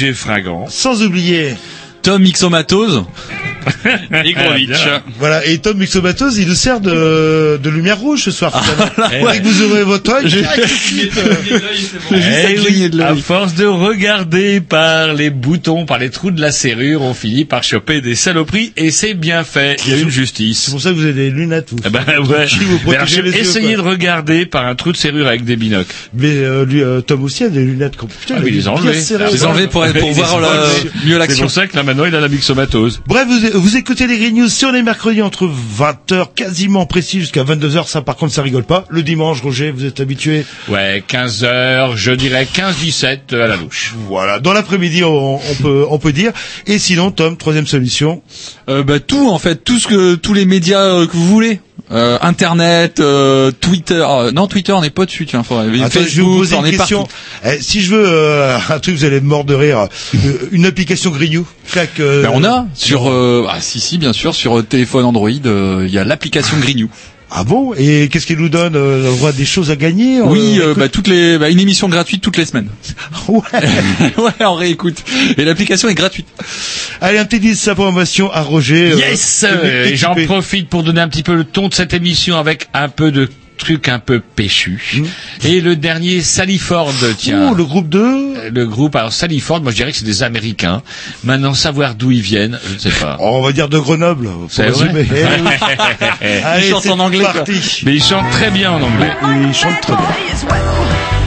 Roger sans oublier Tom Ixomatose. Igrovitch. voilà et Tom Mixomatos il nous sert de, de lumière rouge ce soir. finalement. Dès que vous ouvrez votre tout de suite, euh, Eh l'œil. à force de regarder par les boutons, par les trous de la serrure, on finit par choper des saloperies et c'est bien fait. Il y a une C'est justice. pour ça que vous avez des lunettes vous. Eh ben ouais. Vous alors, les yeux, essayé de regarder par un trou de serrure avec des binocles. Mais euh, lui euh, Tom aussi a des lunettes putain. Ah oui, il les Je Je les enlevés pour, pour voir enlevés. mieux C'est l'action. pour ça que là maintenant il a la myxomatose. Bref, vous, vous écoutez les Green News sur les mercredis entre 20h quasiment précis jusqu'à 22h. Ça, par contre, ça rigole pas. Le dimanche, Roger, vous êtes habitué. Ouais, 15 heures, je dirais 15-17 à la louche. Voilà. Dans l'après-midi, on, on peut, on peut dire. Et sinon, Tom, troisième solution. Euh, bah, tout en fait, tout ce que tous les médias euh, que vous voulez. Euh, Internet, euh, Twitter. euh, non, Twitter, on n'est pas dessus. Tiens, faudrait. Attends, je vous Facebook, poser on une est question. Eh, si je veux euh, un truc, vous allez me mordre de rire. Euh, une application News. Clac, euh, Ben, on a sur euh, ah si si bien sûr sur téléphone Android euh, il y a l'application Green You. Ah bon? Et qu'est-ce qu'il nous donne euh, On voit des choses à gagner Oui, euh, euh, bah, toutes les bah, une émission gratuite toutes les semaines. Ouais. ouais, on réécoute. Et l'application est gratuite. Allez, un petit disque d'information à Roger. euh, Yes euh, J'en profite pour donner un petit peu le ton de cette émission avec un peu de trucs un peu péchus. Et le dernier, Sallyford, tiens. Oh, le groupe 2 Euh, le groupe, alors Sallyford, moi je dirais que c'est des Américains. Maintenant, savoir d'où ils viennent, je ne sais pas. Oh, on va dire de Grenoble, pour C'est résumer. vrai Eh oui. Allez, Ils chantent en anglais, parti. Mais ils chantent très bien en anglais. Ils chantent très bien.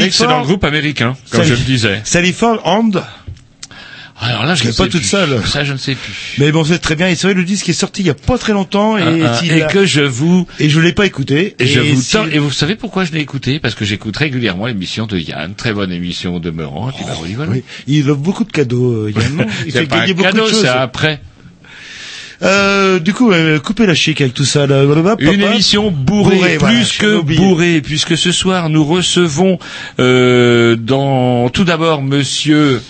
Voilà, Sally un excellent Ford. groupe américain, comme Sally- je le disais. Sally Ford and Alors là, je ne pas toute plus. seule. Ça, je ne sais plus. Mais bon, c'est très bien. Et c'est vrai, le disque est sorti il y a pas très longtemps et, Ah, ah, s'il et a- que je vous et je l'ai pas écouté. Et, je vous et vous savez pourquoi je l'ai écouté? Parce que j'écoute régulièrement l'émission de Yann, très bonne émission de Meurant, et puis bah, oui, voilà. Oui. Il offre beaucoup de cadeaux, euh, Yann, Il C'est fait pas un gagner beaucoup cadeau, de choses. c'est après. Du coup, euh, coupez la chic avec tout ça. Là. Une émission bourrée, plus que bourrée, puisque ce soir nous recevons euh, dans tout d'abord Monsieur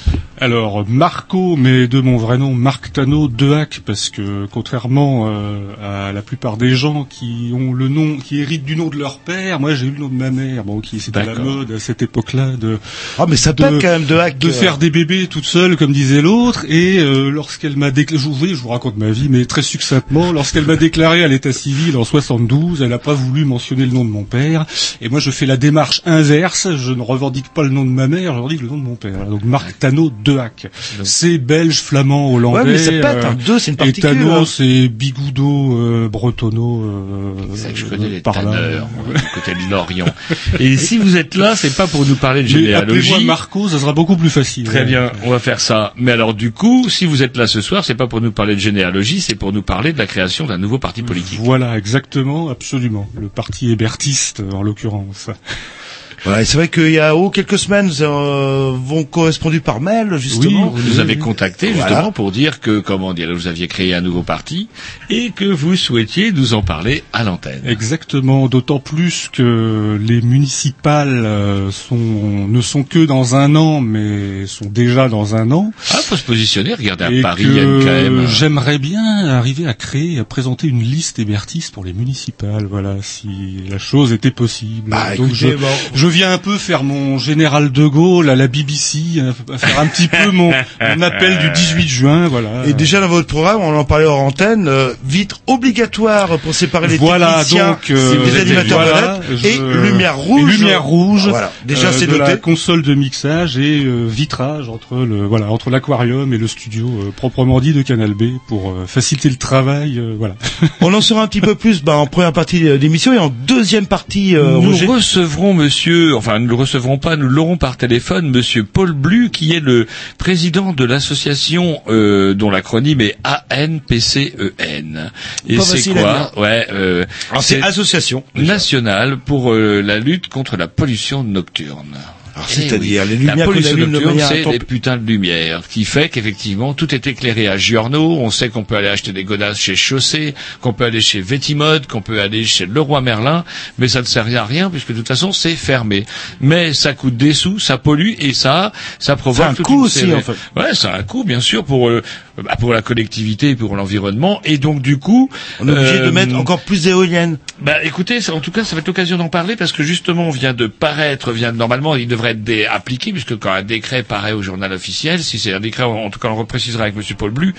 Alors Marco, mais de mon vrai nom Marc Tano Dehac, parce que contrairement euh, à la plupart des gens qui ont le nom, qui héritent du nom de leur père, moi j'ai eu le nom de ma mère. Bon, qui c'était la mode à cette époque-là de Ah, mais ça de- quand même de hack. de euh, faire des bébés toute seule, comme disait l'autre, et euh, lorsqu'elle m'a déclaré, je vous, je vous raconte ma vie, mais très succinctement, lorsqu'elle m'a déclaré à l'état civil en 72, elle n'a pas voulu mentionner le nom de mon père, et moi je fais la démarche inverse, je ne revendique pas le nom de ma mère, je revendique le nom de mon père. Voilà, Donc Marc Tano Dehac. C'est belge, flamand, hollandais. Ouais, mais ça pète, euh, hein. Deux, c'est une et particule. Tano, hein. c'est Bigoudo, euh, Bretonneau. Euh, C'est ça que je connais les par tanneurs, côté de l'Orient. Et si vous êtes là, c'est pas pour nous parler de généalogie. appelez-moi Marco, ça sera beaucoup plus facile. Très Ouais. bien, on va faire ça. Mais alors du coup, si vous êtes là ce soir, c'est pas pour nous parler de généalogie, c'est pour nous parler de la création d'un nouveau parti politique. Voilà, exactement, absolument. Le parti hébertiste, en l'occurrence. Ouais, c'est vrai qu'il y a oh, quelques semaines, nous euh, vont correspondu par mail, justement. Vous nous avez contacté justement Voilà. pour dire que, comment dire, vous aviez créé un nouveau parti et que vous souhaitiez nous en parler à l'antenne. Exactement, d'autant plus que les municipales euh, sont, ne sont que dans un an, mais sont déjà dans un an. Ah, faut se positionner. Regardez à et Paris, il y a une- quand même. euh, j'aimerais bien arriver à créer, à présenter une liste hébertiste pour les municipales. Voilà, si la chose était possible. Bah, Donc écoutez, je, bon. je viens un peu faire mon général de Gaulle à la BBC, euh, à faire un petit peu mon, mon appel du 18 juin. Voilà. Et déjà dans votre programme, on en parlait hors antenne, euh, vitre obligatoire pour séparer les Voilà, techniciens donc, euh, des animateurs voilà, vedettes et je- lumière rouge. et lumière rouge. Voilà, déjà euh, c'est de noté. la console de mixage et euh, vitrage entre le voilà entre l'aquarium et le studio euh, proprement dit de Canal B pour euh, faciliter le travail. euh, voilà. On en saura un petit peu plus bah, en première partie d'émission et en deuxième partie, euh, nous Roger. recevrons monsieur, enfin nous le recevrons pas, nous l'aurons par téléphone, monsieur Paul Blu, qui est le président de l'association euh, dont l'acronyme est ANPCEN. Et Pas c'est quoi Ouais, euh, Alors, c'est association. nationale pour euh, la lutte contre la pollution nocturne. Eh c'est-à-dire les La lumières qu'on pollution nocturne, c'est des putains de lumières, qui fait qu'effectivement tout est éclairé à Giorno. On sait qu'on peut aller acheter des godasses chez Chaussée, qu'on peut aller chez Vétimode, qu'on peut aller chez Leroy Merlin, mais ça ne sert à rien puisque de toute façon c'est fermé. Mais ça coûte des sous, ça pollue et ça, ça provoque Ça a un coût aussi, série- en fait. Ouais, ça a un coût bien sûr pour euh, bah, pour la collectivité, pour l'environnement et donc du coup, On est obligé de euh, mettre encore plus d'éoliennes. bah écoutez, ça- en tout cas, ça va être l'occasion d'en parler parce que justement, on vient de paraître, vient de- normalement, il devrait être appliqué puisque quand un décret paraît au journal officiel, si c'est un décret, en tout cas, on reprécisera avec Monsieur Paul Blu,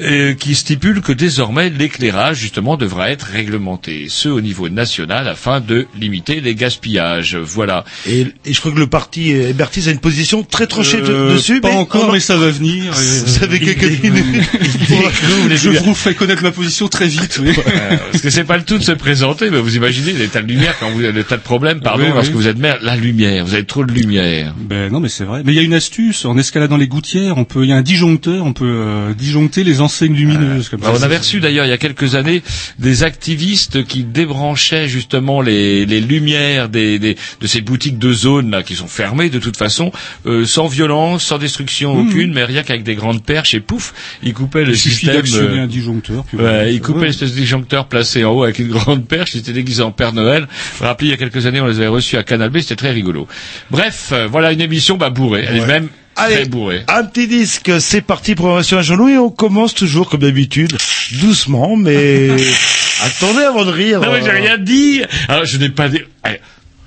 euh, qui stipule que désormais l'éclairage justement devra être réglementé, ce au niveau national afin de limiter les gaspillages. Voilà. Et, et je crois que le parti euh, Hébertis a une position très tranchée de- Euh, dessus. Pas mais encore, mais ça va venir. Vous Euh, avez quelques je vous fais connaître ma position très vite. oui. Parce que c'est pas le tout de se présenter, mais vous imaginez les tas de lumière quand vous avez des tas de problèmes, pardon, Oui, lorsque oui. vous êtes maire, la lumière, vous avez trop de lumière. Ben non, mais c'est vrai. Mais il y a une astuce. En escaladant les gouttières, on peut, il y a un disjoncteur, on peut euh, disjoncter les enseignes lumineuses. comme Alors, ça. on avait reçu d'ailleurs il y a quelques années des activistes qui débranchaient justement les, les lumières des, des- de ces boutiques de zone là qui sont fermées de toute façon, euh, sans violence, sans destruction Mmh. aucune, mais rien qu'avec des grandes perches et pouf, ils coupaient le Il système. euh, un disjoncteur. puis. Ouais, ils coupaient Ouais. l'espèce de disjoncteur placé en haut avec une grande perche, ils étaient déguisés en Père Noël. Rappelez, il y a quelques années, on les avait reçus à Canal B, c'était très rigolo. Bref, euh, voilà une émission bah, bourrée, elle est même Allez, un petit disque, c'est parti, programmation à Jean-Louis, et on commence toujours comme d'habitude, doucement, mais attendez avant de rire. Non mais j'ai euh, rien dit Alors je n'ai pas dit... Eh,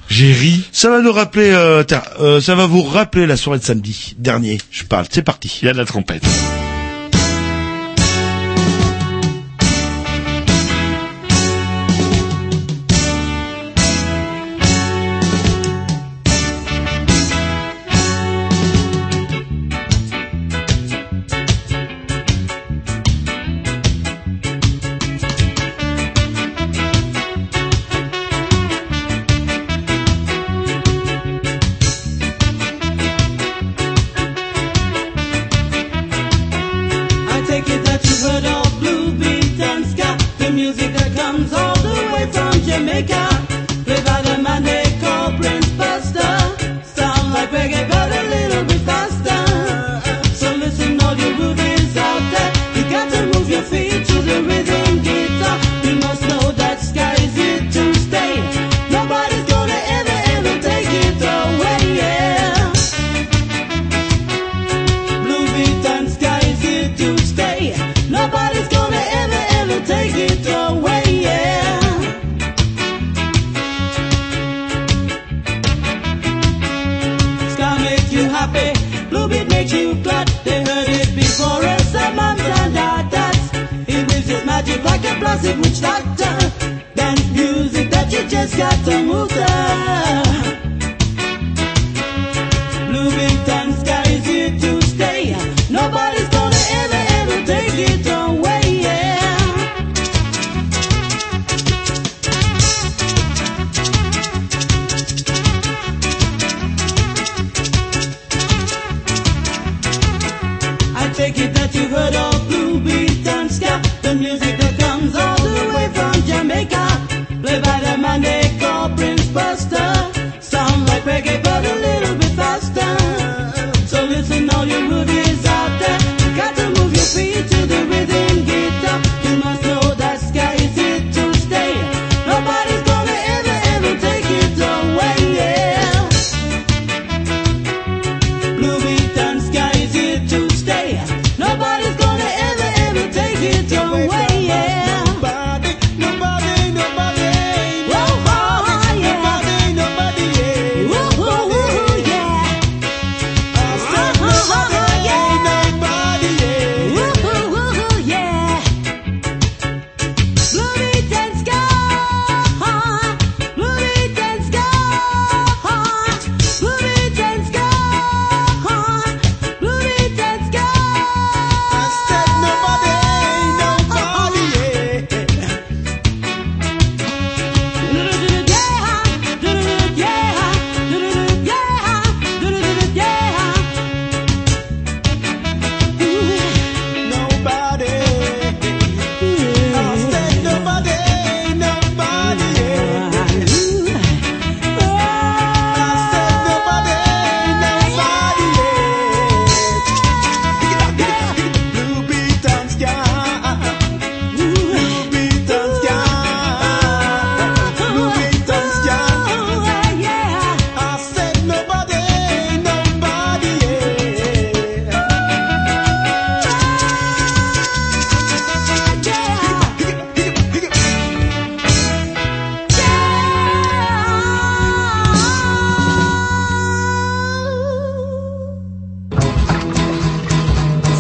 J'ai ri. Ça va nous rappeler, euh, tiens, euh, ça va vous rappeler la soirée de samedi dernier. Je parle, c'est parti. Il y a de la trompette.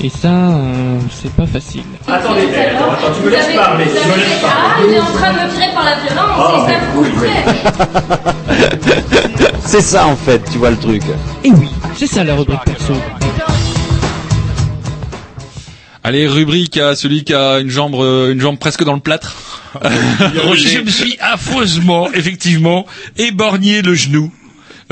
Et ça, euh, c'est pas facile. Attendez, attends, attends, tu me laisses parler, tu me laisses Ah, parler. il est en train de me tirer par la violence, Oh, c'est ça faites. C'est ça en fait, tu vois le truc. Et oui, c'est ça la rubrique perso. Allez, rubrique à celui qui a une jambe, euh, une jambe presque dans le plâtre. Je me suis affreusement, effectivement, éborgné le genou.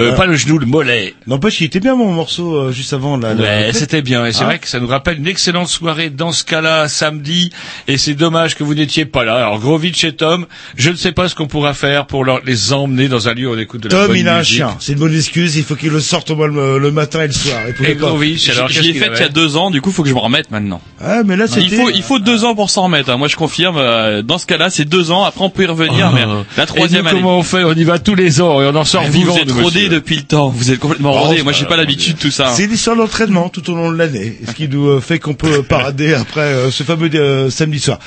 Euh, Ah. Pas le genou, le mollet. N'empêche, il était bien mon morceau euh, juste avant. Là, Ouais, c'était bien. Et c'est Hein vrai que ça nous rappelle une excellente soirée dans ce cas-là, samedi. Et c'est dommage que vous n'étiez pas là. Alors, Grovitch et Tom, je ne sais pas ce qu'on pourra faire pour leur- les emmener dans un lieu où on écoute de la Tom, bonne il a un musique. chien. C'est une bonne excuse. Il faut qu'il le sorte au moins le, le matin et le soir. Il Et. Grovitch, alors, je l'ai fait il y a deux ans, du coup, faut que je me remette maintenant. Ah, mais là, Il c'était. faut, il faut deux ans pour s'en remettre. hein. Moi, je confirme. euh, dans ce cas-là, c'est deux ans. Après, on peut y revenir. Oh. mais la Et troisième nous, année. comment on fait? On y va tous les ans et on en sort vivant. vous êtes rodé monsieur. depuis le temps. Vous êtes complètement rodé. c'est Moi, j'ai pas l'habitude de tout ça. hein. C'est l'histoire de l'entraînement tout au long de l'année, ce qui nous euh, fait qu'on peut parader après euh, ce fameux euh, samedi soir.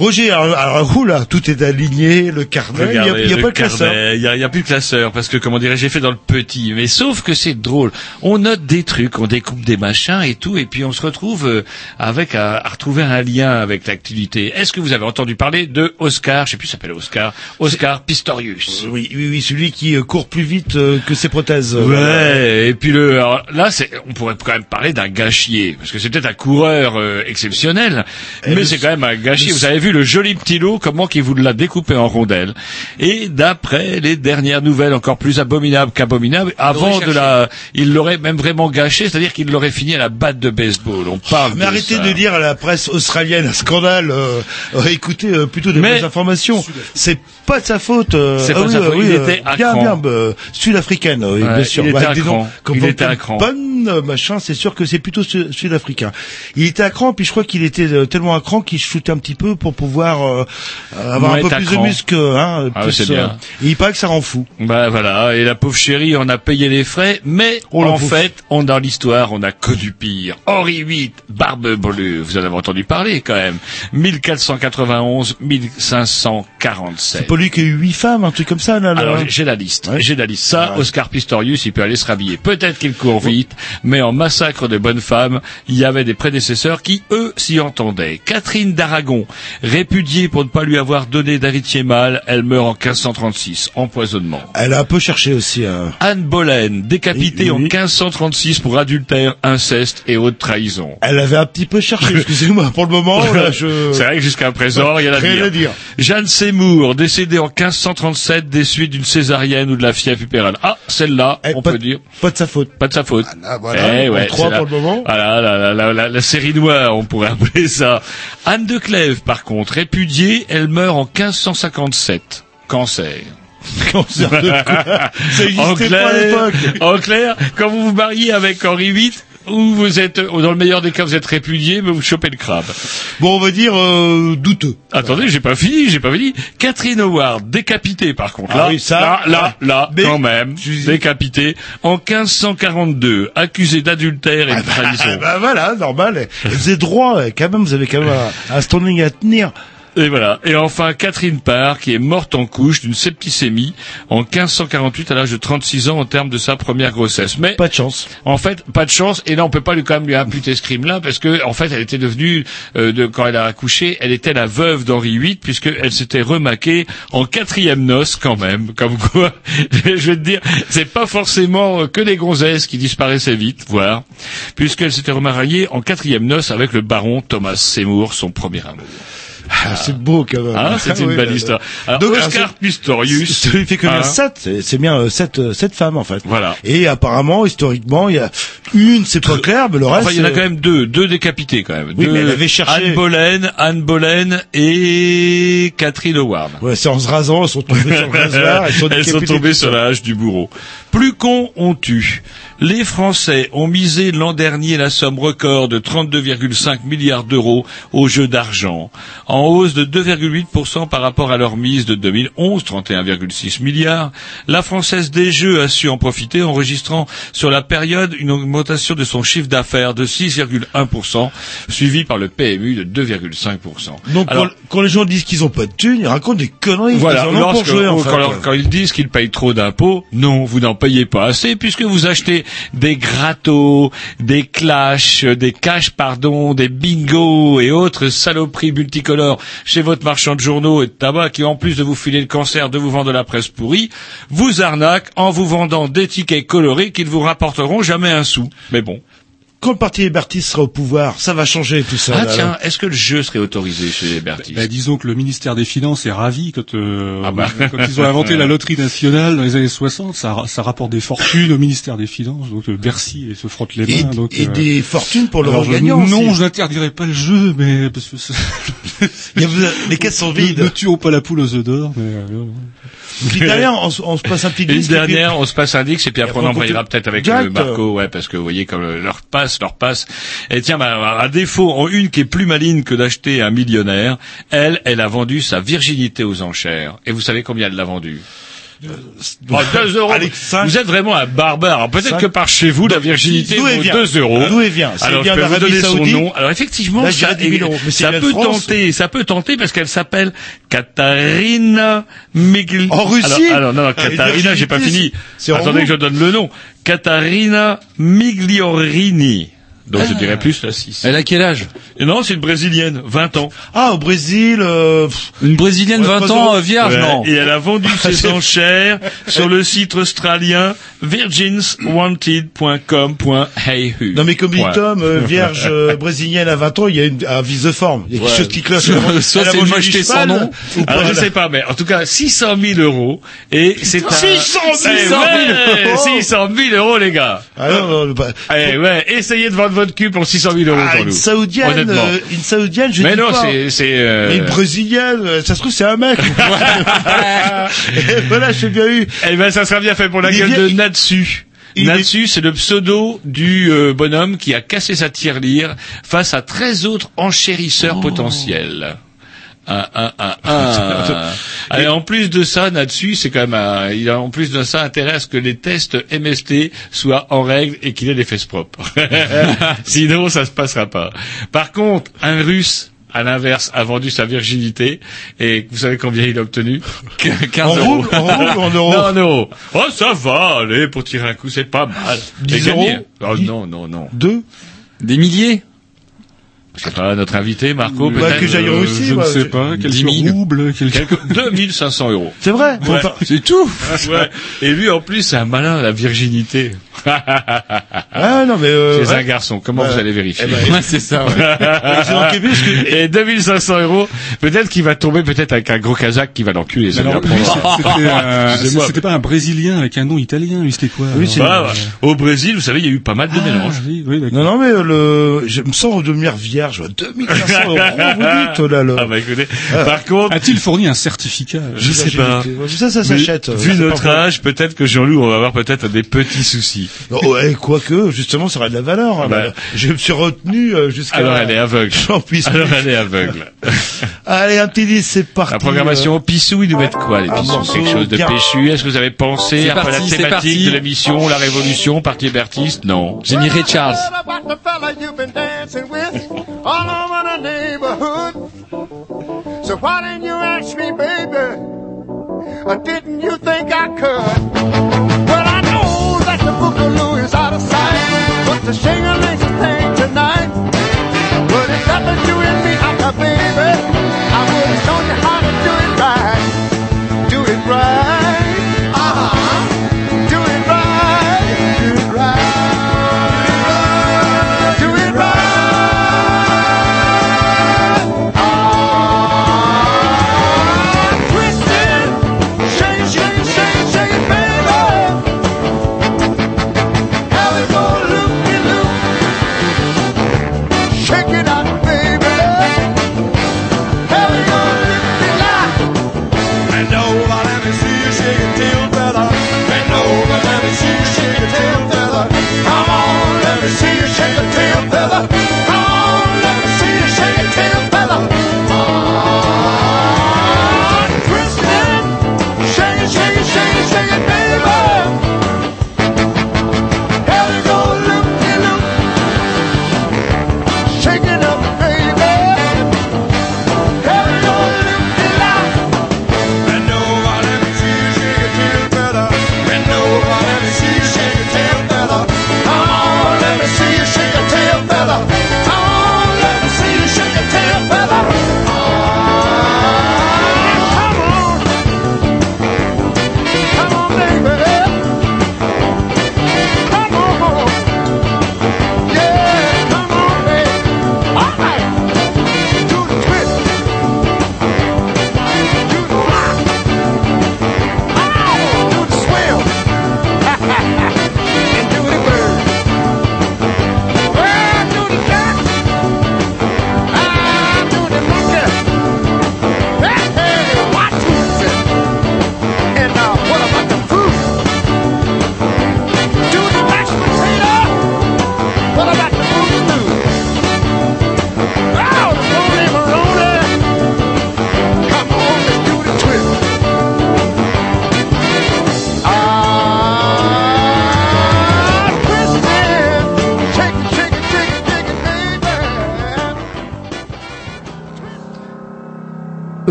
Roger, alors, alors oula, tout est aligné, le carnet, il y a, y a le pas de classeur. Il y a, a plus de classeur parce que comment dirais j'ai fait dans le petit. Mais sauf que c'est drôle. On note des trucs, on découpe des machins et tout, et puis on se retrouve euh, avec à, à retrouver un lien avec l'activité. Est-ce que vous avez entendu parler de Oscar Je sais plus, s'appelle Oscar. Oscar Pistorius? Oui, oui, oui, celui qui euh, court plus vite euh, que ses prothèses. euh, Ouais, et puis le alors là c'est on pourrait quand même parler d'un gâchier parce que c'est peut-être un coureur euh, exceptionnel Et mais le- c'est quand même un gâchier. le- Vous avez vu le joli petit lot comment qu'il vous l'a découpé en rondelles et d'après les dernières nouvelles encore plus abominables qu'abominables avant de la il l'aurait même vraiment gâché, c'est-à-dire qu'il l'aurait fini à la batte de baseball. On parle Mais de arrêtez ça. de dire à la presse australienne un scandale. Euh, euh, écoutez euh, plutôt des bonnes informations. C'est pas de sa faute. euh, C'est ah pas de oui, sa euh, faute, oui, il euh, était à bien, cran. bien, euh, sud-africaine, Ouais, bien sûr. il était Bah, à dis donc, cran. comme Il était à cran. Bonne machin, c'est sûr que c'est plutôt su- sud-africain. Il était à cran, puis je crois qu'il était tellement à cran qu'il shootait un petit peu pour pouvoir euh, euh, avoir un peu plus cran. de muscles. Hein, Ah, plus, bien. et il paraît que ça rend fou. Bah voilà, et la pauvre chérie, on a payé les frais, mais Oh, en fait, on dans l'histoire, on a connu pire. Henri VIII, barbe bleue, vous en avez entendu parler quand même. 1491, 1547. C'est pas lui qui a eu huit femmes, un truc comme ça, là. là. Alors j'ai la liste, Ouais. j'ai la liste. Ça, Ouais. Oscar Pistorius, il peut aller se rhabiller. Peut-être qu'il court vite, mais en massacre de bonnes femmes, il y avait des prédécesseurs qui, eux, s'y entendaient. Catherine d'Aragon, répudiée pour ne pas lui avoir donné d'héritier mâle, elle meurt en 1536, empoisonnement. Elle a un peu cherché aussi. hein. Anne Boleyn, décapitée Oui, en oui. 1536 pour adultère, inceste et haute trahison. Elle avait un petit peu cherché, excusez-moi, pour le moment, je... C'est vrai que jusqu'à présent, rien à Rien dire. à dire. Jeanne Seymour, décédée en 1537 des suites d'une césarienne ou de la fièvre puppérale. Ah, celle-là, Eh, on peut dire. Pas de sa faute. Pas de sa faute. Ah, voilà, Eh ouais, trois la- pour le moment. Voilà, la, la, la, la, la série noire, on pourrait appeler ça. Anne de Clèves, par contre, répudiée, elle meurt en 1557. Cancer. Cancer de quoi Ça en pas à l'époque. en clair, quand vous vous mariez avec Henri VIII, ou vous êtes, ou dans le meilleur des cas, vous êtes répudié, mais vous chopez le crabe. Bon, on va dire euh, douteux. Attendez, j'ai pas fini, j'ai pas fini. Catherine Howard, décapitée par contre. Ah Là, oui, ça, là, là, là, mais- quand même, décapitée en 1542, accusée d'adultère et de Ah trahison. bah voilà, normal. Elle faisait droit, ouais, quand même, vous avez quand même un, un standing à tenir. Et voilà. Et enfin, Catherine Parr, qui est morte en couche d'une septicémie en 1548 à l'âge de 36 ans en termes de sa première grossesse. Mais Pas de chance. en fait, pas de chance. Et là, on peut pas lui quand même lui imputer ce crime-là parce que, en fait, elle était devenue, euh, de, quand elle a accouché, elle était la veuve d'Henri VIII puisqu'elle s'était remaquée en quatrième noce quand même. Comme quoi, je vais te dire, c'est pas forcément euh, que les gonzesses qui disparaissaient vite, voire, puisqu'elle s'était remariée en quatrième noce avec le baron Thomas Seymour, son premier amour. Ah, c'est beau quand même. Ah, c'est une belle là. histoire. Alors, Donc, Oscar alors, Pistorius. Ça lui fait combien hein, 7 C'est bien euh, sept, euh, sept femmes en fait. Voilà. Et apparemment, historiquement, il y a une, c'est pas clair, mais le reste. Enfin, il y en a euh, quand même deux, deux décapités quand même. Oui, mais elle avait cherché- Anne Boleyn, Anne Boleyn et Catherine Howard. Ouais, c'est en se rasant, elles sont tombées sur le rasoir, elles sont, Elles sont tombées sur la hache du bourreau. Plus con, on tue. Les Français ont misé l'an dernier la somme record de 32,5 milliards d'euros aux jeux d'argent, en hausse de 2,8% par rapport à leur mise de 2011, 31,6 milliards. La Française des Jeux a su en profiter, enregistrant sur la période une augmentation de son chiffre d'affaires de 6,1%, suivi par le PMU de 2,5%. Donc Alors, quand, quand les gens disent qu'ils ont pas de thunes, ils racontent des conneries. voilà, ils en ont pour lorsque- jouer, en fait. quand, quand ils disent qu'ils payent trop d'impôts, non, vous n'en payez pas assez puisque vous achetez des gratos, des clashs, des cash, pardon, des bingos et autres saloperies multicolores chez votre marchand de journaux et de tabac qui, en plus de vous filer le cancer, de vous vendre de la presse pourrie, vous arnaquent en vous vendant des tickets colorés qui ne vous rapporteront jamais un sou. Mais bon. Quand le parti Hébertiste sera au pouvoir, ça va changer tout ça. Ah là, tiens, est-ce que le jeu serait autorisé chez les Bertis Bah, disons que le ministère des Finances est ravi quand, euh, Ah bah. quand ils ont inventé la loterie nationale dans les années 60, ça, ça rapporte des fortunes au ministère des Finances, donc euh, Bercy et se frotte les Et, mains. donc, et euh, des fortunes pour le gagnant. Non, je n'interdirai pas le jeu, mais parce que ça- Il y a- les caisses sont ne, vides. ne tuons pas la poule aux œufs d'or. Mais, euh, Puis derrière, on, se- on se passe un petit Une puis- dernière, on se passe un Dix et puis après Et on après, on embrayera continue. peut-être avec le Marco, ouais, parce que vous voyez comme euh, leur passe, leur passe. Et tiens, bah, à défaut, en une qui est plus maligne que d'acheter un millionnaire, elle, elle a vendu sa virginité aux enchères. Et vous savez combien elle l'a vendue? Oh, 2 euros. Allez, cinq. Vous êtes vraiment un barbare. Peut-être que par chez vous, la virginité vaut vient 2 euros. D'où elle vient Alors, je bien peux vous donner son nom. Alors, effectivement, Là, je ça, dirais 10 000 euros. Mais c'est ça bien de peut France. tenter, ça peut tenter parce qu'elle s'appelle Katharina Migl... En Russie Alors, alors, non, non, Ah, Katharina, j'ai pas fini. Attendez que je donne le nom. Katharina Migliorini. Donc, je dirais plus la 6. Elle a quel âge? Et non, c'est une brésilienne, 20 ans. Ah, au Brésil, euh, pff, Une brésilienne Ouais, 20 trois ans, euh, vierge, Ouais, non Et elle a vendu ses enchères sur le site australien virginswanted.com.au. non mais comme dit Ouais. Tom, euh, vierge euh, brésilienne à 20 ans, il y a une, un vice de forme. Il y a quelque chose qui cloche. Soit c'est mangé moche, du t'es sans nom, ou pas, Alors, je sais pas, mais en tout cas, 600 000 euros. Et c'est un... 600 000 Eh ouais, euros 600 000 euros, les gars. Ah non, non, le- bah, Eh ouais, essayez de vendre votre cul pour 600 000 euros, ah, une saoudienne, Honnêtement. euh, une saoudienne, je mais dis non, pas. c'est... c'est euh, Mais une brésilienne, euh, ça se trouve c'est un mec. Voilà, j'ai bien eu. Eh ben, ça sera bien fait pour la gueule de Natsu. Natsu, c'est le pseudo du euh, bonhomme qui a cassé sa tirelire face à 13 autres enchérisseurs Oh. potentiels. Un, un, un, un. Allez, en plus de ça, Natsu, c'est quand même, un- il a en plus de ça intérêt à ce que les tests MST soient en règle et qu'il ait les fesses propres. Sinon, ça se passera pas. Par contre, un Russe, à l'inverse, a vendu sa virginité et vous savez combien il a obtenu? 15 En euros. rouble, en rouble en euros Non, en euros. Oh, ça va, allez, pour tirer un coup, c'est pas mal. 10 Et gagner. euros? Oh, non, non, non. Deux? Des milliers? C'est pas notre invité, Marco, Bah, peut-être que j'aille euh, Russie, Je ne sais je- pas, 10 quelques 000. roubles, quelques... Quelque- 2500 euros. C'est vrai Ouais. C'est tout Ouais. Et lui, en plus, c'est un malin, la virginité. Ah non mais euh, C'est un ouais. garçon. Comment Ouais. vous allez vérifier Eh ben, c'est ça. ouais. que- Et 2500 euros, peut-être qu'il va tomber peut-être avec un gros kazakh qui va l'enculer. apprendra. c'était un- pas un Brésilien avec un nom italien, lui, c'était quoi Oui, Bah. Au Brésil, vous savez, il y a eu pas mal de Ah, mélanges. oui, oui. Non non mais euh, le je me sens devenir vierge 2500 euros vous dites oh là là. Ah bah écoutez, par contre, A-t-il fourni un certificat je sais pas. Ça ça s'achète. Vu, euh, notre âge, peut-être que Jean-Loup, on va avoir peut-être des petits soucis. Faux. Oh, ouais, quoique justement ça aurait de la valeur. hein, Bah. là. Je me suis retenu euh, jusqu'à Alors elle est aveugle. J'en puisse Alors plus. elle est aveugle. Allez un petit disque c'est parti. La programmation au Pissou, ils nous mettent quoi, les Un Pissous Quelque chose de bien. péchu Est-ce que vous avez pensé à la thématique de l'émission, la révolution, parti hébertiste Non. J'ai mis Ray Charles. So why didn't you ask me, baby? Or didn't you think I could? To shing a ling thing tonight. But it's up to you and me, I'm baby.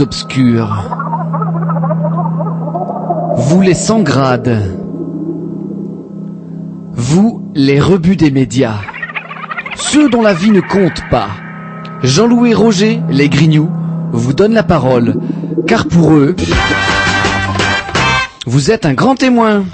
Obscurs. Vous les sans grades. Vous les rebuts des médias. Ceux dont la vie ne compte pas. Jean-Louis Roger, les grignoux, vous donnent la parole. Car pour eux, vous êtes un grand témoin.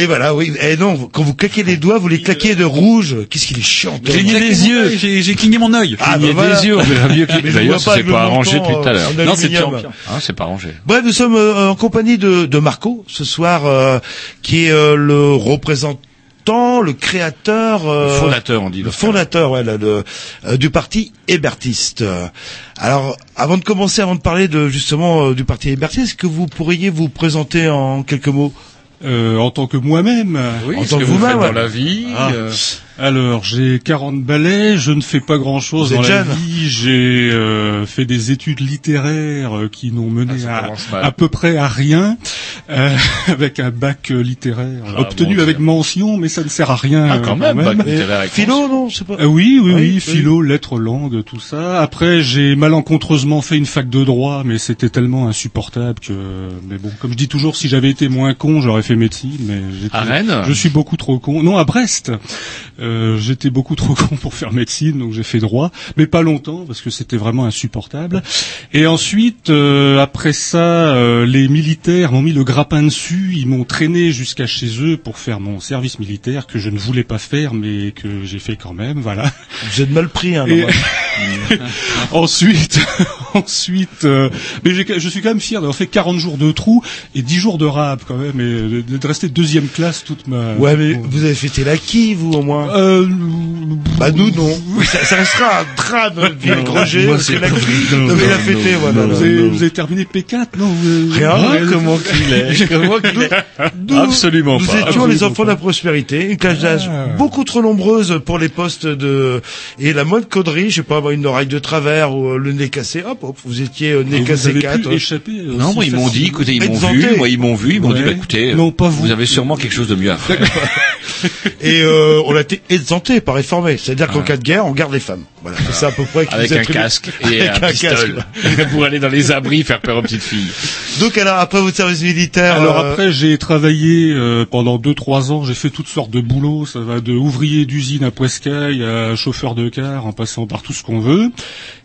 Et voilà, oui. Et non, quand vous claquez les doigts, vous les claquez de rouge. Qu'est-ce qu'il est chiant. toi. Cligner des yeux, j'ai j'ai cligné mon œil. Ah, Cligner bah voilà. des yeux, D'ailleurs, c'est pas le arrangé depuis tout à l'heure. en Non, c'est. Hein, c'est pas rangé. Bref, nous sommes euh, en compagnie de, de Marco ce soir, euh, qui est euh, le représentant, le créateur, euh, Fondateur, on dit. le fondateur, ouais, là, de- euh, du parti hébertiste. Alors, avant de commencer, avant de parler de justement euh, du parti hébertiste, est-ce que vous pourriez vous présenter en quelques mots? En tant que moi-même. Oui, En tant que que vous vous-même, dans la vie. Ah. Alors, j'ai 40 balais, je ne fais pas grand-chose dans la jeune. vie. J'ai euh, fait des études littéraires euh, qui n'ont mené Ah, à, à peu près à rien, euh, avec un bac euh, littéraire Ah, obtenu bon, avec mention, mais ça ne sert à rien. Ah, quand même, bac Et littéraire avec philo, non, je sais pas. Euh, oui, oui, Oui, oui, oui. philo, lettres, langues, tout ça. Après, j'ai malencontreusement fait une fac de droit, mais c'était tellement insupportable que. Mais bon, comme je dis toujours, si j'avais été moins con, j'aurais fait médecine. Mais j'étais- À Rennes je suis beaucoup trop con. Non, à Brest. Euh, j'étais beaucoup trop con pour faire médecine, donc j'ai fait droit, mais pas longtemps parce que c'était vraiment insupportable. Et ensuite, euh, après ça, euh, les militaires m'ont mis le grappin dessus. Ils m'ont traîné jusqu'à chez eux pour faire mon service militaire que je ne voulais pas faire, mais que j'ai fait quand même. Voilà. Vous êtes mal pris, hein, Et- ensuite, ensuite, euh, mais j'ai- je suis quand même fier d'avoir fait 40 jours de trou et 10 jours de rap quand même, et de, de rester deuxième classe toute ma. Ouais, mais vous avez fêté la qui, vous, au moins Euh, Bah, nous, non. ça, ça restera un drame de notre vie avec Roger, moi, parce que la pas- qui, non, non, mais il a non, fêté, non, voilà. vous, avez, vous avez terminé P4, non vous- Rien, Ah, comment qu'il est Comment qu'il est Nous- Absolument Nous pas. étions Absolument les enfants de la prospérité, une classe d'âge Ah. beaucoup trop nombreuse pour les postes de et la moindre connerie, je sais pas, avoir une oreille de travers ou euh, le nez cassé, hop, hop, vous étiez euh, Et nez vous cassé avez 4. pu échapper. euh, Non, moi ils m'ont dit, écoutez, ils m'ont vu, moi ils m'ont vu, ils m'ont dit, bah écoutez, Non, pas vous. vous avez sûrement quelque chose de mieux à faire. Et euh, on a été exempté, pas réformé. C'est-à-dire qu'en cas de guerre, on garde les femmes. Voilà, c'est ça à peu près. Avec un casque et Avec un, un pistolet. pour aller dans les abris faire peur aux petites filles. Donc alors après votre service militaire, Alors euh, après, j'ai travaillé euh, pendant deux trois ans. J'ai fait toutes sortes de boulots. Ça va de ouvrier d'usine à Poiscaille à chauffeur de car, en passant par tout ce qu'on veut,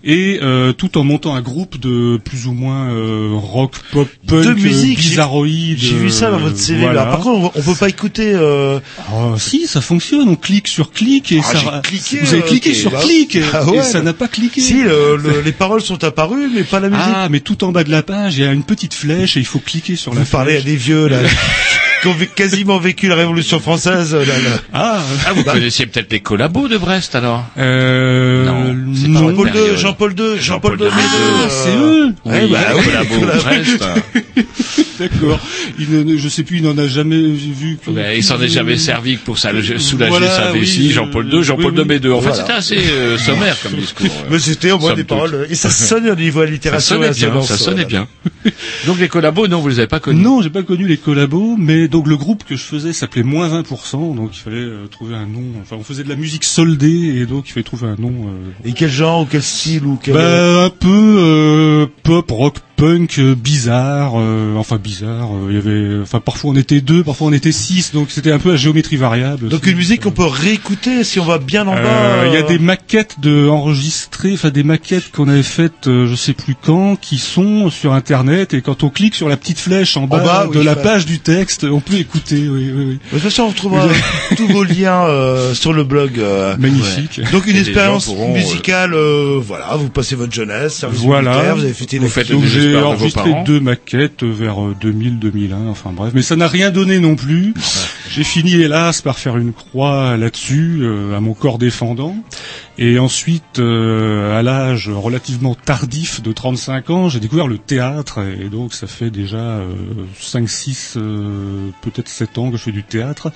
et euh, tout en montant un groupe de plus ou moins euh, rock, pop, punk, de musique, j'ai- bizarroïde. J'ai vu ça dans votre CV. voilà. Là. Par contre, on, on peut pas écouter. Euh... Ah, si, ça fonctionne. On clique sur clic et Ah, ça. cliqué, Vous avez euh, cliqué sur bah- clic et, Ah ouais, et ça là. n'a pas cliqué. Si, le- le- les paroles sont apparues, mais pas la musique. Ah, mais tout en bas de la page, il y a une petite flèche et il faut cliquer sur la Vous parlez à flèche. des vieux là, qui ont quasiment vécu la Révolution française. Là, là. Ah, Ah, vous connaissiez peut-être les collabos de Brest alors? Euh, Non. Jean-Paul. II, Jean-Paul II, Jean-Paul II. Ah, euh, c'est eux. Ouais, bah les oui, collabos de Brest. D'accord. Il ne, je sais plus, il n'en a jamais vu. que- Ben, il s'en est jamais servi que pour ça, soulager Voilà, sa vessie. oui, Jean-Paul euh, II, Jean-Paul oui, II, mais deux. Enfin, Voilà. c'était assez euh, sommaire comme discours. euh. Mais c'était au moins des toute. paroles. Et ça sonnait au niveau Ça allitération sonnait et bien, ça sonnait euh, bien. Donc les collabos, non, vous les avez pas connus. Non, j'ai pas connu les collabos, mais donc le groupe que je faisais s'appelait moins 20%, donc il fallait euh, trouver un nom. Enfin, on faisait de la musique soldée et donc il fallait trouver un nom. euh, Et quel genre ou quel style ou quel. Bah, un peu euh, pop, rock, punk, euh, bizarre. euh, enfin bizarre. euh, Il y avait, enfin parfois on était deux, parfois on était six, donc c'était un peu à géométrie variable. Donc aussi. une musique qu'on peut réécouter si on va bien en bas. Euh, Il y a euh, des maquettes de enregistrées, enfin des maquettes qu'on avait faites, euh, je sais plus quand, qui sont sur internet et quand on clique sur la petite flèche en bas, bas, de oui, la page du texte, on peut écouter. Oui, oui, oui. De toute façon, on retrouvera tous vos liens euh, sur le blog. euh. Magnifique. Donc une Et expérience pourront, musicale, euh, voilà, vous passez votre jeunesse, service Voilà. militaire, vous avez fêté Vous les faites j'ai enregistré deux maquettes vers euh, 2000-2001, enfin bref. Mais ça n'a rien donné non plus. J'ai fini hélas par faire une croix là-dessus, euh, à mon corps défendant. Et ensuite, euh, à l'âge relativement tardif de 35 ans, j'ai découvert le théâtre. Et donc ça fait déjà euh, 5, 6, euh, peut-être 7 ans que je fais du théâtre.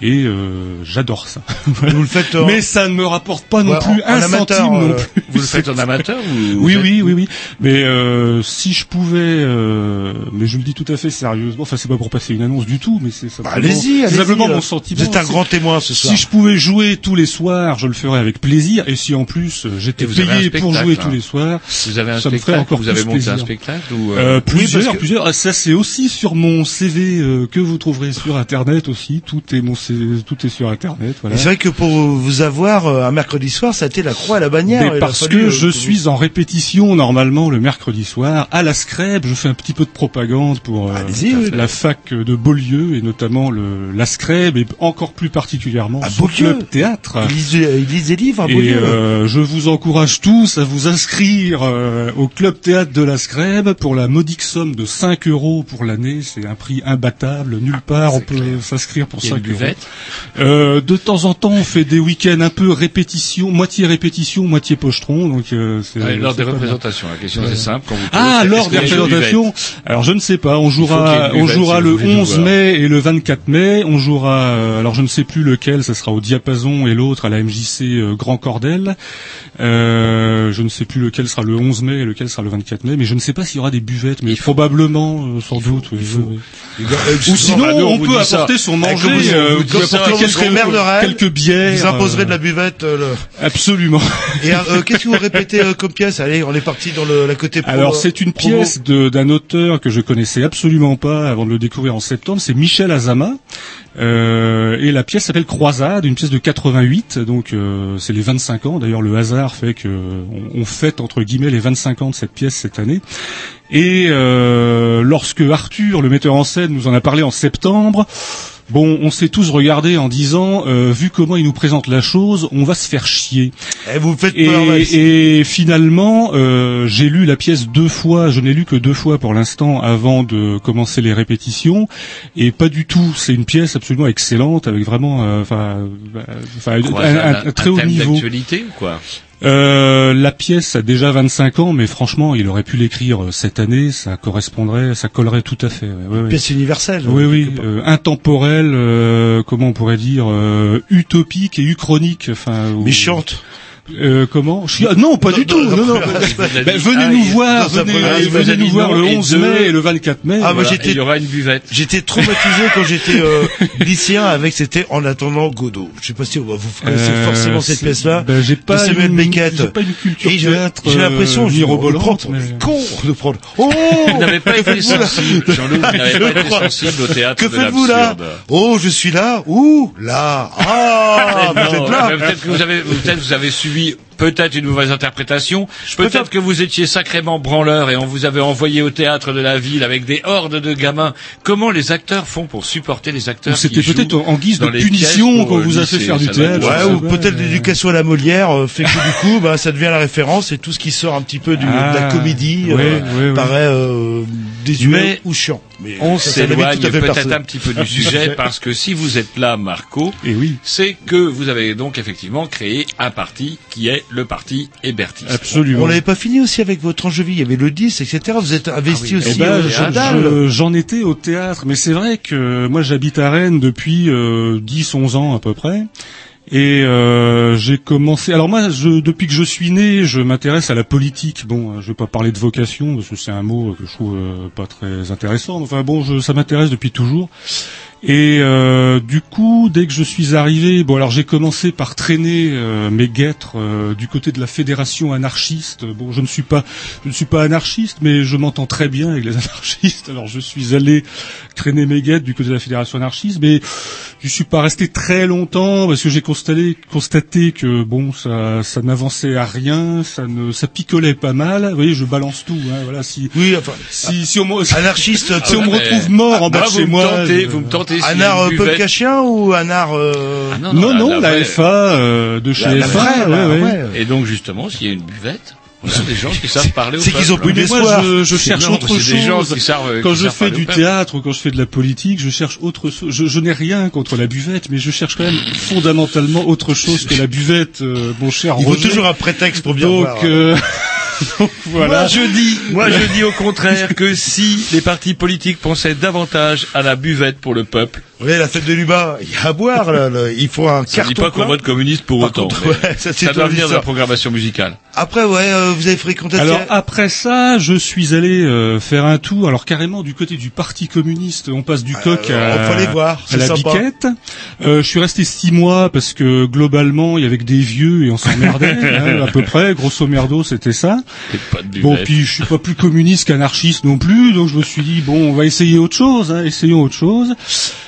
Et euh, j'adore ça. Vous le faites en- Mais ça ne me rapporte pas non Ouais, plus en- en un amateur, centime non euh, plus. Vous le faites en amateur ou Oui, oui, oui, oui. Mais euh, si je pouvais, euh, mais je le dis tout à fait sérieusement. Enfin, c'est pas pour passer une annonce du tout, mais c'est simplement, allez-y, c'est allez-y, simplement euh, mon sentiment. vous êtes un grand témoin ce soir. Si je pouvais jouer tous les soirs, je le ferais avec plaisir. Et si en plus euh, j'étais un payé pour jouer hein. tous les soirs, Vous avez un ça me ferait encore Vous avez plus monté un plaisir. spectacle ou euh, Euh, plusieurs, que- plusieurs. Ah, Ça, c'est aussi sur mon CV euh, que vous trouverez sur Internet aussi. Tout est mon CV, tout est sur Internet. Voilà. Et C'est vrai que pour vous avoir euh, un mercredi soir, ça a été la croix à la bannière. Mais parce fallu, que je suis en répétition normalement le mercredi soir à la Screb. Je fais un petit peu de propagande pour euh, oui. la fac de Beaulieu et notamment le la Screb et encore plus particulièrement À son Beaulieu club théâtre. Il lise, il lise des livres à Et Beaulieu. Euh, je vous encourage tous à vous inscrire euh, au club théâtre de la Screb pour la modique somme de 5 euros pour l'année. C'est un prix imbattable. Nulle part on peut s'inscrire pour Il y a 5 une euros. Euh, de temps en temps, on fait des week-ends un peu répétition, moitié répétition, moitié pochetron. Donc euh, c'est Ah, Lors des représentations, la question c'est simple. Quand vous pouvez Ah, l'ordre des représentations, alors je ne sais pas. On jouera, on jouera si le vous voulez nous 11 voir. mai et le 24 mai. On jouera, euh, alors je ne sais plus lequel, ça sera au Diapason et l'autre à la MJC euh, Grand Euh, je ne sais plus lequel sera le 11 mai et lequel sera le 24 mai, mais je ne sais pas s'il y aura des buvettes, mais probablement, euh, sans doute. oui, oui, euh, Ou sinon, on peut apporter son manger. euh, vous vous ça, quelques, quelques bières. Vous imposerez euh, de la buvette. euh, le- Absolument. Et euh, qu'est-ce que vous répétez euh, comme pièce? Allez, on est parti dans le, la côté pro, Alors c'est une promo. pièce d'un auteur que je connaissais absolument pas avant de le découvrir en septembre, c'est Michel Azama. Euh, et la pièce s'appelle Croisade, une pièce de 88, donc euh, c'est les 25 ans. D'ailleurs, le hasard fait que on, on fête entre guillemets les 25 ans de cette pièce cette année. Et euh, lorsque Arthur, le metteur en scène, nous en a parlé en septembre, bon, on s'est tous regardés en disant, euh, vu comment il nous présente la chose, on va se faire chier. Eh, vous me faites peur. Et, et finalement, euh, j'ai lu la pièce deux fois. Je n'ai lu que deux fois pour l'instant avant de commencer les répétitions, et pas du tout. C'est une pièce absolument excellente avec vraiment, euh, enfin, euh, un, un- très un haut thème niveau. d'actualité ou quoi Euh, la pièce a déjà 25 ans, mais franchement, il aurait pu l'écrire euh, cette année. Ça correspondrait, ça collerait tout à fait. ouais, ouais. Pièce universelle. Oui, oui, euh, intemporelle, euh, comment on pourrait dire, euh, utopique et uchronique. Enfin. Euh, comment Chi- ah, Non, pas du tout. Non, non. Ben, venez nous voir, venez, venez nous voir le 11 mai et le 24 mai. Ah, moi voilà. j'étais. il y aura une buvette. J'étais traumatisé quand j'étais euh, lycéen avec c'était en attendant Godot. Je sais pas si vous vous connaissez Euh, forcément cette pièce-là. ben, j'ai de pas Samuel une- Beckett. j'ai pas une culture Et je- théâtre, J'ai l'impression euh, je on le prend mirobolante, pour mais- des con de prendre. Oh Vous n'avez pas été sensible, Jean-Loup, vous n'avez Je pas été sensible au théâtre Que de faites-vous là l'absurde. Oh, je suis là. Ouh, là. Ah, vous êtes là. Peut-être que vous avez, peut-être vous avez peut-être une mauvaise interprétation. Peut-être que vous étiez sacrément branleur et on vous avait envoyé au théâtre de la ville avec des hordes de gamins. Comment les acteurs font pour supporter les acteurs c'était peut-être en guise de punition qu'on vous a fait faire du théâtre. Ouais, ou peut-être l'éducation à la Molière euh, fait que du coup, bah, ça devient la référence et tout ce qui sort un petit peu du, de la Ah, comédie euh, paraît euh, désuet Mais ou chiant. Mais On n'avait s'éloigne peut-être un petit peu du sujet parce que si vous êtes là, Marco, Et oui, c'est que vous avez donc effectivement créé un parti qui est le parti hébertiste. absolument. On l'avait pas fini aussi avec votre vie. Il y avait le 10, etc. Vous êtes investi Ah oui. aussi Eh ben, euh, je- j'en étais au théâtre, mais c'est vrai que moi j'habite à Rennes depuis euh, 10-11 ans à peu près. Et euh, j'ai commencé. Alors moi, je, depuis que je suis né, je m'intéresse à la politique. Bon, euh, je vais pas parler de vocation parce que c'est un mot que je trouve euh, pas très intéressant. Enfin bon, je, ça m'intéresse depuis toujours. Et euh, du coup, dès que je suis arrivé, bon alors j'ai commencé par traîner euh, mes guêtres euh, du côté de la fédération anarchiste. Bon, je ne suis pas, je ne suis pas anarchiste, mais je m'entends très bien avec les anarchistes. Alors je suis allé traîner mes guêtres du côté de la fédération anarchiste, mais je suis pas resté très longtemps parce que j'ai constaté, constaté que bon, ça, ça n'avançait à rien, ça ne, ça picolait pas mal. Vous voyez, je balance tout. Hein, voilà, si, Oui, enfin, si, si on, me- anarchiste. si on me mais- retrouve mort en bas Moi, de vous chez moi, vous me tentez. S'il y a un art une euh, podcastien ou un art euh, Ah Non, non, la, vraie. FA euh, de chez la, la FA. ouais, la ouais. Et donc justement, s'il y a une buvette, on a des gens qui savent parler au C'est qu'ils ont plus Mais moi, d'espoir. je, je cherche Non, autre c'est des gens chose. qui savent, Quand qui je fais du théâtre ou quand je fais de la politique, je cherche autre chose. Je, je n'ai rien contre la buvette, mais je cherche quand même fondamentalement autre chose que la buvette, euh, mon cher Il faut toujours un prétexte pour bien Donc, voir. euh, voilà. Moi je dis, moi je dis au contraire que si les partis politiques pensaient davantage à la buvette pour le peuple, Vous voyez, la fête de Luba, il y a à boire, là, là. il faut un ça ne dit carton pas qu'on vote communiste pour Par autant. contre, ouais, ça, c'est ça doit venir de la programmation musicale. Après, ouais, euh, vous avez fréquenté... Alors après ça, je suis allé euh, faire un tour, alors carrément du côté du Parti communiste, on passe du coq Euh, à, voir, à la sympa. biquette. Euh, je suis resté six mois parce que globalement, il y avait que des vieux et on s'emmerdait, hein, à peu près, grosso merdo, c'était ça. Et pas de Bon, puis je suis pas plus communiste qu'anarchiste non plus, donc je me suis dit bon, on va essayer autre chose, hein, essayons autre chose.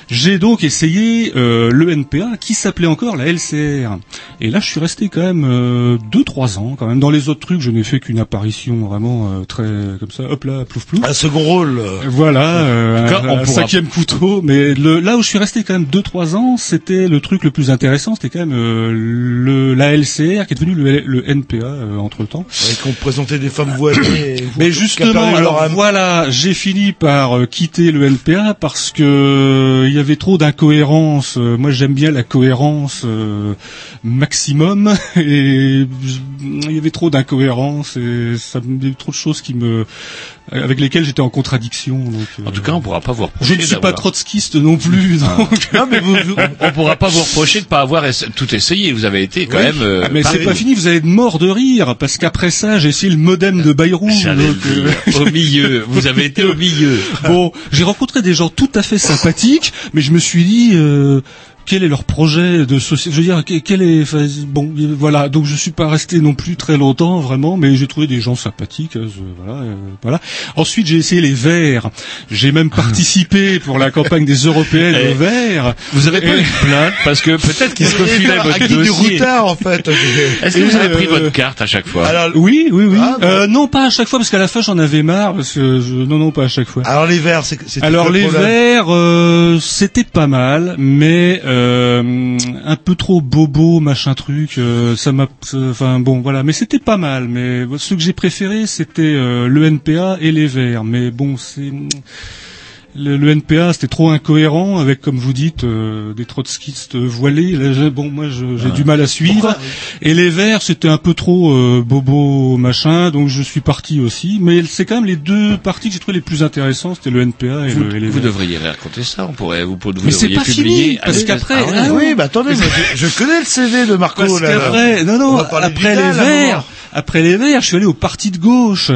J'ai donc essayé euh, le NPA qui s'appelait encore la LCR. Et là, je suis resté quand même euh, deux trois ans quand même. Dans les autres trucs, je n'ai fait qu'une apparition vraiment euh, très comme ça, hop là, plouf plouf. Un second rôle. euh, Voilà, euh, En tout cas, un, on un pourra- cinquième couteau. Mais le, là où je suis resté quand même deux trois ans, c'était le truc le plus intéressant, c'était quand même euh, le, la LCR qui est devenu le, le NPA entre temps. ouais, qu'on présentait des femmes voilées. et- Mais justement, alors voilà, j'ai fini par euh, quitter le NPA parce que euh, y avait trop d'incohérences. Euh, moi, j'aime bien la cohérence euh, maximum, et je- il y avait trop d'incohérences et ça il trop de choses qui me avec lesquelles j'étais en contradiction. Donc, En tout cas, on pourra pas vous reprocher. je ne suis pas trotskiste non plus. Donc, Non, mais vous, vous- On pourra pas vous reprocher de pas avoir essa- tout essayé. Vous avez été quand Oui. même. euh, Ah, mais c'est pas fini, vous allez être mort de rire, parce qu'après ça, j'ai essayé le modem de Bayrou. Donc, euh. Au milieu. Vous avez été au milieu. Bon, j'ai rencontré des gens tout à fait sympathiques, mais je me suis dit, euh, quel est leur projet de société Je veux dire, que- quel est enfin, bon, euh, voilà. Donc je suis pas resté non plus très longtemps vraiment, mais j'ai trouvé des gens sympathiques. euh, voilà, euh, voilà. Ensuite, j'ai essayé les Verts. J'ai même participé pour la campagne des européennes Eh, aux Verts. Vous avez pas eu de plainte parce que peut-être qu'ils refilaient votre guide du dossier. routard, en fait. Est-ce que vous avez pris Euh, votre carte à chaque fois? Alors, Oui, oui, oui. Ah, bon. Euh, non, pas à chaque fois, parce qu'à la fin, j'en avais marre. Parce que je... Non, non, pas à chaque fois. alors les verts, c'est Alors les problème verts, euh, c'était pas mal, mais euh, un peu trop bobo, machin truc. euh, ça m'a, enfin bon, voilà. Mais c'était pas mal. Mais ce que j'ai préféré, c'était euh, le NPA et les verts. Mais bon, c'est le, le NPA, c'était trop incohérent avec, comme vous dites, euh, des trotskistes voilés. Là, bon, moi, je- j'ai du mal à suivre. Et les Verts, c'était un peu trop euh, bobo machin, donc je suis parti aussi. Mais c'est quand même les deux partis que j'ai trouvé les plus intéressants, c'était le NPA et, Vous, le, et les vous Verts. devriez raconter ça. On pourrait vous, vous Mais c'est devriez pas publier. fini, parce qu'après- ah ah Oui, bah attendez, moi, je, je connais le CV de Marco. Parce là, là. qu'après, non, On non, après les Verts, après les Verts, je suis allé au parti de gauche.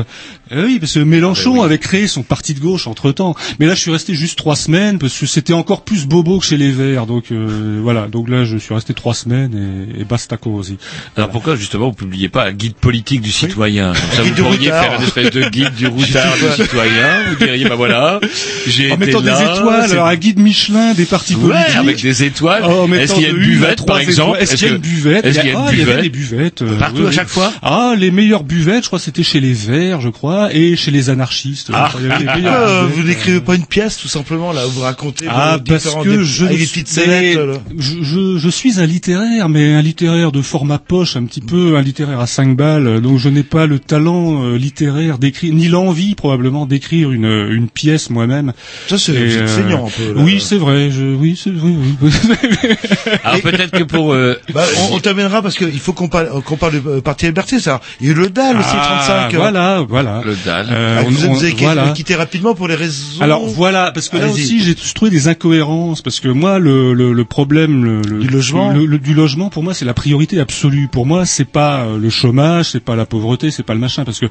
Eh oui, parce que Mélenchon Ah ben oui. avait créé son parti de gauche entre temps. Mais là, je suis resté juste trois semaines parce que c'était encore plus bobo que chez les Verts. Donc euh, voilà. Donc là, je suis resté trois semaines et, et basta cosy. Alors pourquoi justement vous publiez pas un guide politique du citoyen Comme ça guide vous pourriez faire une espèce de guide du routard du citoyen. Vous diriez bah voilà, j'ai En été mettant là. des étoiles, alors un guide Michelin des partis Ouais, politiques. avec des étoiles. Oh, Est-ce qu'il y a une à buvette par exemple. Est-ce qu'il y a une buvette Est-ce qu'il y a Ah, une il y avait buvette des buvettes. Partout à chaque fois Ah, les meilleures buvettes, je crois, c'était chez les Verts, je crois, et chez les anarchistes. Ah. Il y avait les meilleures Pourquoi, euh, buvettes. vous n'écrivez pas une pièce tout simplement là où vous racontez Ah, vos parce que dé- je, des suis- mais je, je, je suis un littéraire, mais un littéraire de format poche, un petit peu un littéraire à 5 balles, donc je n'ai pas le talent euh, littéraire d'écrire, ni l'envie probablement d'écrire une, une pièce moi-même. Ça c'est euh, saignant un peu. là. Oui, c'est vrai, je, oui, c'est, oui, oui. Alors peut-être que pour euh, Bah, on, on t'amènera parce qu'il faut qu'on parle, qu'on parle euh, Parti Liberté, ça. Il y a eu le DAL aussi, Ah, 35. euh. Voilà, voilà. Le DAL. Euh, Ah, on- vous, on- vous avez quitté- voilà. quitté rapidement pour les raisons. Alors voilà, parce que là aussi j'ai trouvé des incohérences, parce que moi le, le, le problème le, le- Du logement le- le- du logement pour moi c'est la priorité absolue. Pour moi c'est pas euh, le chômage, c'est pas la pauvreté, c'est pas le machin, parce que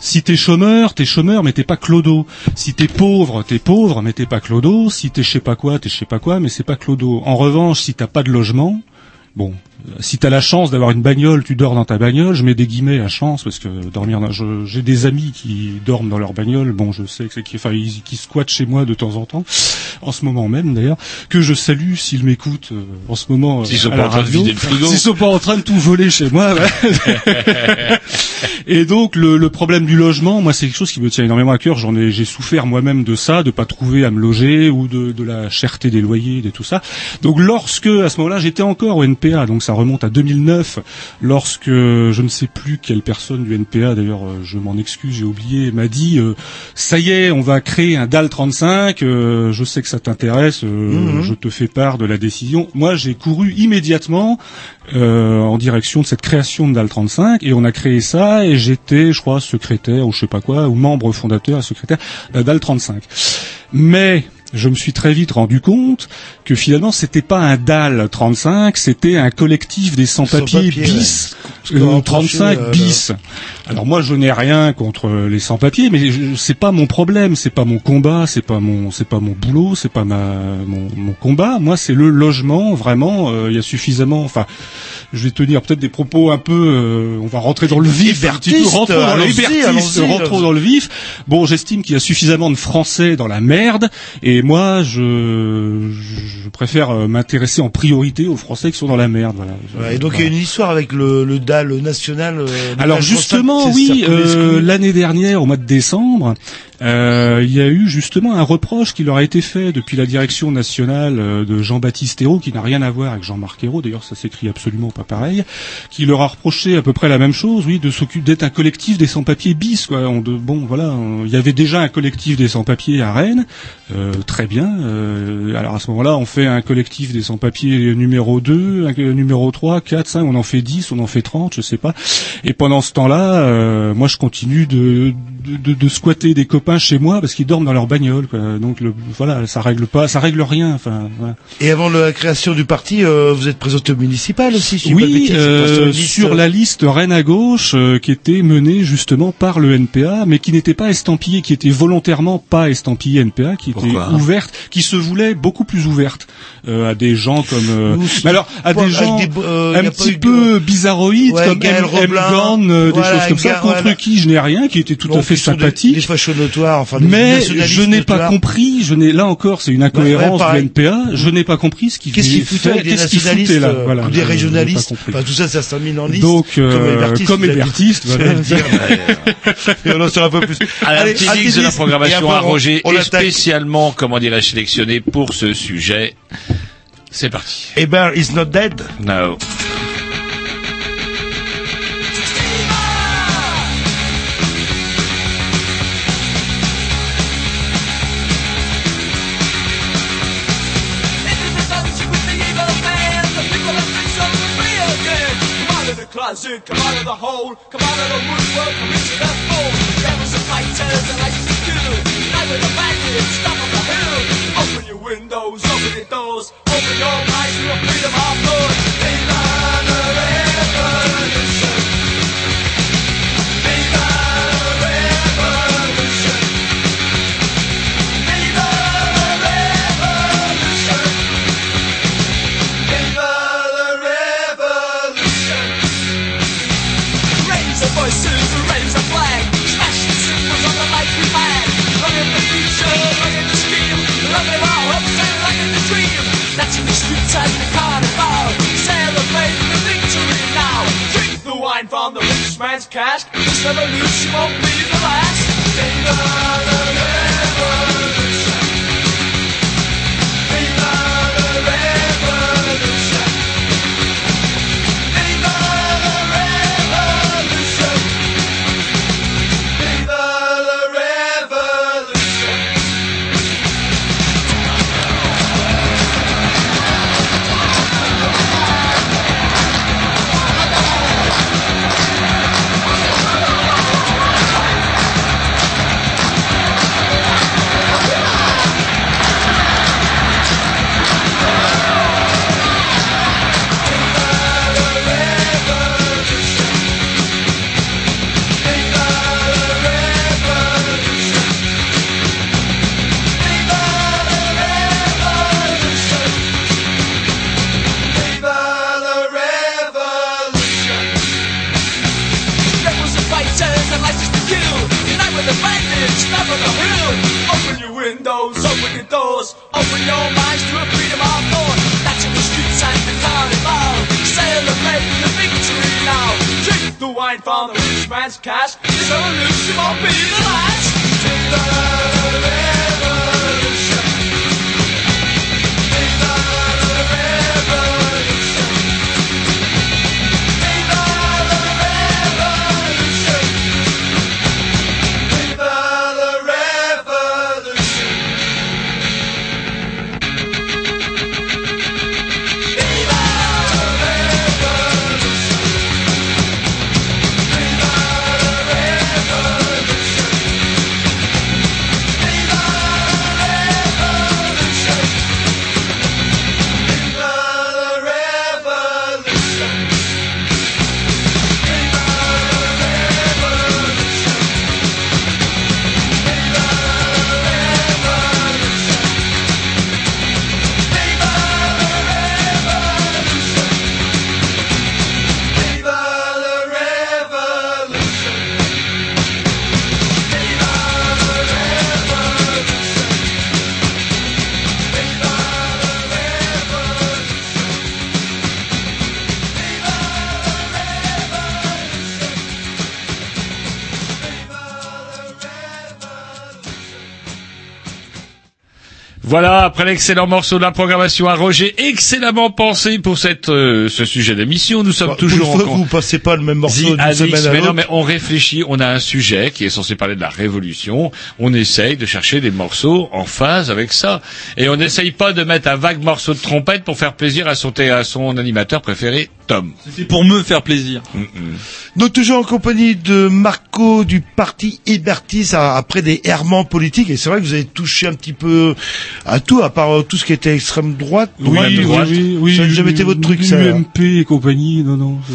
si t'es chômeur, t'es chômeur, mais t'es pas clodo. Si t'es pauvre, t'es pauvre, mais t'es pas clodo. Si t'es je sais pas quoi, t'es je sais pas quoi, mais c'est pas clodo. En revanche, si t'as pas de logement, Bon, si t'as la chance d'avoir une bagnole, tu dors dans ta bagnole. Je mets des guillemets à chance parce que dormir, dans- je- j'ai des amis qui dorment dans leur bagnole. Bon, je sais que c'est qui, enfin, ils- qui squattent chez moi de temps en temps, en ce moment même d'ailleurs, que je salue s'ils m'écoutent euh, en ce moment. euh, S'ils sont à pas en train de radio. vider le frigo. S'ils sont pas en train de tout voler chez moi. ouais. Et donc le, le problème du logement, moi c'est quelque chose qui me tient énormément à cœur. J'en ai, j'ai souffert moi-même de ça, de pas trouver à me loger ou de, de la cherté des loyers, de tout ça. Donc lorsque à ce moment-là j'étais encore au NPA, donc ça remonte à 2009, lorsque je ne sais plus quelle personne du NPA, d'ailleurs euh, je m'en excuse, j'ai oublié, m'a dit euh, ça y est, on va créer un DAL 35. euh, je sais que ça t'intéresse, euh, Mhm. je te fais part de la décision. Moi j'ai couru immédiatement euh, en direction de cette création de DAL 35 et on a créé ça et j'étais, je crois, secrétaire ou je sais pas quoi, ou membre fondateur et secrétaire DAL 35. Mais je me suis très vite rendu compte que finalement c'était pas un DAL 35, c'était un collectif des sans-papiers Sans-papiers, bis, ouais. euh, Parce qu'en 35 tranché, euh, bis. Alors moi je n'ai rien contre les sans-papiers, mais c'est pas mon problème, c'est pas mon combat, c'est pas mon, c'est pas mon boulot, c'est pas ma, mon, mon combat. Moi c'est le logement, vraiment. euh, Il y a suffisamment, enfin, je vais tenir peut-être des propos un peu, euh, on va rentrer dans le vif, un petit peu, rentrons dans le allons-y, rentrons dans le vif. Bon, j'estime qu'il y a suffisamment de Français dans la merde, et moi, je, je préfère euh, m'intéresser en priorité aux Français qui sont dans la merde. Voilà. Ouais, et donc il y a une histoire avec le, le DAL national. euh, Alors DAL 35, justement, oui, euh, l'année dernière, au mois de décembre, euh, il y a eu justement un reproche qui leur a été fait depuis la direction nationale euh, de Jean-Baptiste Hérault, qui n'a rien à voir avec Jean-Marc Hérault, d'ailleurs ça s'écrit absolument pas pareil, qui leur a reproché à peu près la même chose, oui, de s'occuper d'être un collectif des sans-papiers bis, quoi. De, bon, voilà, il y avait déjà un collectif des sans-papiers à Rennes, euh, très bien. euh, alors à ce moment-là, on fait un collectif des sans-papiers numéro 2, un, euh, numéro 3, 4, 5, on en fait 10, on en fait 30, je sais pas. Et pendant ce temps-là, euh, moi je continue de, de, de, de squatter des copains chez moi parce qu'ils dorment dans leur bagnole. Quoi. Donc le, voilà, ça règle pas, ça règle rien. Enfin, voilà. Et avant la création du parti, euh, vous êtes présenté au municipal aussi, si Oui, euh, liste, sur euh, la liste Rennes à gauche, euh, qui était menée justement par le NPA, mais qui n'était pas estampillée, qui était volontairement pas estampillée NPA, qui était Pourquoi? ouverte, qui se voulait beaucoup plus ouverte euh, à des gens comme, euh, Nous, mais alors à des gens des euh, un petit peu bizarroïdes Ouais, comme Gaël M. M. Roblin, Gant, euh, des voilà, choses comme ça, contre voilà. qui je n'ai rien, qui était tout donc, à fait ils sont des- sympathique. Des fachos notoires, enfin des Mais je n'ai pas compris, je n'ai là encore, c'est une incohérence Ouais, ouais, du NPA. Je n'ai pas compris ce qu'il Qu'est-ce qu'ils fait, foutaient avec des qu'est-ce qu'il nationalistes foutait là, euh, voilà. ou des régionalistes. Enfin, tout ça, ça se termine en liste. Donc, euh, comme avez- Hébertiste, voilà. Et on en saura un peu plus. Allez, un Allez, petit un mix de la programmation à Roger est spécialement, comment dirais-je, sélectionné pour ce sujet. C'est parti. Hébert is not dead. No. Closet, come out of the hole, come out of the woodwork, come into the fold. Devils and fighters and like to do. Night with the bandits, top of the hill. Open your windows, open your doors, open your minds to a freedom of podcast. It's evolution. Cash. is a loose, you be Voilà, après l'excellent morceau de la programmation à Roger, excellemment pensé pour cette, euh, ce sujet d'émission. Nous sommes Bah, toujours vous, en vous passez pas le même morceau The d'une semaine à mais non, mais on réfléchit, on a un sujet qui est censé parler de la révolution, on essaye de chercher des morceaux en phase avec ça. Et on n'essaye pas de mettre un vague morceau de trompette pour faire plaisir à son, à son animateur préféré, Tom. C'était pour me faire plaisir. Donc toujours en compagnie de Marco du parti Hébertis après des errements politiques et c'est vrai que vous avez touché un petit peu à tout à part euh, tout ce qui était extrême droite. Oui, droite. oui, oui, ça n'a jamais été votre truc ça. UMP et compagnie, non, non. euh.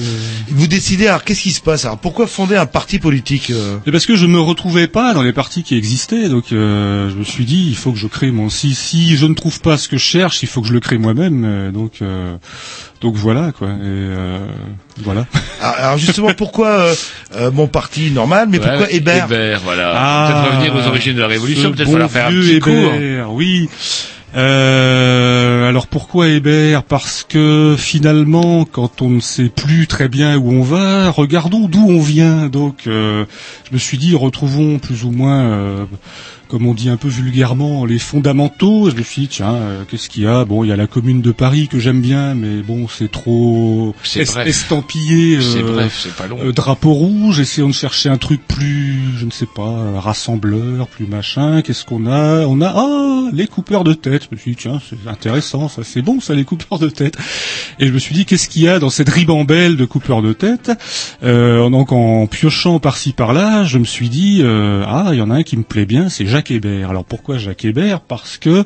Vous décidez alors qu'est-ce qui se passe alors? Pourquoi fonder un parti politique euh? Et parce que je me retrouvais pas dans les partis qui existaient, donc euh, je me suis dit il faut que je crée mon si si je ne trouve pas ce que je cherche, il faut que je le crée moi-même. euh, donc euh, donc voilà quoi. Et euh, voilà. Alors alors justement pourquoi euh, euh, mon parti normal mais Ouais, pourquoi Hébert Hébert, voilà. Ah, peut-être revenir aux origines de la révolution, peut-être bon falloir faire un petit cours. Hébert, Oui. Euh, alors pourquoi Hébert? Parce que finalement, quand on ne sait plus très bien où on va, regardons d'où on vient. Donc, euh, je me suis dit, retrouvons plus ou moins, euh, comme on dit un peu vulgairement, les fondamentaux. Je me suis dit, tiens, euh, qu'est-ce qu'il y a? Bon, il y a la Commune de Paris que j'aime bien, mais bon, c'est trop C'est bref. estampillé. C'est euh, bref, c'est pas long. euh, drapeau rouge, essayons de chercher un truc plus, je ne sais pas, rassembleur, plus machin. Qu'est-ce qu'on a? On a ah les coupeurs de tête. Je me suis dit tiens c'est intéressant, ça c'est bon ça les coupeurs de tête. Et je me suis dit qu'est-ce qu'il y a dans cette ribambelle de coupeurs de tête? Euh, Donc en piochant par-ci par-là, je me suis dit euh, ah il y en a un qui me plaît bien, c'est Jacques Hébert. Alors pourquoi Jacques Hébert? Parce que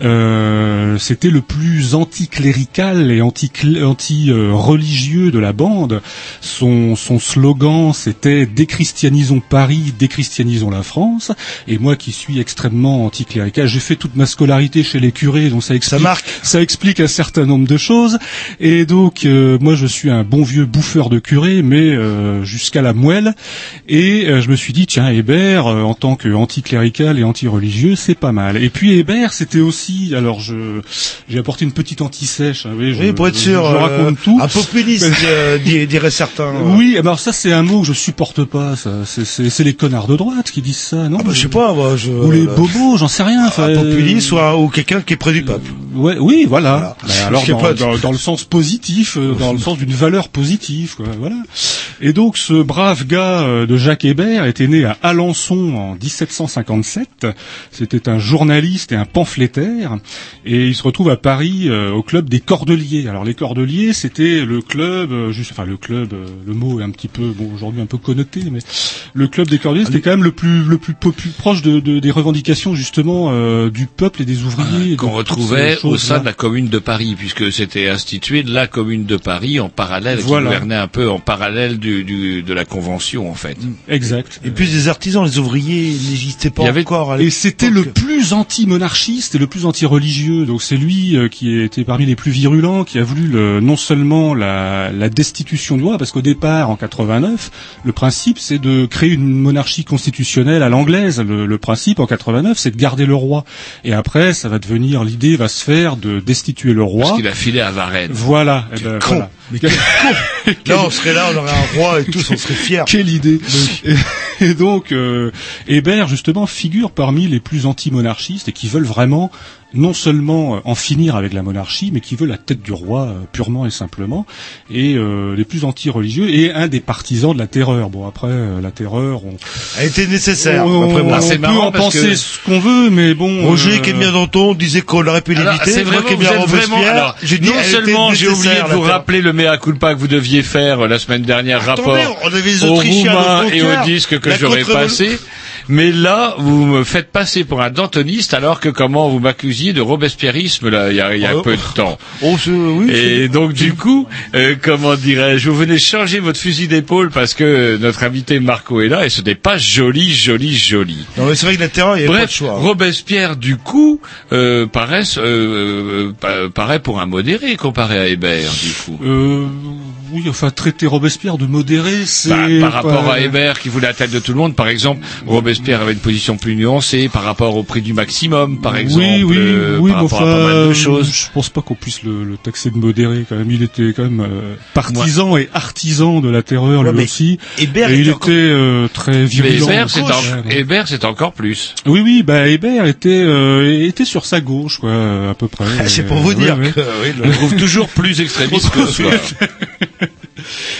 euh, c'était le plus anticlérical et anti-religieux anti, euh, religieux de la bande. Son, son slogan, c'était déchristianisons Paris, déchristianisons la France. Et moi, qui suis extrêmement anticlérical, j'ai fait toute ma scolarité chez les curés, donc ça explique, ça, explique un certain nombre de choses. Et donc, euh, moi, je suis un bon vieux bouffeur de curé, mais euh, jusqu'à la moelle. Et euh, je me suis dit, tiens, Hébert, euh, en tant qu'anticlérical et anti-religieux, c'est pas mal. Et puis Hébert, c'était aussi, alors je j'ai apporté une petite anti-sèche. hein, oui, je- Oui, pour être je- sûr, je, euh, raconte tout. un populiste, euh, di- diraient certains. Oui, alors ça c'est un mot que je supporte pas. Ça, c'est, les connards de droite qui disent ça, non Ah bah, je sais pas, moi, je... Ou les euh, bobos, j'en sais rien. un populiste euh, ou, ou quelqu'un qui est près du peuple. Ouais, oui, voilà. Ben alors Je sais dans, pas. dans- dans le sens positif, euh, dans le sens d'une valeur positive, quoi. Voilà. Et donc ce brave gars euh, de Jacques Hébert était né à Alençon en 1757. C'était un journaliste et un pamphlétaire, et il se retrouve à Paris euh, au club des Cordeliers. Alors les Cordeliers, c'était le club, euh, juste, enfin le club, euh, le mot est un petit peu, bon aujourd'hui un peu connoté, mais le club des Cordeliers, c'était quand même le plus le plus, popu- proche de, de- des revendications justement euh, du peuple et des ouvriers. qu'on toutes ces retrouvait au sein de la commune de Paris, puisque c'était institué de la commune de Paris en parallèle, Voilà. qui gouvernait un peu en parallèle du, du- de la convention, en fait. Exact. Et puis les artisans, les ouvriers n'existaient pas Il y avait- encore. Et c'était le plus anti-monarchiste et le plus anti-religieux. Donc c'est lui euh, qui était parmi les plus virulents, qui a voulu le- non seulement la, la destitution du roi, parce qu'au départ, en 89, le principe c'est de créer une monarchie constitutionnelle à l'anglaise. Le, le principe en 89, c'est de garder le roi. Et après, ça va devenir, l'idée va se faire de destituer le roi. Parce qu'il a filé à Varennes. Voilà. eh ben, con. voilà. Mais quel Là, on serait là, on aurait un roi et tous, on serait fiers. Quelle idée et, et donc, euh, Hébert, justement, figure parmi les plus anti-monarchistes et qui veulent vraiment non seulement euh, en finir avec la monarchie, mais qui veut la tête du roi euh, purement et simplement, et euh, les plus anti-religieux, et un des partisans de la terreur. Bon, après, euh, la terreur, on, Elle était nécessaire. on, après moi. on c'est peut marrant en parce penser que- ce qu'on veut, mais bon... Roger, euh, qui bien Danton, disait qu'on aurait pu l'éviter. c'est Moi vraiment, aime vous bien êtes vraiment, alors, dit, non seulement j'ai oublié de vous rappeler le mea culpa que vous deviez faire euh, la semaine dernière, rapport Attendez, on avait les aux Roumains et au cœur. disque que j'aurais passé. Mais là, vous me faites passer pour un dantoniste alors que comment vous m'accusiez de robespierrisme là, il y a, il y a Oh. peu de temps. Oh, oui, Et donc du coup, euh, comment dirais-je, vous venez changer votre fusil d'épaule parce que notre invité Marco est là et ce n'est pas joli, joli, joli. Non, mais c'est vrai que la terreur, il n'y avait pas de Bref, choix. Robespierre du coup euh, paraît, euh, euh, pa- paraît pour un modéré comparé à Hébert du coup. Oui, enfin traiter Robespierre de modéré, c'est Bah, par rapport pas- à Hébert qui voulait la tête de tout le monde, par exemple, Robespierre avait une position plus nuancée par rapport au prix du maximum, par exemple, oui, oui, euh, oui, par mais rapport à pas mal de enfin, choses. Je pense pas qu'on puisse le, le taxer de modéré quand même. Il était quand même euh, partisan et artisan de la terreur Ouais, lui mais aussi. Hébert et il était euh, très Mais virulent. Hébert, c'est en- ouais. Encore plus. Oui, oui, bah Hébert était euh, était sur sa gauche, quoi, à peu près. C'est pour vous dire ouais. que oui, le- On trouve toujours plus extrémiste que soi.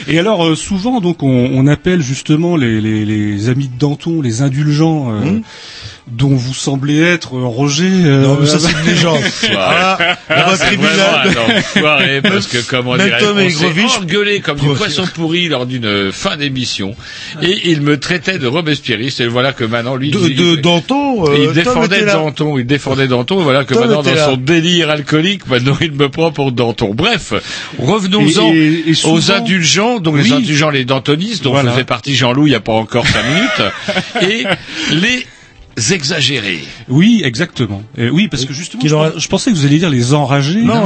Et alors euh, souvent donc on, appelle justement les, amis de Danton les indulgents euh, dont vous semblez être euh, Roger. euh, Non, mais ça, c'est une légende. Voilà. Le c'est tribunal. vraiment un enfoiré, parce que comment Même dirais Tom on s'est engueulé comme du poisson pourri lors d'une euh, fin d'émission, et il me traitait de Robespierriste, et voilà que maintenant, lui, de, il, de Danton. euh, il défendait. Danton, il défendait Danton, et voilà que Tom maintenant, dans là. son délire alcoolique, maintenant, il me prend pour Danton. Bref, revenons-en aux indulgents, donc les indulgents, les dantonistes, dont Voilà. faisait partie Jean-Loup il n'y a pas encore cinq minutes, et les exagérés. Oui, exactement. Et oui, parce que justement, je, pensais que vous alliez dire les enragés. Non,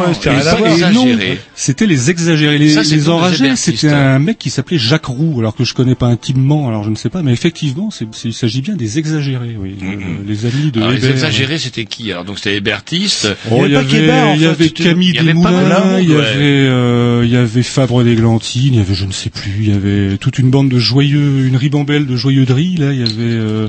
c'était les exagérés. Les, Ça, les enragés, c'était un mec qui s'appelait Jacques Roux, alors que je connais pas intimement, alors je ne sais pas, mais effectivement, il s'agit bien des exagérés, oui. Euh, les amis de Alors, les Hébert. exagérés, c'était qui? Alors, donc c'était hébertiste. Oh, il y avait il y avait Camille il y avait pas Desmoulins, il y ouais. avait, euh, il y avait Fabre d'Églantine, il y avait, je ne sais plus, il y avait toute une bande de joyeux, une ribambelle de joyeux drilles, là, il y avait,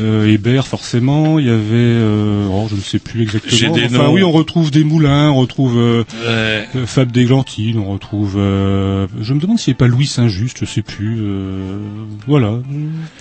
euh, Hébert, forcément, il y avait, euh, oh, je ne sais plus exactement. Des enfin, noms. oui, on retrouve des moulins, on retrouve, euh, Ouais. euh, Fab d'Églantine, on retrouve, euh, je me demande s'il n'y a pas Louis Saint-Just, je sais plus, euh, voilà.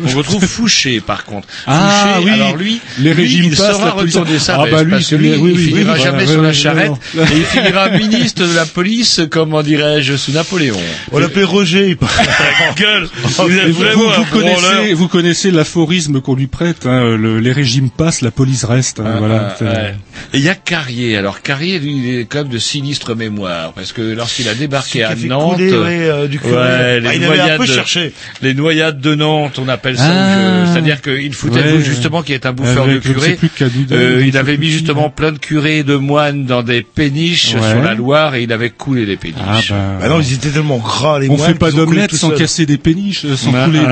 On retrouve Fouché, par contre. Ah, Fouché, oui. alors lui, Les lui, régimes il passent, retourner sa Ah, bah, lui, parce que lui, oui, il oui, finira oui, jamais ouais, sur ouais, la charrette, non, et il finira ministre de la police, comment dirais-je, sous Napoléon. On l'appelait Roger. Gueule, vous vous, vous un connaissez, vous connaissez l'aphorisme qu'on lui hein, le- les régimes passent, la police reste. hein, Ah, voilà. ah, C'est- ouais. Et il y a Carrier. Alors Carrier, lui, il est quand même de sinistre mémoire, parce que lorsqu'il a débarqué à a fait Nantes, couler, ouais, euh, du curé. ouais, les il avait un noyades, peu cherché. les noyades de Nantes, on appelle ça. Ah. C'est-à-dire qu'il foutait Ouais. justement qui est un bouffeur Avec, de curé. plus, Euh, il avait mis justement plein de curés et de moines dans des péniches Ouais. sur la Loire et il avait coulé les péniches. Ah, bah, Bah non, ils étaient tellement gras, les on moines, fait pas qu'ils ont coulé d'omelette tout sans casser des péniches, sans couler. les-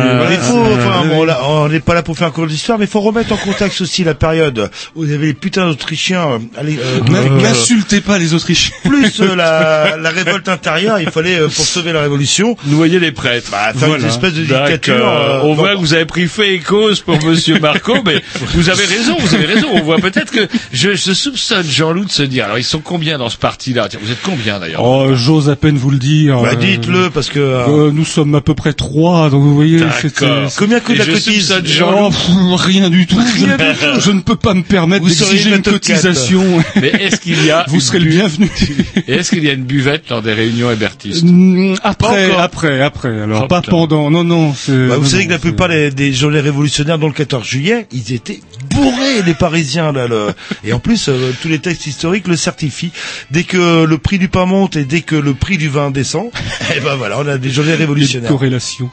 on n'est pas là pour faire un cours d'histoire, mais il faut remettre en contexte aussi la période où il y avait les putains d'Autrichiens, euh, allez, euh, euh, N'insultez pas les Autrichiens. plus euh, la, la révolte intérieure, il fallait, euh, pour sauver la révolution, Noyer les prêtres. bah, faire Voilà. une espèce de dictature. Euh, on bon, voit que vous avez pris fait et cause pour Monsieur Marco, mais vous avez raison, vous avez raison. On voit peut-être que je, je soupçonne Jean-Loup de se dire. Alors ils sont combien dans ce parti-là? Tiens, Vous êtes combien d'ailleurs? Oh, j'ose à peine vous le dire. Bah, euh, dites-le, parce que... euh, euh, nous sommes à peu près trois, donc vous voyez, combien coûte la cotise soupçonne Oh, Jean-Loup. Rien du tout. Je, Rien du tout. je ne peux pas me permettre d'exiger une cotisation. Mais est-ce qu'il y a Vous une serez le bienvenu. Et est-ce qu'il y a une buvette dans des réunions hébertistes Mm, Après, après, après. Alors pas pendant. Non, non. Bah, vous non, savez non, que la plupart des, des journées révolutionnaires, dont le 14 juillet, ils étaient bourrés, les Parisiens. Là, le- Et en plus, euh, tous les textes historiques le certifient. Dès que le prix du pain monte et dès que le prix du vin descend, et ben voilà, on a des journées révolutionnaires. corrélation.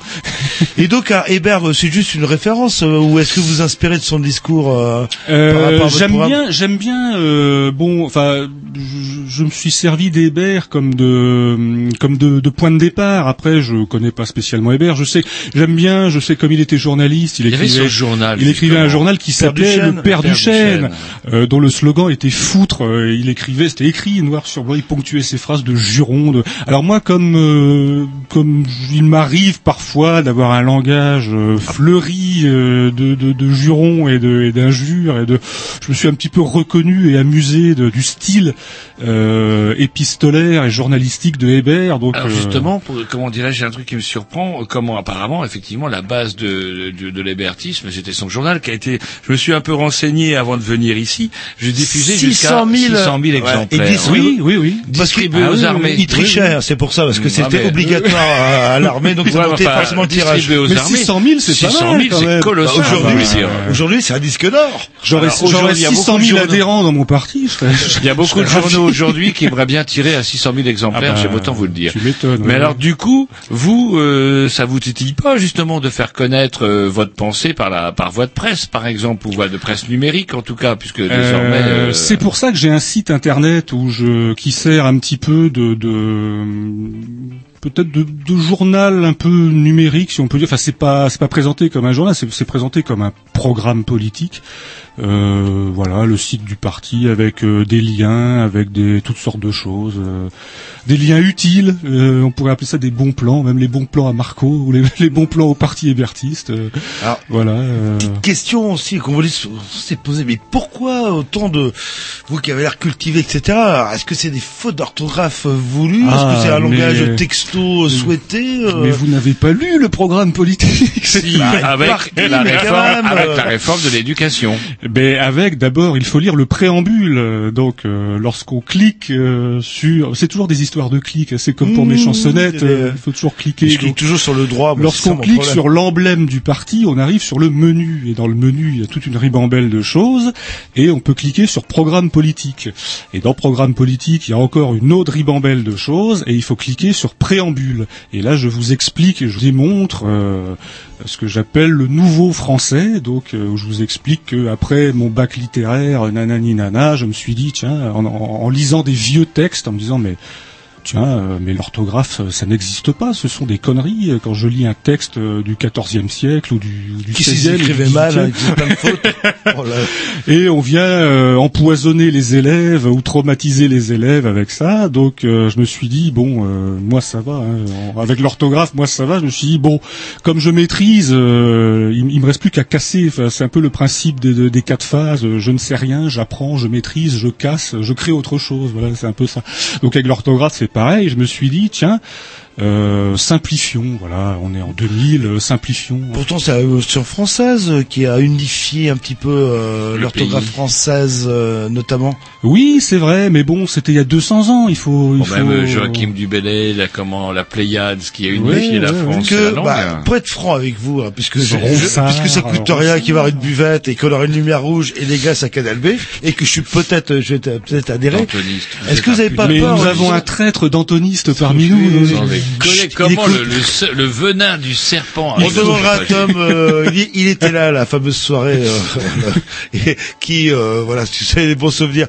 Et donc, à Hébert, c'est juste une référence euh, ou est-ce que vous vous inspirez de son discours euh, par Euh, rapport à votre j'aime programme bien, j'aime bien. euh, bon, enfin, je, je me suis servi d'Hébert comme de comme de, de point de départ. Après, je connais pas spécialement Hébert. Je sais, j'aime bien. Je sais comme il était journaliste, il Il écrivait. ce journal. Il écrivait un journal qui s'appelait Duchesne. Le Père Père du Chêne, Duchesne. euh, dont le slogan était foutre. Euh, il écrivait, c'était écrit noir sur blanc. Il ponctuait ses phrases de jurons. De... Alors moi, comme euh, comme il m'arrive parfois d'avoir un langage euh, fleuri euh, de, de, de jurons et de et d'injures et de, je me suis un petit peu reconnu et amusé de, du style euh, épistolaire et journalistique de Hébert. Donc Alors justement, pour, comment dirais-je, j'ai un truc qui me surprend. Comment apparemment, effectivement, la base de, de, de l'hébertisme, c'était son journal qui a été. Je me suis un peu renseigné avant de venir ici. Je diffusais jusqu'à 600 000, 600 000 ouais, exemplaires. et oui, oui, oui. Parce qu'il distribué ah, aux oui, armées. Il trichait, c'est pour ça, parce que c'était ah, mais- obligatoire à, à l'armée, donc Ouais, ça montait enfin, forcément le tirage. distribué aux Mais armées. 600 000, c'est pas 600 mal, 000, quand c'est colossal. Bah, aujourd'hui, j'ai c'est- dire. aujourd'hui, c'est un disque d'or. J'aurais Alors, j'aurais aujourd'hui, il y a 600 beaucoup de 000 journaux. adhérents dans mon parti. Il y a beaucoup de journaux aujourd'hui qui aimeraient bien tirer à 600 000 exemplaires, Ah bah, j'aime autant vous le dire. Tu m'étonnes. Mais alors du coup, vous, euh, ça vous titille pas justement de faire connaître euh, votre pensée par la par voie de presse, par exemple, ou voie de presse numérique en tout cas, puisque désormais. Euh, euh, C'est pour ça que j'ai un site internet où je qui sert un petit peu de, de peut-être de, de journal un peu numérique, si on peut dire. Enfin, c'est pas c'est pas présenté comme un journal, c'est présenté comme un programme politique. Euh, voilà, le site du parti avec euh, des liens, avec des toutes sortes de choses, euh, des liens utiles. euh, on pourrait appeler ça des bons plans, même les bons plans à Marco ou les, les bons plans au parti hébertiste. euh, Alors, voilà. euh, Question aussi qu'on voulait se- s'est posée, mais pourquoi autant de vous qui avez l'air cultivé, etc. Est-ce que c'est des fautes d'orthographe voulues Est-ce Ah, que c'est un mais- langage texto souhaité euh, Mais vous n'avez pas lu le programme politique Si, Bah, avec, partie, la réforme, même, avec la réforme de l'éducation. Ben avec d'abord il faut lire le préambule. Euh, Donc euh, lorsqu'on clique euh, sur, c'est toujours des histoires de clics. C'est comme pour Mmh, mes chansonnettes, euh, il faut toujours cliquer. Je clique toujours sur le droit. Lorsqu'on clique problème. sur l'emblème du parti, on arrive sur le menu et dans le menu il y a toute une ribambelle de choses et on peut cliquer sur programme politique. Et dans programme politique, il y a encore une autre ribambelle de choses et il faut cliquer sur préambule. Et là je vous explique et je vous démontre euh, ce que j'appelle le nouveau français, donc euh, je vous explique que après mon bac littéraire, nanani nana, je me suis dit tiens en, en- en lisant des vieux textes en me disant mais Tiens, euh, mais l'orthographe, euh, ça n'existe pas. Ce sont des conneries. Euh, Quand je lis un texte du XIVe siècle ou du, ou du Qui 16e, s'écrivait ou du mal, 18e, avec plein de fautes. Oh et on vient euh, empoisonner les élèves ou traumatiser les élèves avec ça. Donc euh, je me suis dit bon, euh, moi ça va. hein. Avec l'orthographe, moi ça va. Je me suis dit bon, comme je maîtrise, euh, il, il me reste plus qu'à casser. Enfin, c'est un peu le principe des, des- des quatre phases. Je ne sais rien, j'apprends, je maîtrise, je casse, je crée autre chose. Voilà, c'est un peu ça. Donc avec l'orthographe, c'est pareil. Je me suis dit tiens. Euh, simplifions, voilà, on est en 2000, euh, simplifions. Pourtant, c'est la Révolution française qui a unifié un petit peu euh, l'orthographe française, euh, notamment. Oui, c'est vrai, mais bon, c'était il y a 200 ans. Il faut, il Bon, faut. même euh, Joachim Dubélé, la, comment, la Pléiade, ce qui a unifié Ouais, la ouais, France que, et la langue. bah, pour être franc avec vous, hein, puisque, je- Ronsard, puisque ça coûte rien qu'il va y avoir une buvette et qu'on aura une lumière rouge et des glaces à Canal B, et que je suis peut-être, je vais être- peut-être adhérer. Est-ce que vous avez pas mais peur nous avons un traître dantoniste parmi nous. nous. Comment il le, le, le venin du serpent On demandera à Tom, euh, il, il était là, la fameuse soirée, euh, et qui, euh, voilà, si vous avez des bons souvenirs.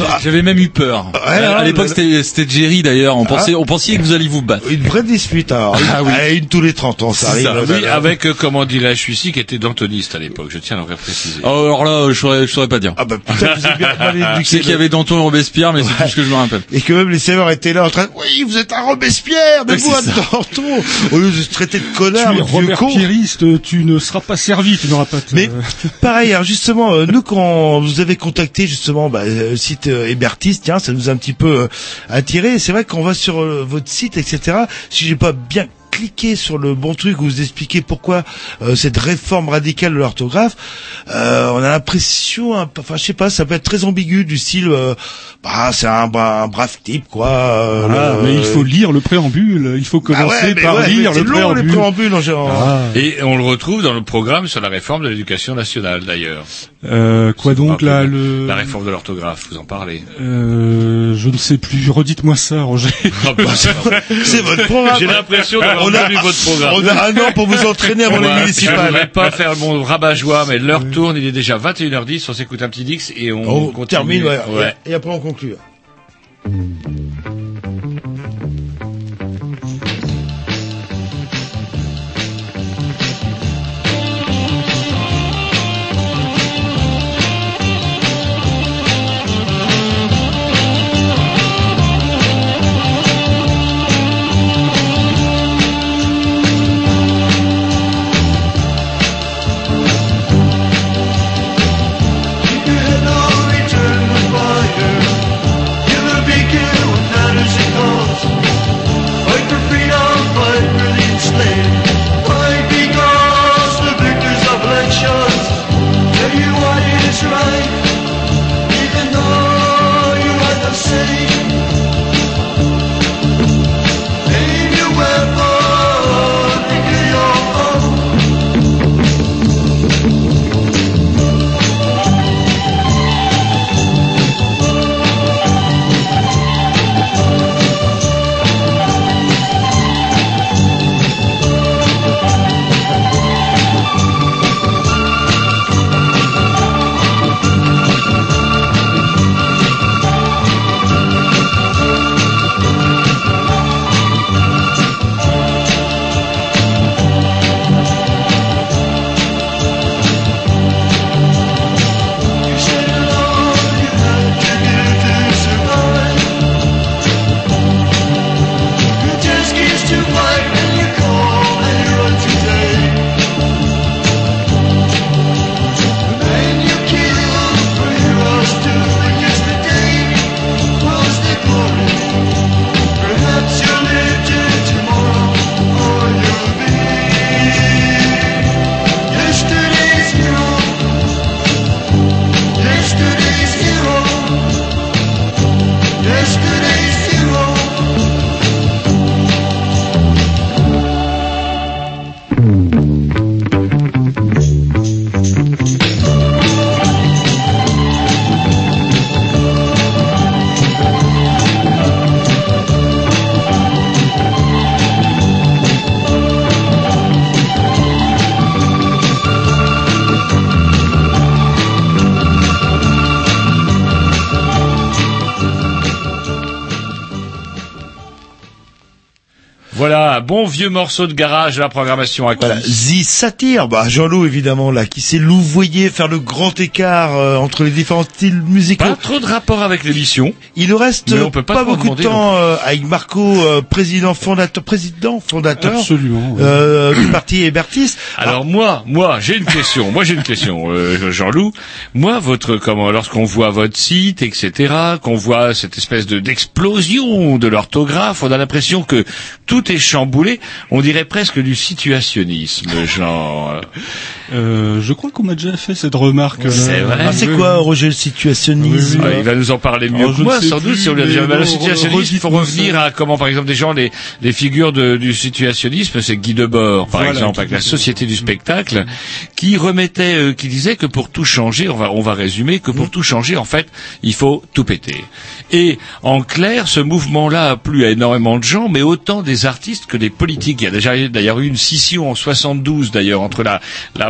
Ah, J'avais même eu peur. Ouais, à ouais, l'époque, c'était c'était Jerry d'ailleurs. On Ah. pensait, on pensait que vous alliez vous battre. une vraie dispute, alors. Ah oui. Ah, une tous les 30 ans, ça arrive. ça, Oui, avec, euh, comment dirais-je, celui-ci qui était dantoniste à l'époque, je tiens à le préciser. Oh, alors là, je saurais, je saurais pas dire. Ah bah putain, vous êtes bien mal Je éduqués, sais qu'il y avait Danton et Robespierre, mais c'est tout ce que je me rappelle. Et que même les serveurs étaient là en train de, oui, vous êtes un Robespierre, vous, c'est ça. Danton, au lieu de se traiter de Tu connard, es Robert con. Pierriste, tu ne seras pas servi, tu n'auras pas. de- Mais pareil, alors justement, euh, nous quand vous avez contacté justement bah, euh, le site euh, Hébertiste, tiens, ça nous a un petit peu euh, attiré. C'est vrai qu'on va sur euh, votre site, etc. Si j'ai pas bien cliqué sur le bon truc où vous expliquez pourquoi euh, cette réforme radicale de l'orthographe, euh, on a l'impression, enfin je sais pas, ça peut être très ambigu du style, euh, bah c'est un, bah, un brave type quoi. euh, Voilà, le- mais il faut lire le préambule. Il faut Ah commencer ouais, par ouais, lire le c'est long, préambule. les préambules en général. Ah. Et on le retrouve dans le programme sur la réforme de l'éducation nationale, d'ailleurs. Euh, quoi donc là le La réforme de l'orthographe, vous en parlez. euh, Je ne sais plus. Redites-moi ça, Roger. C'est votre programme. J'ai l'impression d'avoir On a- lu votre programme. On a un an pour vous entraîner avant Voilà, les Je ne municipales. voudrais pas faire mon rabat-joie, mais l'heure tourne, il est déjà 21h10, on s'écoute un petit Dix et on, On continue. termine, ouais, Ouais. Et après on conclut. Vieux morceau de garage de la programmation à Voilà, qui The Satire, bah Jean-Loup évidemment là, qui s'est louvoyé faire le grand écart euh, entre les différents styles musicaux. Pas trop de rapport avec l'émission. Il nous reste euh, on peut pas beaucoup de temps euh, avec Marco, euh, président fondateur, président fondateur Absolument. oui. euh, du parti Hébertis. Alors moi, moi, j'ai une question. Moi, j'ai une question, euh, Jean-Loup. Moi, votre comment, lorsqu'on voit votre site, etc., qu'on voit cette espèce de d'explosion de l'orthographe, on a l'impression que tout est chamboulé. On dirait presque du situationnisme, genre. Euh, je crois qu'on m'a déjà fait cette remarque. C'est vrai. Ah, c'est quoi. Roger, le situationnisme Ah, il va nous en parler mieux Alors, que moi, sans doute, si on lui a dit, mais bah, le situationnisme, il faut revenir à comment, par exemple, des gens, les, les figures de- du situationnisme, c'est Guy Debord, par Voilà, exemple, avec la. Société du spectacle, qui remettait, euh, qui disait que pour tout changer, on va, on va résumer, que pour tout changer, en fait, il faut tout péter. Et, en clair, ce mouvement-là a plu à énormément de gens, mais autant des artistes que des politiques. Il y a déjà d'ailleurs eu une scission en 72, d'ailleurs, entre la,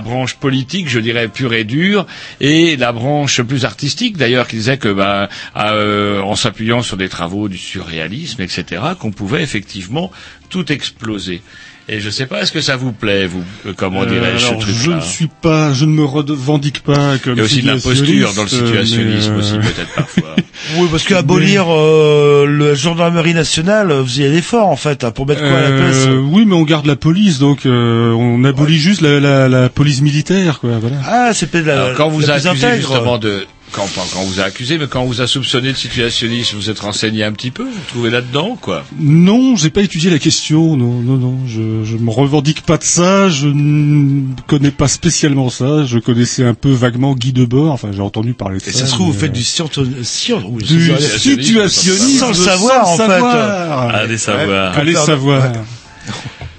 branche politique, je dirais, pure et dure, et la branche plus artistique, d'ailleurs, qui disait que, bah, euh, en s'appuyant sur des travaux du surréalisme, etc., qu'on pouvait effectivement tout exploser. Et je sais pas, est-ce que ça vous plaît, vous, euh, comment Euh, dirais-je, ce alors, je truc-là ne suis pas, je ne me revendique pas comme Il y a aussi de l'imposture dans le situationnisme euh, aussi, peut-être parfois. Oui, parce qu'abolir euh, le gendarmerie nationale, vous y allez fort en fait, hein, pour mettre quoi à la place Euh, oui, mais on garde la police, donc euh, on abolit juste la, la, la police militaire, quoi. Voilà. Ah, c'est peut-être la, Alors, quand vous la a plus accusé intègre. justement de quand, quand vous a accusé, mais quand on vous a soupçonné de situationnisme, vous êtes renseigné un petit peu, vous vous trouvez là-dedans, quoi. Non, j'ai pas étudié la question. Non, non, non. Je, je me revendique pas de ça. Je ne connais pas spécialement ça. Je connaissais un peu vaguement Guy Debord. Enfin, j'ai entendu parler de Et ça. ça se trouve, vous faites euh, du science, science, oui, du situationnisme sans le savoir, en fait. savoir. Allez savoir. Allez savoir.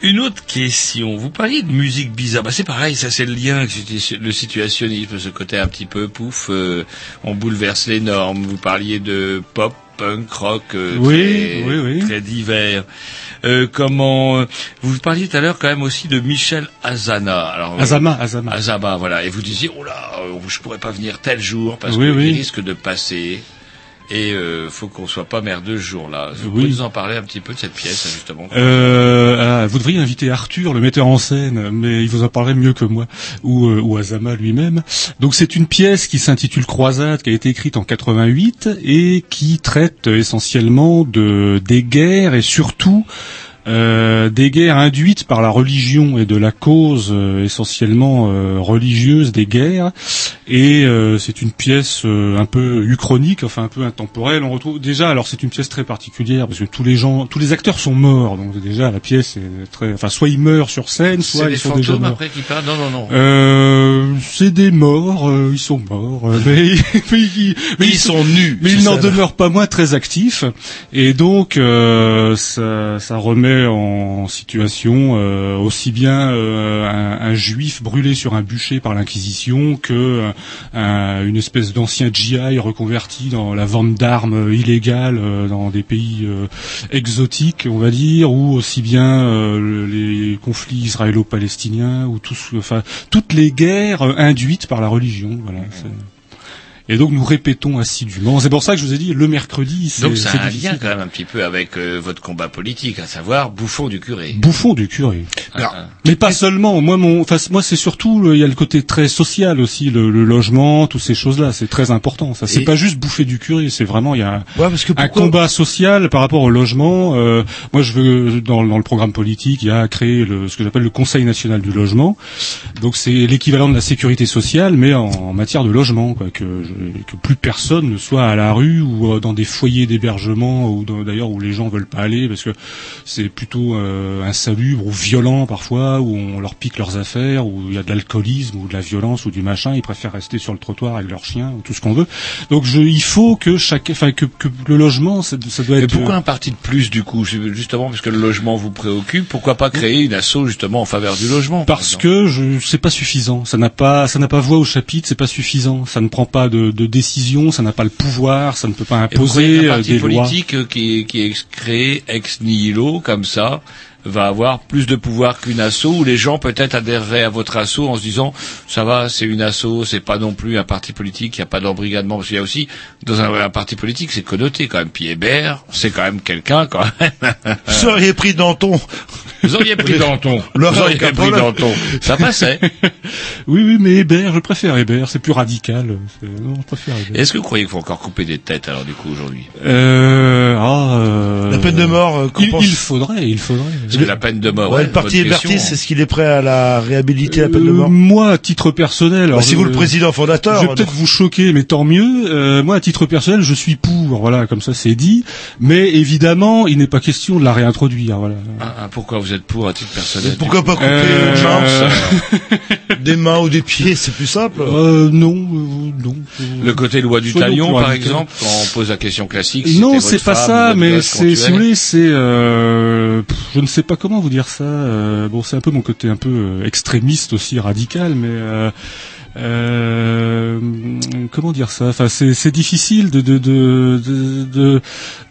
Une autre question. Vous parliez de musique bizarre. Bah, c'est pareil, ça c'est le lien le situationnisme, ce côté un petit peu pouf, euh, on bouleverse les normes. Vous parliez de pop, punk, rock, euh, Oui, très, oui, oui. très divers. Euh, comment euh, vous parliez tout à l'heure quand même aussi de Michel Azana. Alors, euh, Azama, Azama. Azama, voilà. Et vous disiez, oh là, euh, je pourrais pas venir tel jour parce qu'il oui. risque de passer. Et euh, faut qu'on soit pas merdeux ce jour-là. Vous Oui. pouvez nous en parler un petit peu de cette pièce, justement. Euh, ah, vous devriez inviter Arthur, le metteur en scène, mais il vous en parlerait mieux que moi, ou, euh, ou Azama lui-même. Donc c'est une pièce qui s'intitule Croisade, qui a été écrite en 88 et qui traite essentiellement de des guerres et surtout euh, des guerres induites par la religion et de la cause euh, essentiellement euh, religieuse des guerres. Et euh, c'est une pièce euh, un peu uchronique, enfin un peu intemporelle. On retrouve déjà, alors c'est une pièce très particulière parce que tous les gens, tous les acteurs sont morts. Donc déjà la pièce est très, enfin soit ils meurent sur scène, C'est soit ils sont déjà fantômes morts. après qui parlent Non, non, non. Euh, c'est des morts, euh, ils sont morts, euh, mais, mais ils, mais Ils sont nus. mais c'est ils n'en demeurent pas moins très actifs. Et donc, euh, ça, ça remet en situation euh, aussi bien euh, un, un juif brûlé sur un bûcher par l'Inquisition que un- une espèce d'ancien GI reconverti dans la vente d'armes illégales euh, dans des pays euh, exotiques, on va dire, ou aussi bien euh, le- les conflits israélo-palestiniens, ou tous, enfin toutes les guerres euh, induites par la religion. Voilà. c'est- Et donc nous répétons assidûment. C'est pour ça que je vous ai dit le mercredi. c'est- Donc ça c'est a un lien quand même un petit peu avec euh, votre combat politique, à savoir bouffon du curé. Bouffon du curé. Ah, ah. Mais pas seulement. Moi, mon, enfin, moi, c'est surtout il y a le côté très social aussi, le, le logement, toutes ces choses-là. C'est très important. Ça, c'est Et- pas juste bouffer du curé. C'est vraiment il y a Ouais, parce que un combat social par rapport au logement. Euh, moi, je veux dans, dans le programme politique, il y a créé le, ce que j'appelle le Conseil national du logement. Donc, c'est l'équivalent de la sécurité sociale, mais en, en matière de logement, quoi, que, je- que plus personne ne soit à la rue ou euh, dans des foyers d'hébergement ou d'ailleurs où les gens veulent pas aller parce que c'est plutôt euh, insalubre ou violent parfois où on leur pique leurs affaires où il y a de l'alcoolisme ou de la violence ou du machin. Ils préfèrent rester sur le trottoir avec leurs chiens ou tout ce qu'on veut. Donc je, il faut que chaque enfin que, que le logement ça, ça doit être pourquoi un parti de plus du coup Justement parce que le logement vous préoccupe, pourquoi pas créer une asso justement en faveur du logement par parce exemple? que je c'est pas suffisant. Ça n'a pas ça n'a pas voix au chapitre c'est pas suffisant. Ça ne prend pas de, de décision ça n'a pas le pouvoir ça ne peut pas Et imposer qu'un euh, parti des lois. politique euh, qui est, qui est créé ex nihilo comme ça va avoir plus de pouvoir qu'une asso, où les gens peut-être adhéreraient à votre asso en se disant ça va, c'est une asso, c'est pas non plus un parti politique, il n'y a pas d'embrigadement, parce qu'il y a aussi dans un, un parti politique, c'est connoté quand même. Puis Hébert, c'est quand même quelqu'un quand même. Vous auriez pris Danton. Vous auriez pris Danton. Vous auriez pris. Danton. Ça passait. Oui, oui, mais Hébert, je préfère Hébert, c'est plus radical. C'est- Non, je préfère Hébert. Est-ce que vous croyez qu'il faut encore couper des têtes alors du coup aujourd'hui? Euh, ah, euh, La peine de mort, euh, il, pense- il faudrait, il faudrait. Parce que la peine de mort. Ouais, ouais, le parti hébertiste, est-ce qu'il est prêt à la réhabiliter, la peine de Euh, mort Moi, à titre personnel, alors Bah, C'est je- vous le président fondateur. Je vais peut-être vous choquer, mais tant mieux. Euh, moi, à titre personnel, je suis pour. Voilà, comme ça, c'est dit. Mais évidemment, il n'est pas question de la réintroduire. Voilà. Ah, ah, pourquoi vous êtes pour à titre personnel Pourquoi pas couper Euh, une chance Des mains ou des pieds, c'est plus simple. Euh, non, euh, non. Euh, Le côté loi du talion, par radical. exemple, quand on pose la question classique. si Non, c'est pas femme, ça, mais c'est, si vous voulez, c'est, euh, je ne sais pas comment vous dire ça. euh, bon, c'est un peu mon côté un peu euh, extrémiste aussi, radical, mais euh, comment dire ça? Enfin, c'est, difficile de de, de de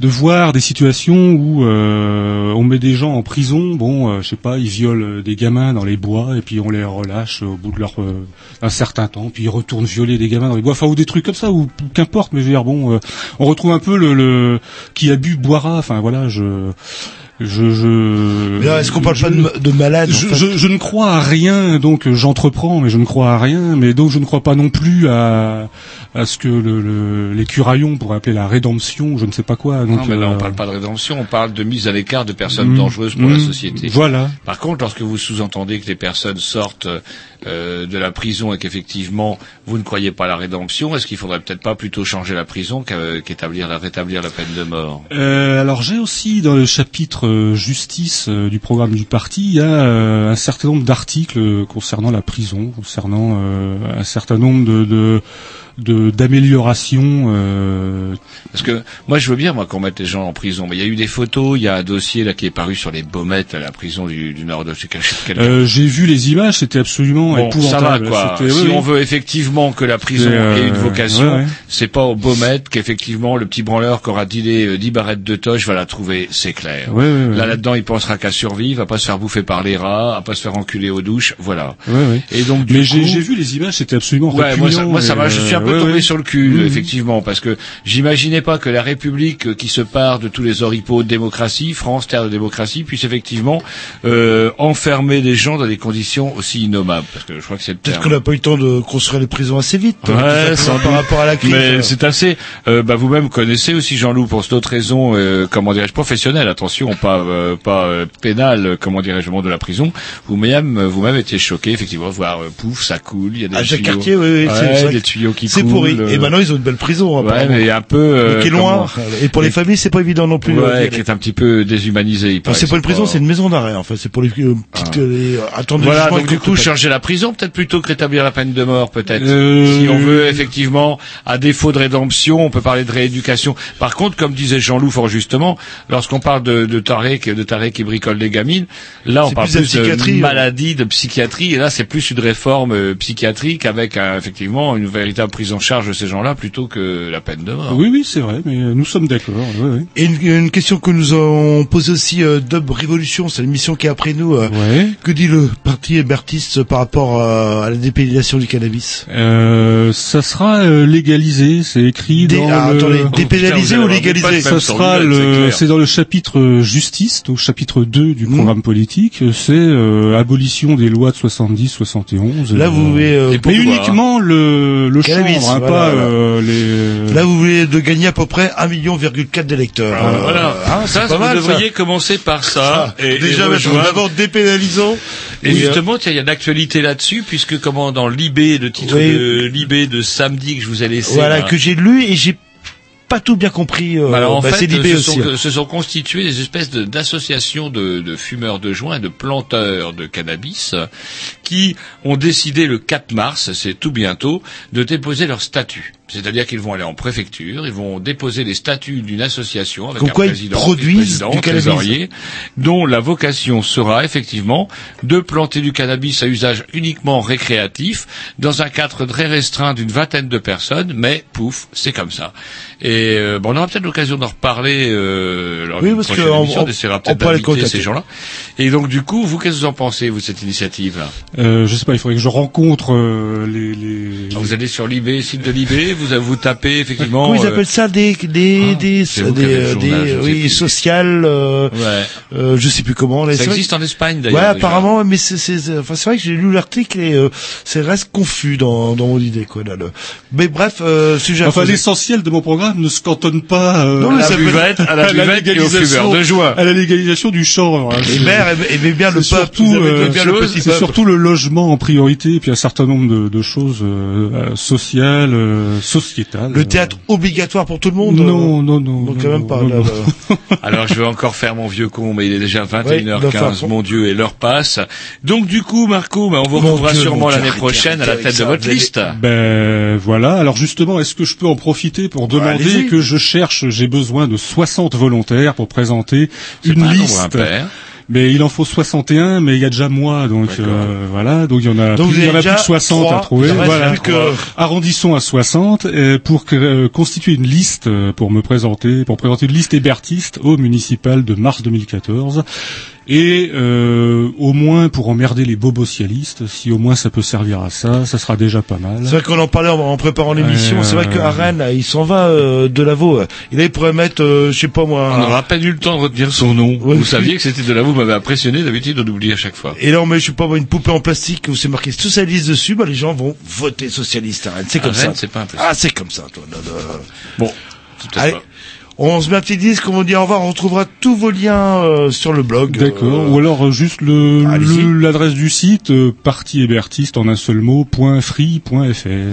de voir des situations où euh, on met des gens en prison. Bon, euh, je sais pas, ils violent des gamins dans les bois et puis on les relâche au bout de leur euh, un certain temps, puis ils retournent violer des gamins dans les bois, enfin ou des trucs comme ça, ou, ou qu'importe. Mais je veux dire, bon, euh, on retrouve un peu le, le qui a bu boira. Enfin voilà, je je je. Est-ce qu'on parle je- pas de, ma- de malade en je, fait je, je ne crois à rien, donc euh, j'entreprends, mais je ne crois à rien, mais donc je ne crois pas non plus à, à ce que le, le- les curaillons pourraient appeler la rédemption, je ne sais pas quoi. Donc, Non, mais là, on euh, parle pas de rédemption, on parle de mise à l'écart de personnes Mm, dangereuses pour la mm, société. Voilà. Par contre, lorsque vous sous-entendez que les personnes sortent euh, de la prison et qu'effectivement vous ne croyez pas à la rédemption, est-ce qu'il faudrait peut-être pas plutôt changer la prison qu'établir la rétablir la peine de mort? Euh, alors j'ai aussi dans le chapitre euh, justice euh, du programme du parti, il y a euh, un certain nombre d'articles concernant la prison, concernant euh, un certain nombre de de de- d'améliorations. euh, Parce que moi, je veux bien moi qu'on mette les gens en prison, mais il y a eu des photos, il y a un dossier là qui est paru sur les baumettes à la prison du, du nord de chez euh, j'ai vu les images, c'était absolument Bon, ça va quoi. Si oui, on oui. veut effectivement que la prison euh, ait une vocation, ouais, c'est pas au Baumette qu'effectivement le petit branleur qui aura dealé euh, 10 barrettes de toche va la trouver, c'est clair. Ouais, ouais, ouais. Là là-dedans, il pensera qu'à survivre, à pas se faire bouffer par les rats, à pas se faire enculer aux douches, voilà. Ouais, ouais. Et donc du Mais coup, j'ai vu les images, c'était absolument Ouais, moi ça, moi ça je suis un peu ouais, tombé ouais. sur le cul, Mhm. effectivement, parce que j'imaginais pas que la République qui se part de tous les oripeaux de démocratie, France, terre de démocratie, puisse effectivement euh, enfermer des gens dans des conditions aussi innommables, parce que je crois que c'est Peut-être qu'on n'a pas eu le temps de construire les prisons assez vite. Ouais, sans par rapport à la crise. Mais c'est assez. Euh, bah, vous-même connaissez aussi Jean-Loup pour cette autre raison, euh, comment dirais-je, professionnelle. Attention, pas euh, pas euh, pénale, euh, comment dirais-je, de la prison. Vous-même, vous-même étiez choqué, effectivement, voir euh, pouf, ça coule. Il y a des À Jacques tuyaux. Cartier, oui, oui, Ouais, des tuyaux qui C'est pourri. euh, Et maintenant, ils ont une belle prison. Ouais, mais un peu. euh, Mais qui est loin. comment- Et pour les familles, c'est pas évident non plus. euh, Ouais, qui est un petit peu déshumanisé. c'est pas une prison, c'est une maison d'arrêt. Enfin, c'est pour les euh, petites euh, attendre Voilà, donc du coup, changer la prison, peut-être plutôt que rétablir la peine de mort, peut-être. Si on veut effectivement, à défaut de rédemption, on peut parler de rééducation. Par contre, comme disait Jean-Loup fort justement, lorsqu'on parle de, de Tarek, de Tarek qui bricole des gamines, là on parle plus de psychiatrie, de maladie, de psychiatrie, et là c'est plus une réforme euh, psychiatrique avec euh, effectivement une véritable prise en charge de ces gens-là plutôt que la peine de mort. Oui, oui, c'est vrai, mais nous sommes d'accord. Et une, une question que nous avons posée aussi, euh, Dub Révolution, c'est l'émission qui est après nous. euh, Ouais. Que dit le parti hébertiste par rapport euh, à la dépénalisation du cannabis? Euh, ça sera euh, légalisé, c'est écrit Dé- dans ah, le... attendez, dépénalisé Putain, vous ou légalisé Ça sera c'est le, clair. c'est dans le chapitre euh, justice, donc chapitre 2 du Mhm. programme politique, c'est euh, abolition des lois de 70, 71. Là, euh, vous voulez, euh, Et mais uniquement le, le hein, voilà, pas voilà. euh, les. Là, vous voulez de gagner à peu près 1,4 million d'électeurs. Ah, Euh, voilà. hein, ça, c'est pas vous mal, ça. devriez commencer par ça. et, Déjà, d'abord dépénalisons. Et Oui, justement, il y a une actualité là-dessus, puisque comment dans l'IB, le titre Oui. de l'IB de samedi que je vous ai laissé. Voilà, là, que j'ai lu et j'ai pas tout bien compris. euh, bah alors, en bah, fait, se, aussi. sont, se sont constituées des espèces de- d'associations de, de fumeurs de joints, de planteurs de cannabis, qui ont décidé le 4 mars, c'est tout bientôt, de déposer leur statut. C'est-à-dire qu'ils vont aller en préfecture, ils vont déposer les statuts d'une association avec Comme un président, produisent vice-président, du cannabis. trésorier, dont la vocation sera effectivement de planter du cannabis à usage uniquement récréatif, dans un cadre très restreint d'une vingtaine de personnes, mais pouf, c'est comme ça. Et euh, bon, on aura peut-être l'occasion d'en reparler euh, lors Oui, d'une prochaine que on- émission, on- essaiera peut-être d'inviter ces gens-là. Et donc du coup, vous, qu'est-ce que vous en pensez, vous, de cette initiative-là? Euh, je sais pas, il faudrait que je rencontre euh, les, les... Ah, Vous allez sur l'IB, site de l'IB, vous vous tapez effectivement. Comment ils euh, appellent ça des des des, qui des, le euh, des- oui sociales euh, Ouais. euh, je sais plus comment là, Ça existe que- en Espagne Ouais, d'ailleurs. déjà. apparemment mais c'est c'est enfin c'est vrai que j'ai lu l'article et euh, c'est reste confus dans dans mon idée quoi là le... Mais bref, euh, sujet à Enfin, l'essentiel de mon programme ne se cantonne pas euh, Non, à, peut- buvette, à la buvette et au fumeur de joie. à la légalisation du chanvre. hein. maires aiment, aimait bien le peuple, c'est surtout le logement en priorité, et puis un certain nombre de, de choses euh, euh, sociales, euh, sociétales. le théâtre obligatoire pour tout le monde. Non, non, non. Donc non, quand même pas. non, là, non. là. Alors je vais encore faire mon vieux con, mais il est déjà Oui, 21h15, enfin, mon Dieu, et l'heure passe. Donc du coup, Marco, ben, on vous retrouvera Dieu, sûrement l'année prochaine à la tête de votre liste. Ben voilà. Alors justement, est-ce que je peux en profiter pour demander que je cherche J'ai besoin de 60 volontaires pour présenter une pas un nombre liste. impair. Mais il en faut 61, mais il y a déjà moi, donc euh, voilà, donc il y en a, Donc plus, il y en a plus que 60 trois, à trouver. Voilà. que- Arrondissons à 60 euh, pour que- euh, constituer une liste euh, pour me présenter, pour présenter une liste hébertiste au municipal de mars 2014. Et euh, au moins pour emmerder les bobocialistes, si au moins ça peut servir à ça, ça sera déjà pas mal. C'est vrai qu'on en parlait en, en préparant l'émission. Euh, C'est vrai qu'à Rennes, là, il s'en va euh, de Lavaux. Et là, il pourrait mettre, euh, je sais pas moi. On n'aura pas eu le temps de retenir son nom. Ouais. Vous saviez que c'était de là, vous m'avez impressionné, d'habitude on oublie à chaque fois. Et là, on met, je sais pas moi, une poupée en plastique où c'est marqué socialiste dessus. Bah, les gens vont voter socialiste à Rennes. C'est comme Rennes, ça. c'est pas impossible. Ah, c'est comme ça. Toi, là, là. Bon, c'est peut-être Allez, pas. On se met un petit disque. On vous dit au revoir. On retrouvera tous vos liens euh, sur le blog. D'accord. Euh, Ou alors euh, juste le allez-y. le- l'adresse du site euh, parti hébertiste en un seul mot point free.fr.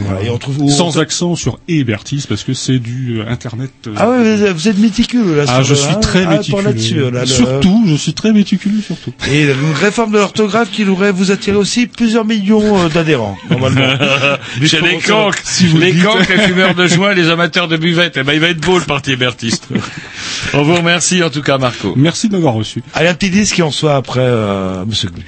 Voilà, et on trouve- Sans accent sur hébertiste parce que c'est du euh, internet. euh, Ah ouais, vous êtes- méticuleux là. Ah, sur je le- suis hein, très ah, méticuleux. là-dessus. Là, le- surtout, je suis très méticuleux surtout. Et une réforme de l'orthographe qui pourrait vous attirer aussi plusieurs millions euh, d'adhérents, normalement. Chez les canques, les canques, les fumeurs de joint, les amateurs de buvette, eh ben, il va être beau le parti hébertiste. On vous remercie en tout cas, Marco. Merci de m'avoir reçu. Allez, un petit disque et on soit après euh, Monsieur Glu.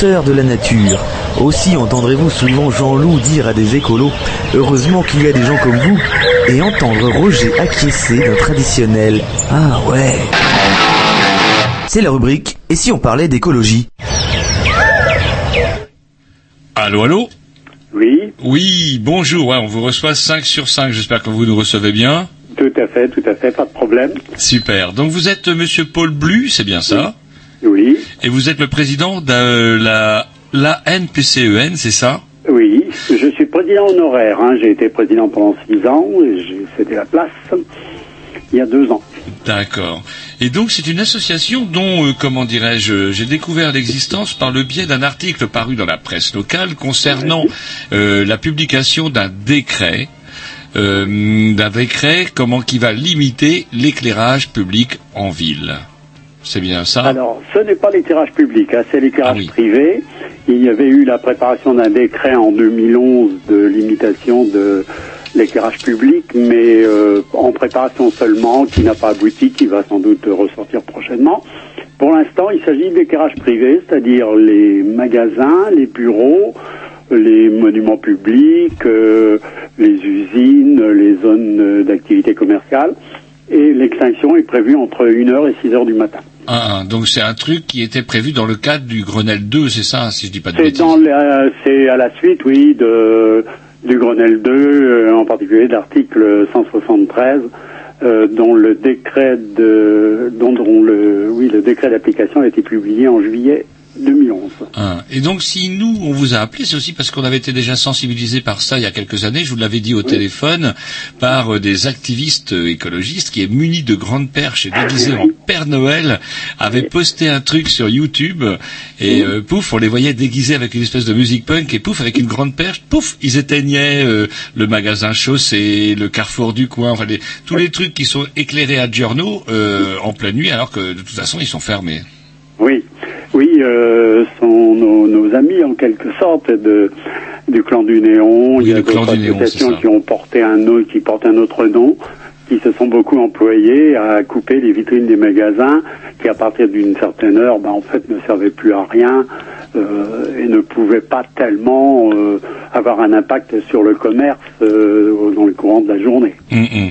De la nature. Aussi entendrez-vous souvent Jean-Loup dire à des écolos Heureusement qu'il y a des gens comme vous et entendre Roger acquiescer d'un traditionnel Ah ouais. C'est la rubrique Et si on parlait d'écologie? Allô, allô? Oui. Oui, bonjour, ouais, on vous reçoit 5 sur 5, j'espère que vous nous recevez bien. Tout à fait, tout à fait, pas de problème. Super, donc vous êtes Monsieur Paul Blu, c'est bien ça? Oui. Et vous êtes le président de la, la NPCEN, E c'est ça? Oui, je suis président honoraire. Hein. J'ai été président pendant six ans et j'ai cédé la place il y a deux ans. D'accord. Et donc c'est une association dont, euh, comment dirais-je, j'ai découvert l'existence par le biais d'un article paru dans la presse locale concernant euh, la publication d'un décret, euh, d'un décret comment qui va limiter l'éclairage public en ville. C'est bien ça Alors, ce n'est pas l'éclairage public, hein, c'est l'éclairage privé. Il y avait eu la préparation d'un décret en 2011 de limitation de l'éclairage public, mais euh, en préparation seulement, qui n'a pas abouti, qui va sans doute ressortir prochainement. Pour l'instant, il s'agit d'éclairage privé, c'est-à-dire les magasins, les bureaux, les monuments publics, euh, les usines, les zones d'activité commerciale. Et l'extinction est prévue entre 1h et 6h du matin. Ah, donc c'est un truc qui était prévu dans le cadre du Grenelle 2, c'est ça, si je dis pas de bêtises c'est à la suite, oui, de, du Grenelle 2, euh, en particulier de l'article 173, euh, dont le décret de, dont, dont le, oui, le décret d'application a été publié en juillet 2011. Ah, Et donc, si nous, on vous a appelé, c'est aussi parce qu'on avait été déjà sensibilisé par ça il y a quelques années, je vous l'avais dit au téléphone, par euh, des activistes euh, écologistes qui, munis de grandes perches et déguisés en Père Noël, avaient posté un truc sur YouTube, et euh, pouf, on les voyait déguisés avec une espèce de musique punk, et pouf, avec une grande perche, pouf, ils éteignaient euh, le magasin chaussée, le carrefour du coin, enfin, les- tous les trucs qui sont éclairés à Giorno euh, en pleine nuit, alors que de toute façon, ils sont fermés. Oui, oui, euh, sont nos, nos amis en quelque sorte de, du clan du néon. Il y a d'autres associations qui ont porté un autre, qui portent un autre nom, qui se sont beaucoup employés à couper les vitrines des magasins, qui à partir d'une certaine heure, ben, en fait, ne servaient plus à rien euh, et ne pouvaient pas tellement euh, avoir un impact sur le commerce euh, dans le courant de la journée. Hum, hum.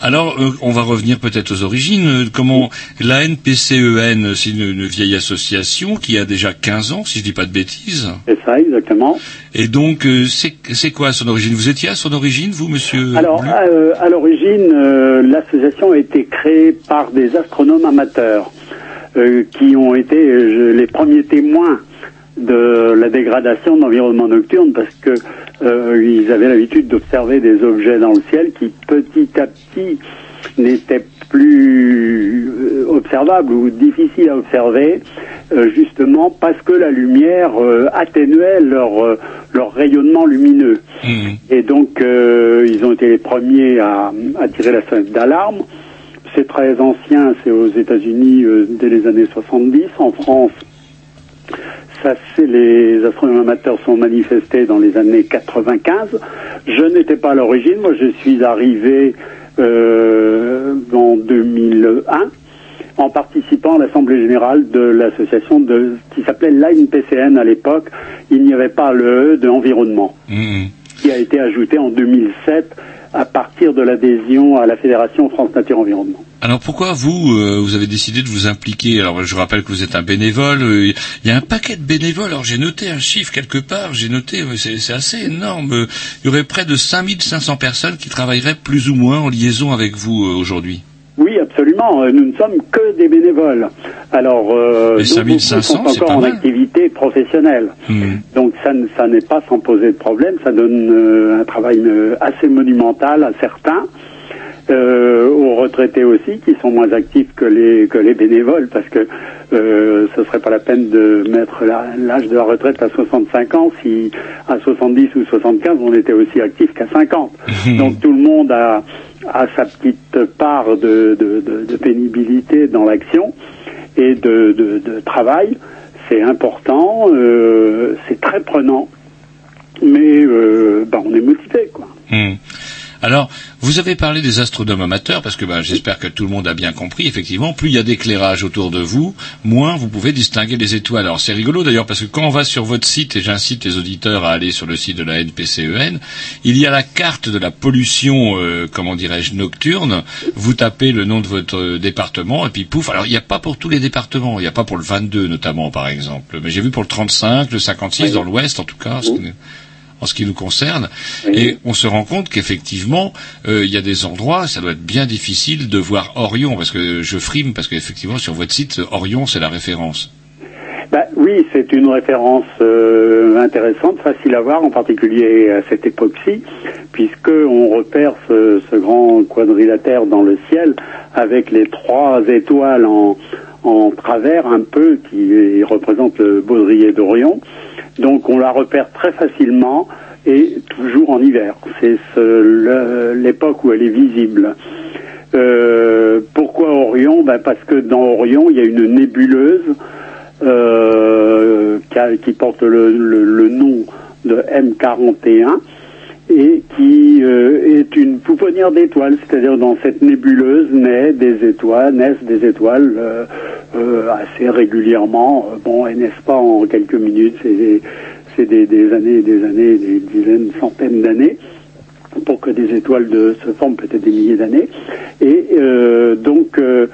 Alors, euh, on va revenir peut-être aux origines. Euh, Comment la NPCEN, E c'est une, une vieille association qui a déjà 15 ans, si je dis pas de bêtises. C'est ça, exactement. Et donc, euh, c'est quoi son origine? Vous étiez à son origine, vous, monsieur Alors, Blu euh, à l'origine, euh, l'association a été créée par des astronomes amateurs euh, qui ont été les premiers témoins de la dégradation de l'environnement nocturne parce que euh, ils avaient l'habitude d'observer des objets dans le ciel qui petit à petit n'étaient plus euh, observables ou difficiles à observer euh, justement parce que la lumière euh, atténuait leur, leur rayonnement lumineux. Et donc, ils ont été les premiers à, à tirer la sonnette d'alarme. C'est très ancien, c'est aux États-Unis dès les années 70. En France, ça, c'est les astronomes amateurs sont manifestés dans les années 95. Je n'étais pas à l'origine, moi je suis arrivé euh, en 2001 en participant à l'Assemblée générale de l'association de qui s'appelait l'ANPCN à l'époque. Il n'y avait pas le E de environnement qui a été ajouté en 2007 à partir de l'adhésion à la Fédération France Nature Environnement. Alors pourquoi vous, euh, vous avez décidé de vous impliquer? Alors je rappelle que vous êtes un bénévole. euh, Il y a un paquet de bénévoles. Alors j'ai noté un chiffre quelque part. J'ai noté, euh, c'est assez énorme. Il y aurait près de 5500 personnes qui travailleraient plus ou moins en liaison avec vous aujourd'hui. Oui, absolument. Euh, Nous ne sommes que des bénévoles. Alors, euh, Les donc, beaucoup 5500, sont encore en mal. activité professionnelle. Donc, ça, ne- ça n'est pas sans poser de problème. Ça donne euh, un travail euh, assez monumental à certains. Euh, aux retraités aussi, qui sont moins actifs que les que les bénévoles, parce que euh, ce serait pas la peine de mettre l'âge de la retraite à 65 ans si à 70 ou 75 on était aussi actif qu'à 50. Donc tout le monde a, a sa petite part de, de, de- de pénibilité dans l'action et de, de, de travail. C'est important, euh, c'est très prenant, mais euh, bah, on est motivé quoi. Hmm. Alors, vous avez parlé des astronomes amateurs, parce que ben, j'espère que tout le monde a bien compris. Effectivement, plus il y a d'éclairage autour de vous, moins vous pouvez distinguer les étoiles. Alors, c'est rigolo d'ailleurs, parce que quand on va sur votre site, et j'incite les auditeurs à aller sur le site de la NPCEN, E il y a la carte de la pollution, euh, comment dirais-je, nocturne. Vous tapez le nom de votre département, et puis pouf. Alors, il n'y a pas pour tous les départements. Il n'y a pas pour le 22, notamment, par exemple. Mais j'ai vu pour le 35, le 56, dans l'Ouest, en tout cas. ce en ce qui nous concerne, et on se rend compte qu'effectivement, euh, il y a des endroits, ça doit être bien difficile de voir Orion, parce que je frime, parce qu'effectivement, sur votre site, Orion, c'est la référence. Bah, oui, c'est une référence euh, intéressante, facile à voir, en particulier à cette époque-ci, puisque on repère ce, ce grand quadrilatère dans le ciel avec les trois étoiles en, en travers un peu qui représente le baudrier d'Orion. Donc on la repère très facilement et toujours en hiver. C'est l'époque où elle est visible. Euh, pourquoi Orion ben Parce que dans Orion, il y a une nébuleuse euh, qui, porte le nom de M41 et qui euh, est une pouponnière d'étoiles, c'est-à-dire dans cette nébuleuse naissent des étoiles, naissent des étoiles euh, euh, assez régulièrement. Euh, Bon, elles naissent pas en quelques minutes, c'est des, des, années, des années, des dizaines, centaines d'années pour que des étoiles de, se forment peut-être des milliers d'années. Et euh, donc, euh,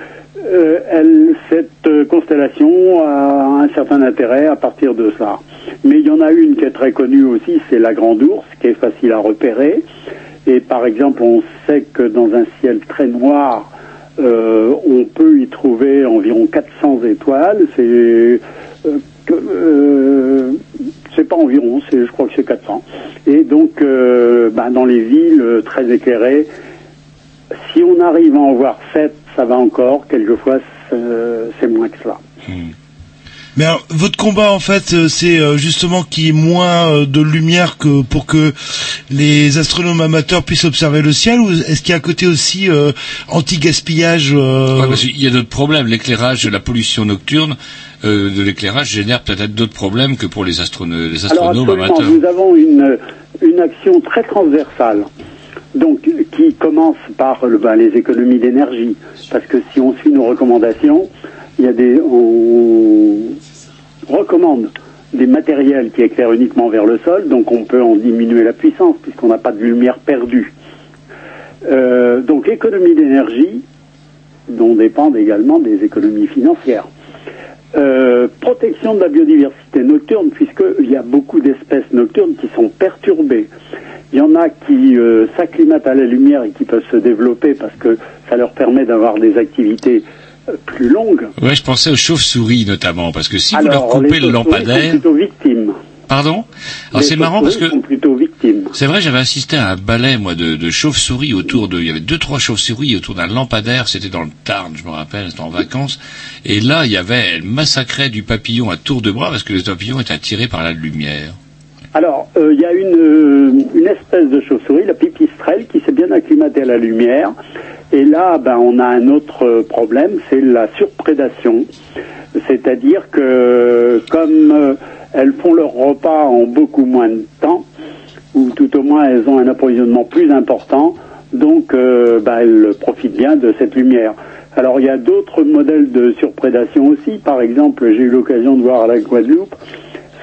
elle, cette constellation a un certain intérêt à partir de ça. Mais il y en a une qui est très connue aussi, c'est la Grande Ourse, qui est facile à repérer. Et par exemple, on sait que dans un ciel très noir, euh, on peut y trouver environ 400 étoiles. C'est euh, euh, c'est pas environ, je crois que c'est 400. Et donc, ben, dans les villes très éclairées, si on arrive à en voir 7, ça va encore. Quelquefois, c'est, c'est moins que cela. Mais alors, votre combat, en fait, euh, c'est euh, justement qu'il y ait moins euh, de lumière que pour que les astronomes amateurs puissent observer le ciel, ou est-ce qu'il y a un côté aussi euh, anti-gaspillage euh, Ouais, parce qu'il y a d'autres problèmes. L'éclairage, la pollution nocturne euh, de l'éclairage génère peut-être d'autres problèmes que pour les, astrono- les Alors astronomes absolument, amateurs. nous avons une, une action très transversale, donc qui commence par ben, les économies d'énergie, parce que si on suit nos recommandations, il y a des, on recommande des matériels qui éclairent uniquement vers le sol, donc on peut en diminuer la puissance puisqu'on n'a pas de lumière perdue. Euh, donc économie d'énergie, dont dépendent également des économies financières. Euh, protection de la biodiversité nocturne, puisqu'il y a beaucoup d'espèces nocturnes qui sont perturbées. Il y en a qui euh, s'acclimatent à la lumière et qui peuvent se développer parce que ça leur permet d'avoir des activités plus longues. Ouais, je pensais aux chauves-souris notamment, parce que si vous leur coupez les le sont lampadaire... plutôt victimes. Pardon Alors c'est marrant parce que c'est vrai, j'avais assisté à un ballet moi de, de chauves-souris autour de, il y avait deux trois chauves-souris autour d'un lampadaire. C'était dans le Tarn, je me rappelle, c'était en vacances. Et là, il y avait, elle massacrait du papillon à tour de bras parce que le papillon était attiré par la lumière. Alors, euh, il y a une, euh, une espèce de chauve-souris, la pipistrelle, qui s'est bien acclimatée à la lumière. Et là, ben, on a un autre euh, problème, c'est la surprédation. C'est-à-dire que comme elles font leur repas en beaucoup moins de temps, ou tout au moins elles ont un approvisionnement plus important, donc ben, elles profitent bien de cette lumière. Alors il y a d'autres modèles de surprédation aussi. Par exemple, j'ai eu l'occasion de voir à la Guadeloupe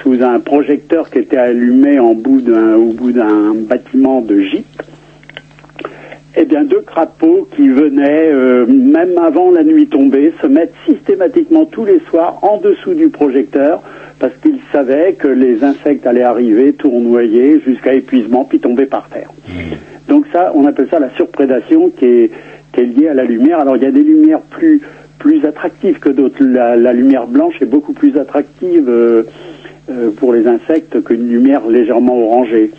sous un projecteur qui était allumé en bout d'un, au bout d'un bâtiment de gîte. Eh bien, deux crapauds qui venaient, euh, même avant la nuit tombée, se mettre systématiquement tous les soirs en dessous du projecteur parce qu'ils savaient que les insectes allaient arriver, tournoyer jusqu'à épuisement, puis tomber par terre. Donc ça, on appelle ça la surprédation qui est, qui est liée à la lumière. Alors il y a des lumières plus plus attractives que d'autres. La, la lumière blanche est beaucoup plus attractive euh, pour les insectes qu'une lumière légèrement orangée.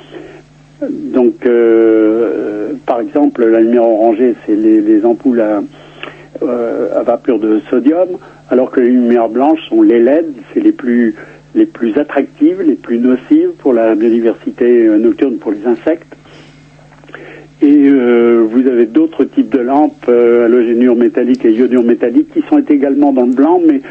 Donc, euh, par exemple, la lumière orangée, c'est les, les ampoules à, euh, vapeur de sodium, alors que les lumières blanches sont les LED, c'est les plus les plus attractives, les plus nocives pour la biodiversité euh, nocturne pour les insectes. Et euh, vous avez d'autres types de lampes, euh, halogénure métallique et iodure métallique, qui sont également dans le blanc, mais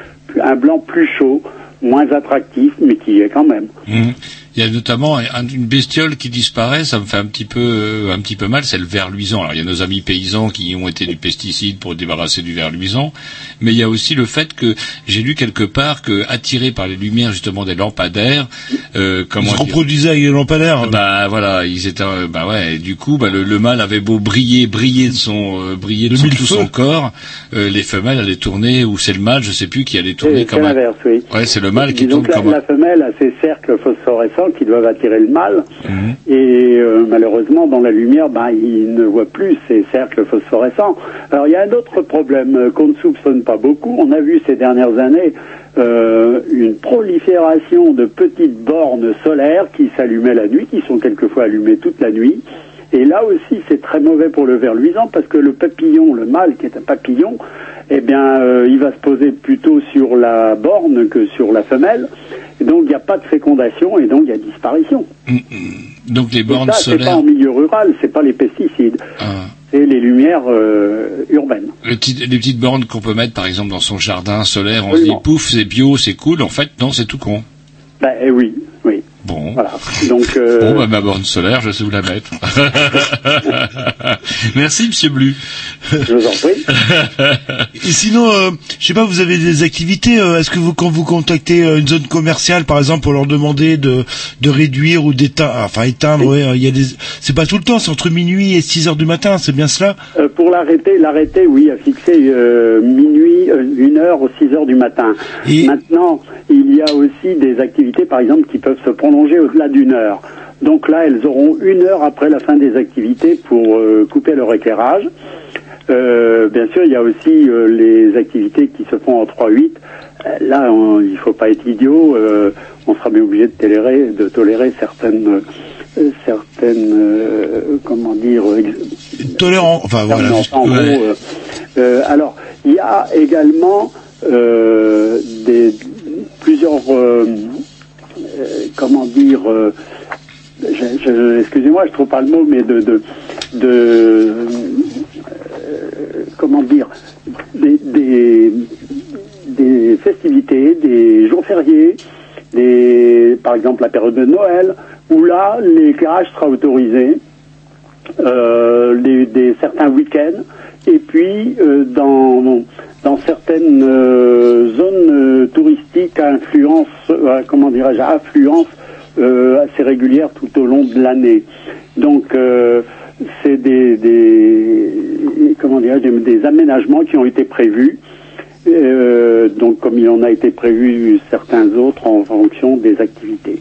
un blanc plus chaud, moins attractif, mais qui est quand même. Mhm. Il y a notamment un- une bestiole qui disparaît, ça me fait un petit peu, euh, un petit peu mal, c'est le ver luisant. Alors il y a nos amis paysans qui ont été du pesticide pour débarrasser du ver luisant, mais il y a aussi le fait que j'ai lu quelque part que attirés par les lumières justement des lampadaires, euh, Ils comment se dire- reproduisaient avec les lampadaires. bah voilà, ils étaient, euh, bah ouais. et du coup, bah le, le mâle avait beau briller, briller de son, euh, briller de, De son- mille tout son corps, euh, les femelles allaient tourner, ou c'est le mâle, je sais plus, qui allait tourner comme c'est un. l'inverse, oui. Ouais, c'est le mâle qui tourne la, comme un. la femelle a ses cercles phosphorescents qui doivent attirer le. Mhm. Et euh, malheureusement, dans la lumière, ben, il ne voit plus ces cercles phosphorescents. Alors, il y a un autre problème euh, qu'on ne soupçonne pas beaucoup. On a vu ces dernières années euh, une prolifération de petites bornes solaires qui s'allumaient la nuit, qui sont quelquefois allumées toute la nuit. Et là aussi, c'est très mauvais pour le ver luisant parce que le papillon, le mâle qui est un papillon, eh bien, euh, il va se poser plutôt sur la borne que sur la femelle. Et donc, il n'y a pas de fécondation et donc il y a disparition. Donc les Et bornes ça, c'est pas solaires. en milieu rural, c'est pas les pesticides, Ah. c'est les lumières euh, urbaines. Le petit- les petites bornes qu'on peut mettre, par exemple, dans son jardin solaire, on se dit pouf, c'est bio, c'est cool. En fait, non, c'est tout con. Ben eh oui, oui. Bon. Voilà. Donc, euh, Bon, bah, ma borne solaire, je sais où la mettre. Merci, Monsieur Blu. Je vous en prie. Et sinon, euh, je sais pas, vous avez des activités. euh, Est-ce que vous, quand vous contactez euh, une zone commerciale, par exemple, pour leur demander de, de réduire ou d'éteindre, enfin éteindre, ouais, euh, il y a des, c'est pas tout le temps, c'est entre minuit et 6 heures du matin, c'est bien cela? Euh, pour l'arrêter, l'arrêter, oui, a fixé euh, minuit, euh, une heure aux 6 heures du matin. Maintenant, il y a aussi des activités, par exemple, qui peuvent se prolonger au-delà d'une heure. Donc là, elles auront une heure après la fin des activités pour euh, couper leur éclairage. Euh, bien sûr, il y a aussi euh, les activités qui se font en 3-8. Euh, Là, on- il faut pas être idiot. on sera bien obligé de tolérer, de tolérer certaines, certaines, comment dire, Tolérant, enfin voilà. non, juste- en gros, ouais. alors, il y a également des, plusieurs, comment dire, euh, excusez-moi, je trouve pas le mot, mais de, de, euh, comment dire, des, des, festivités, des jours fériés, des, par exemple la période de Noël, où là, l'éclairage sera autorisé euh, des certains week-ends et puis euh, dans dans certaines euh, zones euh, touristiques à influence euh, comment dirais-je à affluence euh, assez régulière tout au long de l'année. Donc euh, c'est des, des comment dirais-je des, des aménagements qui ont été prévus. Euh, donc comme il en a été prévu certains autres en fonction des activités.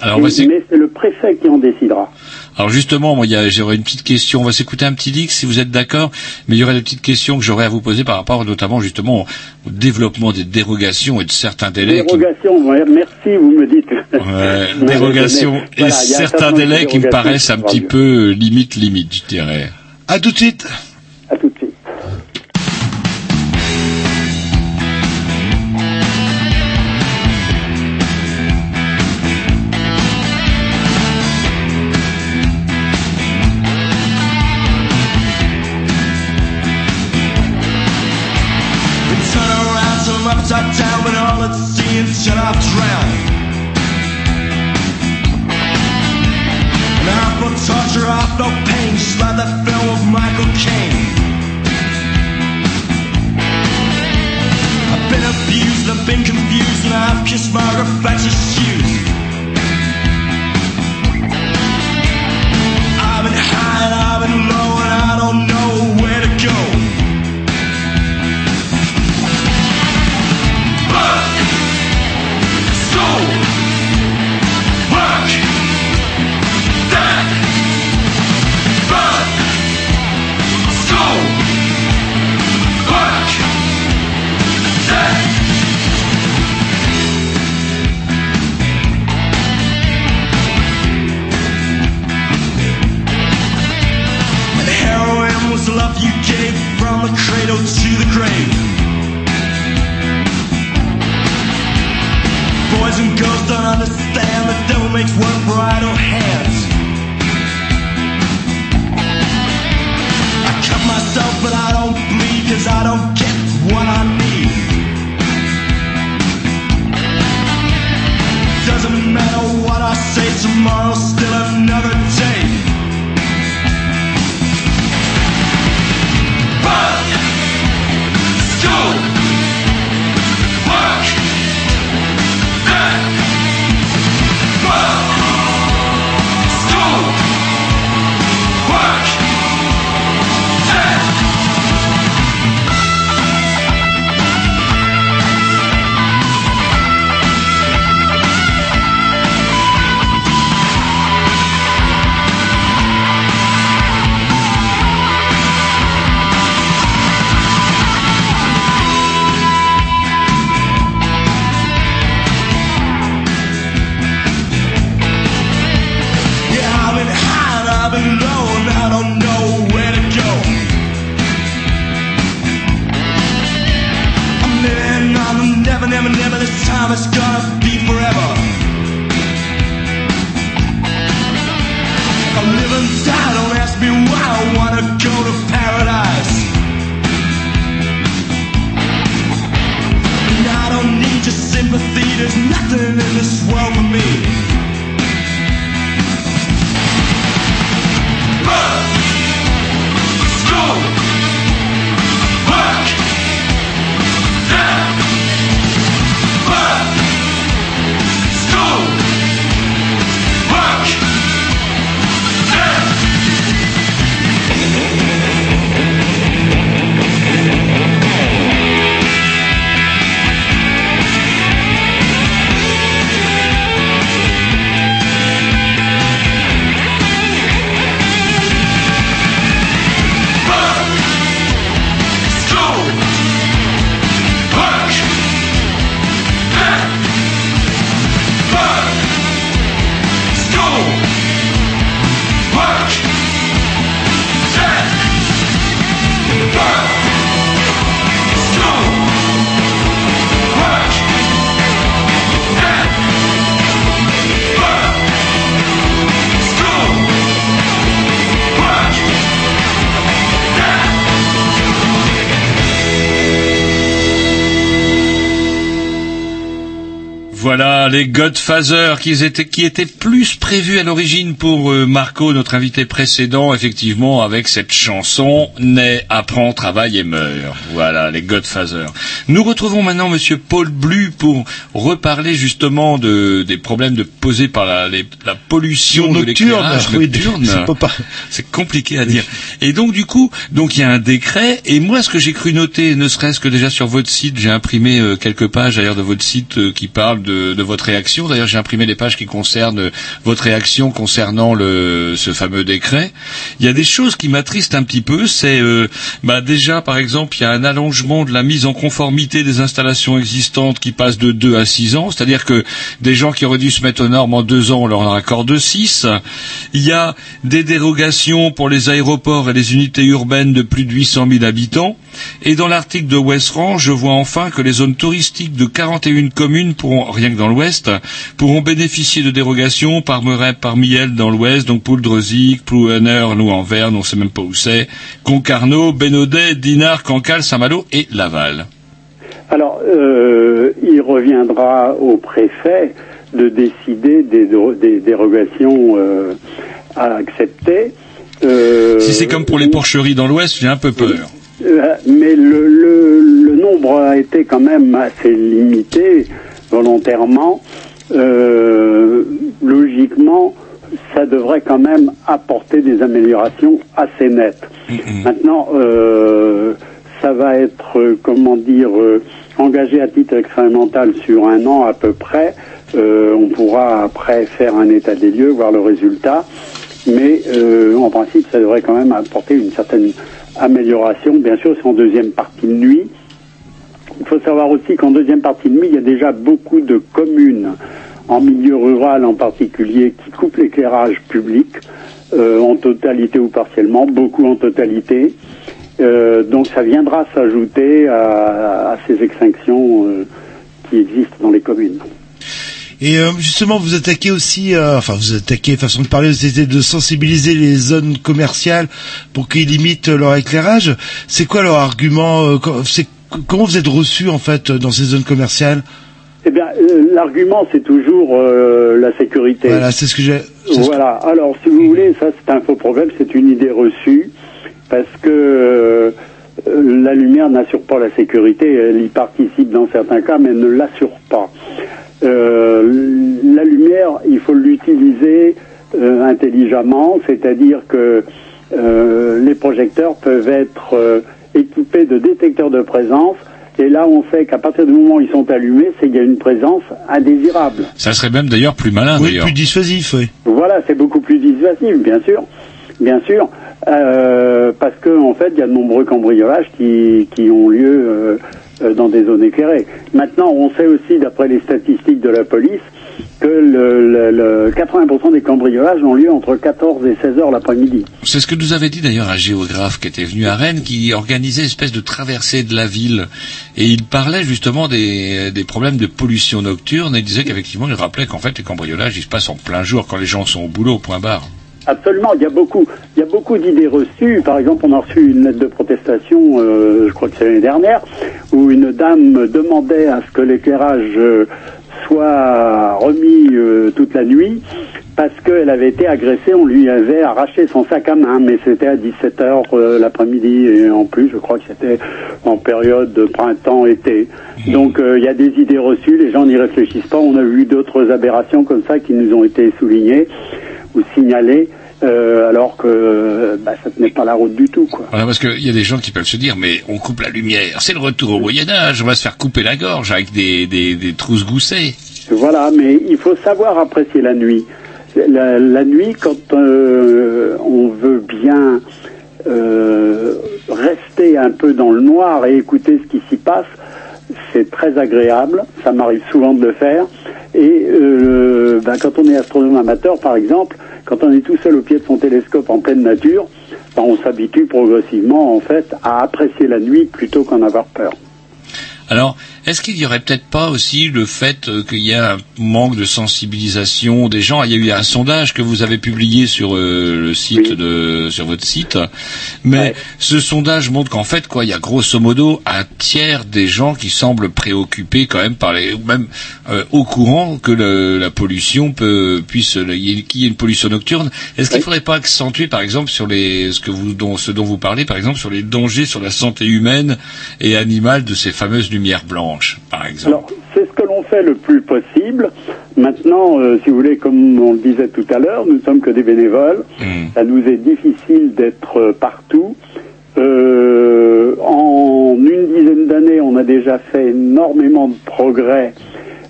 Alors, on va s'éc- mais c'est le préfet qui en décidera Alors justement, moi, j'aurais une petite question. On va s'écouter un petit leak si vous êtes d'accord. Mais il y aurait des petites questions que j'aurais à vous poser par rapport notamment justement au développement des dérogations et de certains délais. qui- Dérogation, ouais, merci, vous me dites. Ouais, dérogations et certains délais qui me dérogations paraissent un petit peu limite limite, je dirais. À tout de suite. promise gonna les Godfather qui étaient plus prévus à l'origine pour euh, Marco, notre invité précédent, effectivement avec cette chanson Naît, apprend, travaille et meurt. Voilà les Godfather. Nous retrouvons maintenant Monsieur Paul Blu pour reparler justement de des problèmes de posés par la, les- la pollution de Nocturne, l'éclairage oui, nocturne. c'est compliqué à dire. Et donc du coup, donc il y a un décret. Et moi, ce que j'ai cru noter, ne serait-ce que déjà sur votre site, j'ai imprimé euh, quelques pages d'ailleurs de votre site euh, qui parlent de, de votre réaction. D'ailleurs, j'ai imprimé les pages qui concernent euh, votre réaction concernant le ce fameux décret. Il y a des choses qui m'attristent un petit peu. C'est bah déjà, par exemple, il y a un allongement de la mise en conformité des installations existantes qui passe de 2 à 6 ans. C'est-à-dire que des gens qui auraient dû se mettre aux normes en 2 ans, on leur en accorde 6. Il y a des dérogations pour les aéroports et les unités urbaines de plus de 800 000 habitants. Et dans l'article de West je vois enfin que les zones touristiques de 41 communes pourront, rien que dans l'ouest, pourront bénéficier de dérogations par Merep, par Miel dans l'ouest, donc Pouldreuzic, Plouener, nous en Verne, on sait même pas où c'est, Concarneau, Bénodet, Dinard, Cancale, Saint-Malo et Laval. Alors, euh, il reviendra au préfet de décider des, des dérogations euh, à accepter. Euh, Si c'est comme pour les porcheries dans l'ouest, j'ai un peu peur. Mais le, le, le nombre a été quand même assez limité volontairement. Logiquement, ça devrait quand même apporter des améliorations assez nettes. Maintenant, ça va être, euh, comment dire, euh, engagé à titre expérimental sur un an à peu près. Euh, on pourra après faire un état des lieux, voir le résultat. Mais en principe, ça devrait quand même apporter une certaine amélioration. Bien sûr, c'est en deuxième partie de nuit. Il faut savoir aussi qu'en deuxième partie de nuit, il y a déjà beaucoup de communes, en milieu rural en particulier, qui coupent l'éclairage public, en totalité ou partiellement, beaucoup en totalité. Euh, donc ça viendra s'ajouter à, à ces extinctions euh, qui existent dans les communes. Et euh, justement, vous attaquez aussi, enfin vous attaquez, façon de parler, c'était de sensibiliser les zones commerciales pour qu'ils limitent leur éclairage. C'est quoi leur argument comment vous êtes reçu en fait dans ces zones commerciales? Eh bien, l'argument, c'est toujours euh, la sécurité. Voilà, c'est ce que j'ai. c'est ce que- Voilà. Alors, si vous voulez, ça, c'est un faux problème, c'est une idée reçue, parce que euh, la lumière n'assure pas la sécurité. Elle y participe dans certains cas, mais elle ne l'assure pas. Euh, la lumière, il faut l'utiliser euh, intelligemment, c'est-à-dire que euh, les projecteurs peuvent être euh, équipés de détecteurs de présence. Et là, on sait qu'à partir du moment où ils sont allumés, c'est qu'il y a une présence indésirable. Ça serait même d'ailleurs plus malin Oui, d'ailleurs. plus dissuasif, oui. Voilà, c'est beaucoup plus dissuasif, bien sûr, bien sûr, euh, parce que en fait, il y a de nombreux cambriolages qui, qui ont lieu euh, euh, dans des zones éclairées. Maintenant, on sait aussi, d'après les statistiques de la police, que le, le- le 80% des cambriolages ont lieu entre 14 et 16 heures l'après-midi. C'est ce que nous avait dit d'ailleurs un géographe qui était venu à Rennes, qui organisait une espèce de traversée de la ville. Et il parlait justement des, des problèmes de pollution nocturne et il disait qu'effectivement, il rappelait qu'en fait, les cambriolages, ils se passent en plein jour quand les gens sont au boulot, point barre. Absolument, il y a beaucoup, il y a beaucoup d'idées reçues. Par exemple, on a reçu une lettre de protestation, euh, je crois que c'est l'année dernière, où une dame demandait à ce que l'éclairage euh, soit remis euh, toute la nuit parce qu'elle avait été agressée, on lui avait arraché son sac à main, mais c'était à 17 heures euh, l'après-midi et en plus, je crois que c'était en période de printemps-été. Donc il y a des idées reçues, les gens n'y réfléchissent pas. On a vu d'autres aberrations comme ça qui nous ont été soulignées ou signalées. euh, alors que bah, ça tenait pas la route du tout, quoi. Voilà, parce qu'il y a des gens qui peuvent se dire, mais on coupe la lumière, c'est le retour au Moyen-Âge, on va se faire couper la gorge avec des, des, des trousses goussées. Voilà, mais il faut savoir apprécier la nuit. La, la nuit, quand euh, on veut bien euh, rester un peu dans le noir et écouter ce qui s'y passe, c'est très agréable. Ça m'arrive souvent de le faire. Et euh, ben, quand on est astronome amateur, par exemple, quand on est tout seul au pied de son télescope en pleine nature, ben, on s'habitue progressivement, en fait, à apprécier la nuit plutôt qu'en avoir peur. Alors, est-ce qu'il y aurait peut-être pas aussi le fait euh, qu'il y a un manque de sensibilisation des gens? Il y a eu un sondage que vous avez publié sur euh, le site de sur votre site, mais ce sondage montre qu'en fait quoi, il y a grosso modo un tiers des gens qui semblent préoccupés quand même par les ou même euh, au courant que le- la pollution peut puisse qu'il y ait une pollution nocturne. Est-ce qu'il faudrait pas accentuer par exemple sur les ce que vous dont ce dont vous parlez par exemple sur les dangers sur la santé humaine et animale de ces fameuses lumières blanches? Par exemple Alors, c'est ce que l'on fait le plus possible. Maintenant, euh, si vous voulez, comme on le disait tout à l'heure, nous ne sommes que des bénévoles. Ça nous est difficile d'être euh, partout. Euh, en une dizaine d'années, on a déjà fait énormément de progrès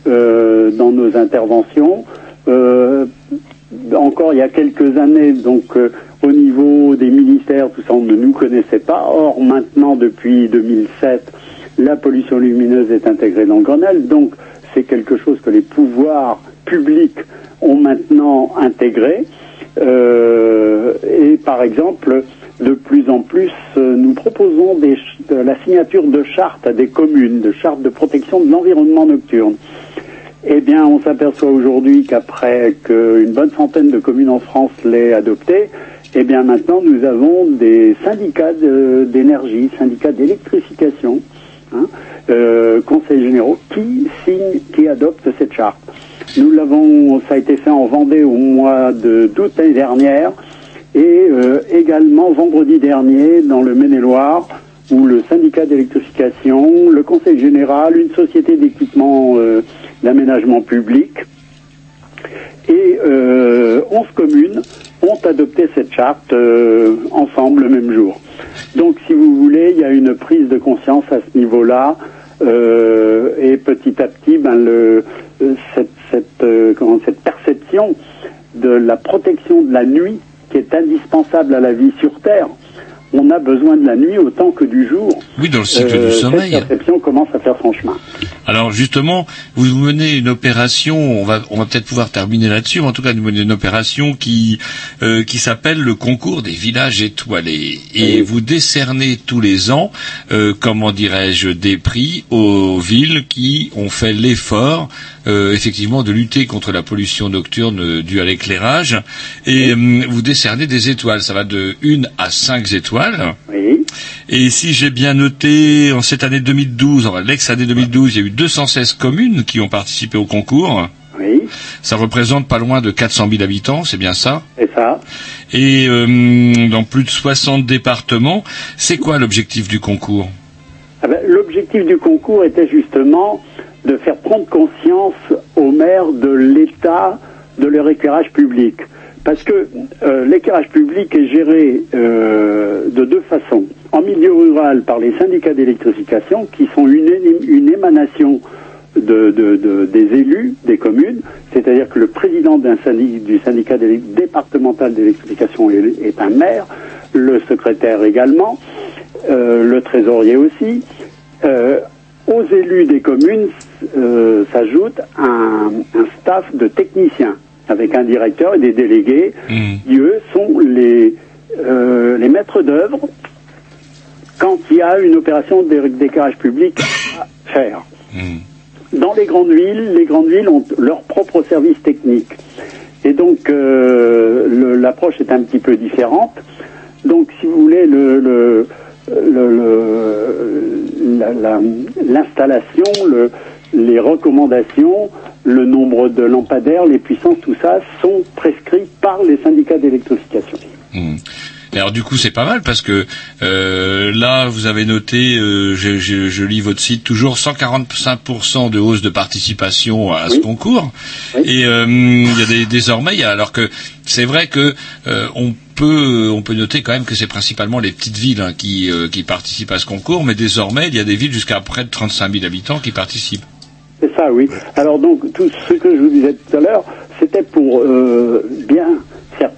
euh, dans nos interventions. Encore il y a quelques années, donc au niveau des ministères, tout ça, on ne nous connaissait pas. Or, maintenant, depuis 2007, la pollution lumineuse est intégrée dans le Grenelle, donc c'est quelque chose que les pouvoirs publics ont maintenant intégré. Euh, et par exemple, de plus en plus, euh, nous proposons la signature de chartes à des communes, de chartes de protection de l'environnement nocturne. Eh bien, on s'aperçoit aujourd'hui qu'après qu'une bonne centaine de communes en France l'aient adopté, eh bien maintenant nous avons des syndicats d'énergie, syndicats d'électrification, hein, euh, conseils généraux qui signent, qui adoptent cette charte. Nous l'avons, ça a été fait en Vendée au mois de d'août l'année dernière et euh, également vendredi dernier dans le Maine-et-Loire où le syndicat d'électrification, le conseil général, une société d'équipement euh, d'aménagement public et euh, 11 communes ont adopté cette charte euh, ensemble le même jour. Donc, si vous voulez, il y a une prise de conscience à ce niveau-là, euh, et petit à petit, ben, le, euh, cette, cette, euh, comment, cette perception de la protection de la nuit, qui est indispensable à la vie sur Terre, on a besoin de la nuit autant que du jour. Oui, dans le cycle Euh, du sommeil. Cette perception commence à faire son chemin. Alors justement, vous menez une opération, on va, on va peut-être pouvoir terminer là-dessus, mais en tout cas, nous menez une opération qui, euh, qui s'appelle le concours des villages étoilés. Et vous décernez tous les ans, euh, comment dirais-je, des prix aux villes qui ont fait l'effort, euh, effectivement, de lutter contre la pollution nocturne euh, due à l'éclairage. Et euh, vous décernez des étoiles, ça va de 1 à 5 étoiles. Oui. Et si j'ai bien noté, en cette année 2012, en l'ex-année 2012, il y a eu 216 communes qui ont participé au concours. Oui. Ça représente pas loin de 400 000 habitants, c'est bien ça? C'est ça. Et euh, dans plus de 60 départements, c'est quoi l'objectif du concours? Ah ben, L'objectif du concours était justement de faire prendre conscience aux maires de l'état de leur éclairage public. Parce que euh, l'éclairage public est géré euh, de deux façons. En milieu rural par les syndicats d'électrification qui sont une, émanation de, de- de- des élus des communes, c'est-à-dire que le président du syndicat départemental d'électrification est, un maire, le secrétaire également, euh, le trésorier aussi. Euh, aux élus des communes euh, s'ajoute un staff de techniciens avec un directeur et des délégués qui eux sont les, euh, les maîtres d'œuvre quand il y a une opération d'é- d'éclairage public à faire. Dans les grandes villes, les grandes villes ont leur propre service technique. Et donc, euh, l'approche est un petit peu différente. Donc, si vous voulez, le, le- le- le- la- la- l'installation, le- les recommandations, le nombre de lampadaires, les puissances, tout ça sont prescrits par les syndicats d'électrification. Hmm. Alors du coup c'est pas mal parce que euh, là vous avez noté, euh, je, je- je lis votre site toujours 145% de hausse de participation à ce concours et euh, il y a des, désormais il y a- alors que c'est vrai que on peut on peut noter quand même que c'est principalement les petites villes hein, qui qui participent à ce concours mais désormais il y a des villes jusqu'à près de 35 000 habitants qui participent. C'est ça, oui. Alors donc, tout ce que je vous disais tout à l'heure, c'était pour euh, bien faire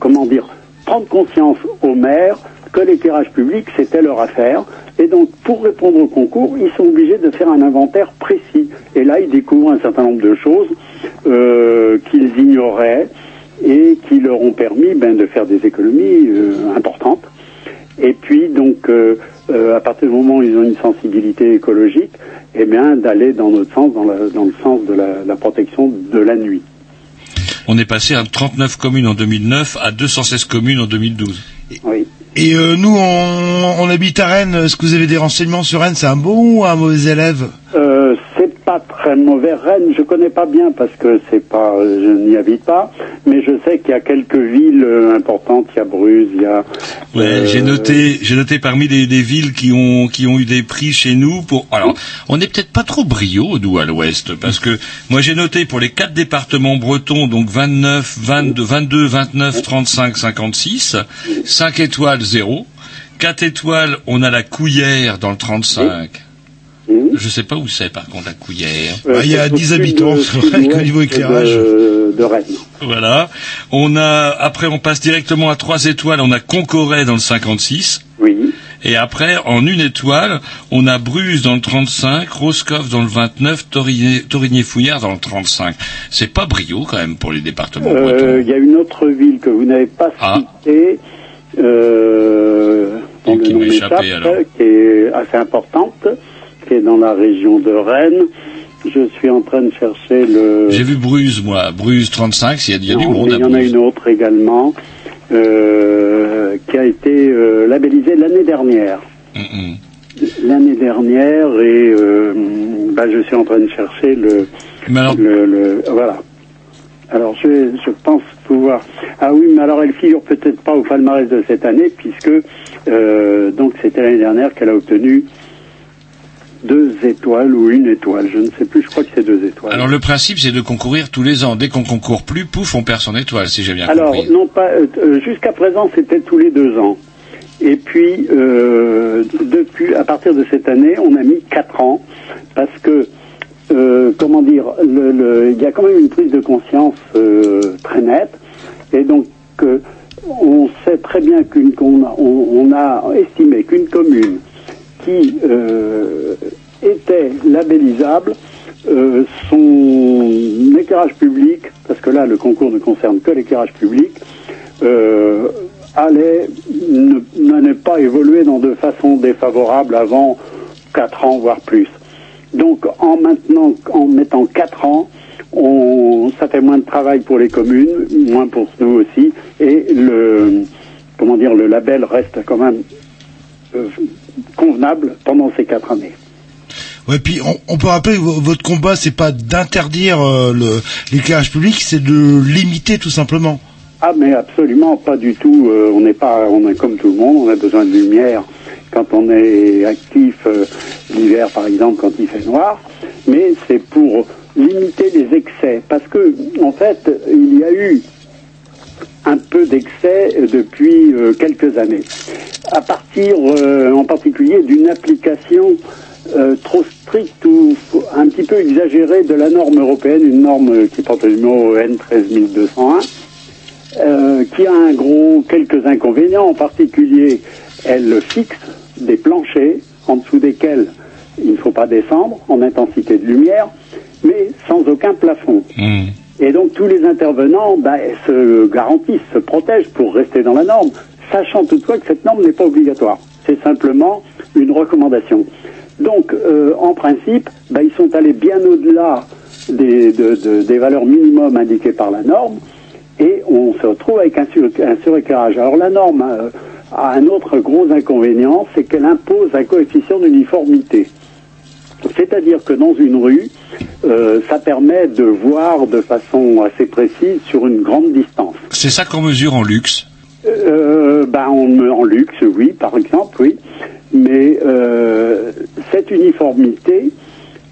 comment dire, prendre conscience aux maires que l'éclairage public, c'était leur affaire. Et donc, pour répondre au concours, ils sont obligés de faire un inventaire précis. Et là, ils découvrent un certain nombre de choses euh, qu'ils ignoraient et qui leur ont permis ben, de faire des économies euh, importantes. Et puis, donc, à partir du moment où ils ont une sensibilité écologique, eh bien, d'aller dans notre sens, dans, la- dans le sens de la, la protection de la nuit. On est passé à 39 communes en 2009 à 216 communes en 2012. Oui. Et euh, nous, on, on habite à Rennes. Est-ce que vous avez des renseignements sur Rennes? C'est un bon ou un mauvais élève? Euh, très mauvais. Rennes, je connais pas bien parce que c'est pas, je n'y habite pas, mais je sais qu'il y a quelques villes euh, importantes. Il y a Bruges, il y a. Ouais, euh, j'ai noté, j'ai noté parmi les, les villes qui ont qui ont eu des prix chez nous pour. Alors, on n'est peut-être pas trop brio nous à l'Ouest parce que moi j'ai noté pour les quatre départements bretons donc 29, 22, 22, 29, 35, 56, 5 étoiles 0, 4 étoiles on a la Couillère dans le 35. Je sais pas où c'est par contre la Couillère. euh, c'est au sud, euh, sud-ouest De, de Rennes. Voilà. On a après on passe directement à trois étoiles. On a Concoret dans le 56. Oui. Et après en une étoile, on a Bruges dans le 35, Roscoff dans le 29, Torigné- Torigné-Fouillard dans le 35. C'est pas brio quand même pour les départements bretons. Euh, Il y a une autre ville que vous n'avez pas Ah. citée, euh, qui nom m'a échappé, m'échappe, alors. qui est assez importante, qui est dans la région de Rennes. Je suis en train de chercher le. J'ai vu Bruges moi, Bruges 35, il y a, il y a du monde mais à il y en a une autre également euh, qui a été euh, labellisée l'année dernière. L'année dernière et euh, bah, je suis en train de chercher le, le, le- voilà. Alors je, je pense pouvoir. Ah oui, mais alors elle figure peut-être pas au palmarès de cette année puisque donc c'était l'année dernière qu'elle a obtenu deux étoiles ou une étoile, je ne sais plus. Je crois que c'est deux étoiles. Alors le principe c'est de concourir tous les ans. Dès qu'on concourt plus, pouf, on perd son étoile, si j'ai bien Alors, compris. non pas. euh, euh, Jusqu'à présent, c'était tous les deux ans. Et puis, euh, depuis, à partir de cette année, on a mis quatre ans parce que, euh, comment dire, le- le- il y a quand même une prise de conscience euh, très nette. Et donc, euh, on sait très bien qu'une qu'on on a estimé qu'une commune qui euh, était labellisable, euh, son éclairage public, parce que là le concours ne concerne que l'éclairage public, euh, allait n'allait pas évoluer dans de façon défavorable avant 4 ans, voire plus. Donc en maintenant, en mettant 4 ans, on, ça fait moins de travail pour les communes, moins pour nous aussi, et le, comment dire, le label reste quand même euh, convenable pendant ces quatre années. Ouais, puis on, on peut rappeler que vo- votre combat, c'est pas d'interdire euh, l'éclairage public, c'est de limiter tout simplement. Ah mais absolument pas du tout. Euh, on n'est pas, on est comme tout le monde. On a besoin de lumière quand on est actif euh, l'hiver par exemple quand il fait noir. Mais c'est pour limiter les excès parce que en fait il y a eu un peu d'excès depuis euh, quelques années. À partir euh, en particulier d'une application euh, trop stricte ou un petit peu exagérée de la norme européenne, une norme qui porte le numéro N 13201 euh, qui a un gros quelques inconvénients, en particulier elle fixe des planchers en dessous desquels il ne faut pas descendre en intensité de lumière, mais sans aucun plafond. Et donc tous les intervenants bah, se garantissent, se protègent pour rester dans la norme, sachant toutefois que cette norme n'est pas obligatoire. C'est simplement une recommandation. Donc euh, en principe, bah, ils sont allés bien au-delà des, de- de- des valeurs minimum indiquées par la norme et on se retrouve avec un suréclairage. Alors la norme euh, a un autre gros inconvénient, c'est qu'elle impose un coefficient d'uniformité. C'est-à-dire que dans une rue, euh, ça permet de voir de façon assez précise sur une grande distance. C'est ça qu'on mesure en luxe. Euh, ben, en, en luxe, oui, par exemple, oui. Mais euh, cette uniformité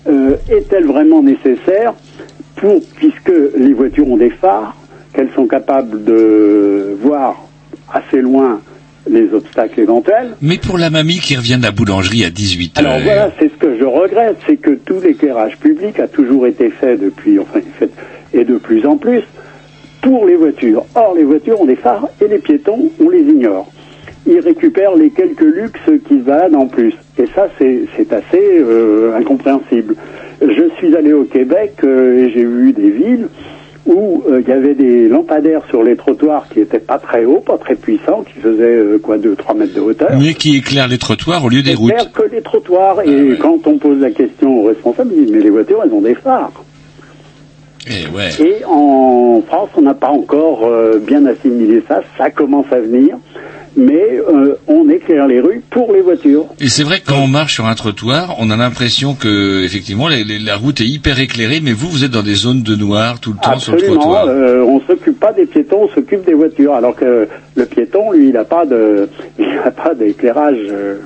euh, est-elle vraiment nécessaire pour, puisque les voitures ont des phares, qu'elles sont capables de voir assez loin les obstacles éventuels Mais pour la mamie qui revient de la boulangerie à 18 alors heures. voilà, c'est ce que je regrette, c'est que tout l'éclairage public a toujours été fait depuis, enfin, fait, et de plus en plus, pour les voitures. Or, les voitures ont des phares et les piétons, on les ignore. Ils récupèrent les quelques luxes qui se baladent en plus. Et ça, c'est c'est assez euh, incompréhensible. Je suis allé au Québec euh, et j'ai vu des villes où euh, il y avait des lampadaires sur les trottoirs qui étaient pas très hauts, pas très puissants, qui faisaient euh, quoi, 2-3 mètres de hauteur. Mais qui éclaire les trottoirs au lieu des routes. Faire que les trottoirs. Et quand on pose la question aux responsables, ils disent mais les voitures, elles ont des phares. Eh ouais. Et en France, on n'a pas encore euh, bien assimilé ça. Ça commence à venir. Mais euh, on éclaire les rues pour les voitures. Et c'est vrai que quand on marche sur un trottoir, on a l'impression que effectivement les- les- la route est hyper éclairée, mais vous vous êtes dans des zones de noir tout le temps sur le trottoir. euh, on s'occupe pas des piétons, on s'occupe des voitures. Alors que le piéton, lui, il n'a pas de, il n'a pas d'éclairage. euh,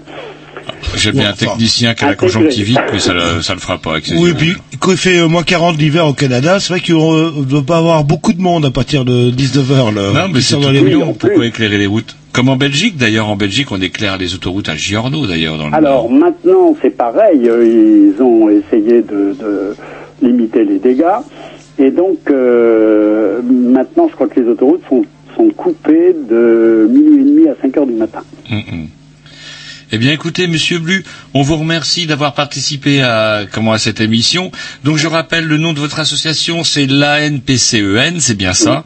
J'ai bien un technicien qui a la conjonctivite, mais ça, le- ça le fera pas avec ses Oui, et puis quand il fait euh, moins 40 l'hiver au Canada, c'est vrai qu'on ne doit pas avoir beaucoup de monde à partir de 19h. Là, Non, mais c'est sort tout dans les brouillon. rues. Pourquoi éclairer les routes? Comme en Belgique, d'ailleurs. En Belgique, on éclaire les autoroutes à Giorno, d'ailleurs, dans le Alors maintenant, c'est pareil. Ils ont essayé de, de limiter les dégâts. Et donc, euh, maintenant, je crois que les autoroutes sont, sont coupées de minuit et demi à 5 heures du matin. Mm, mm. Eh bien, écoutez, Monsieur Blu, on vous remercie d'avoir participé à comment à cette émission. Donc, je rappelle le nom de votre association, c'est l'ANPCEN, E c'est bien ça?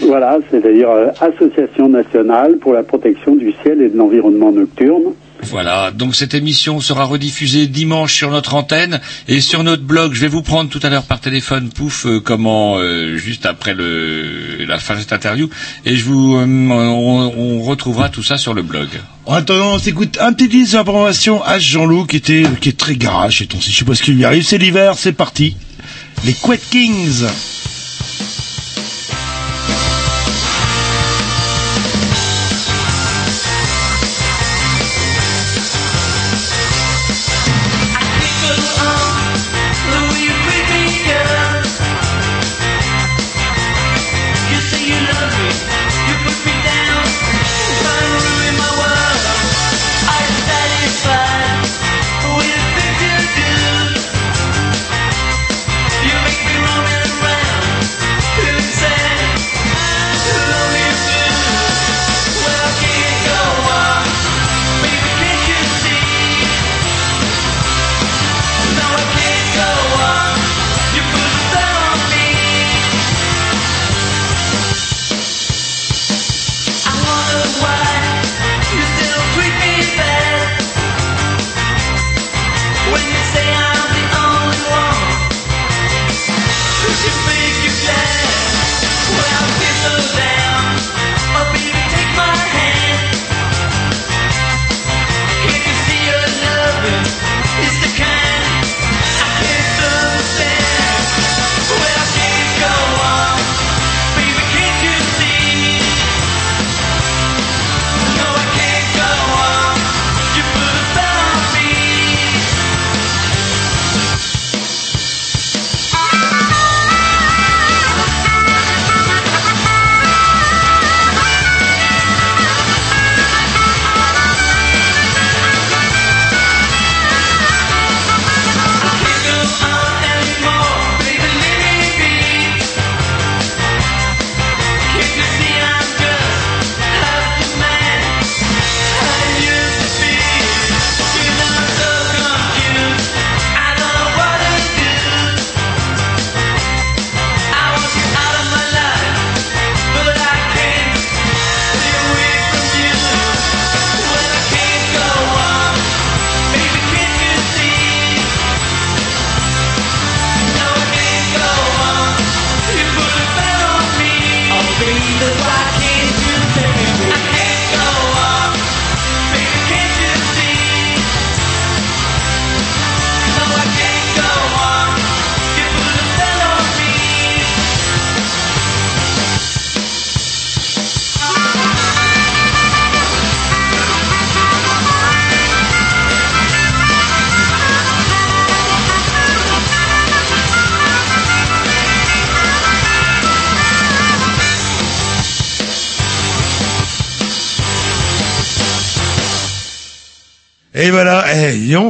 Voilà, c'est-à-dire euh, Association nationale pour la protection du ciel et de l'environnement nocturne. Voilà, donc cette émission sera rediffusée dimanche sur notre antenne et sur notre blog. Je vais vous prendre tout à l'heure par téléphone, pouf, euh, comment, euh, juste après le, la fin de cette interview, et je vous, euh, on, on retrouvera tout ça sur le blog. En attendant, on s'écoute un petit disque d'information à Jean-Loup qui était, qui est très garage. Et on sait, je sais pas ce qui lui arrive. C'est l'hiver, c'est parti. Les Quet Kings.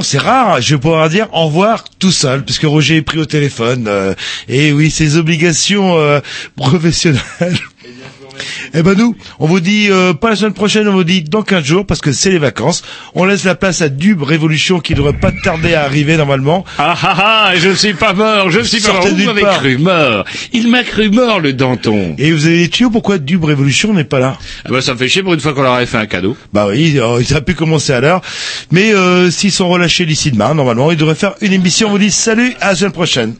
C'est rare, je vais pouvoir dire au revoir tout seul, puisque Roger est pris au téléphone. euh, et oui, ses obligations euh, professionnelles. Eh ben nous, on vous dit euh, pas la semaine prochaine, on vous dit dans 15 jours, parce que c'est les vacances. On laisse la place à Dube Révolution qui devrait pas tarder à arriver normalement. Ah ah ah, je ne suis pas mort, je ne suis pas mort. Vous m'avez cru mort. Il m'a cru mort, le Danton. Et vous avez des tuyaux, pourquoi Dube Révolution n'est pas là? Ah bah ça me fait chier pour une fois qu'on leur avait fait un cadeau. Bah oui, euh, ils auraient pu commencer à l'heure. Mais euh, s'ils sont relâchés d'ici demain, normalement, ils devraient faire une émission. On vous dit salut, à la semaine prochaine.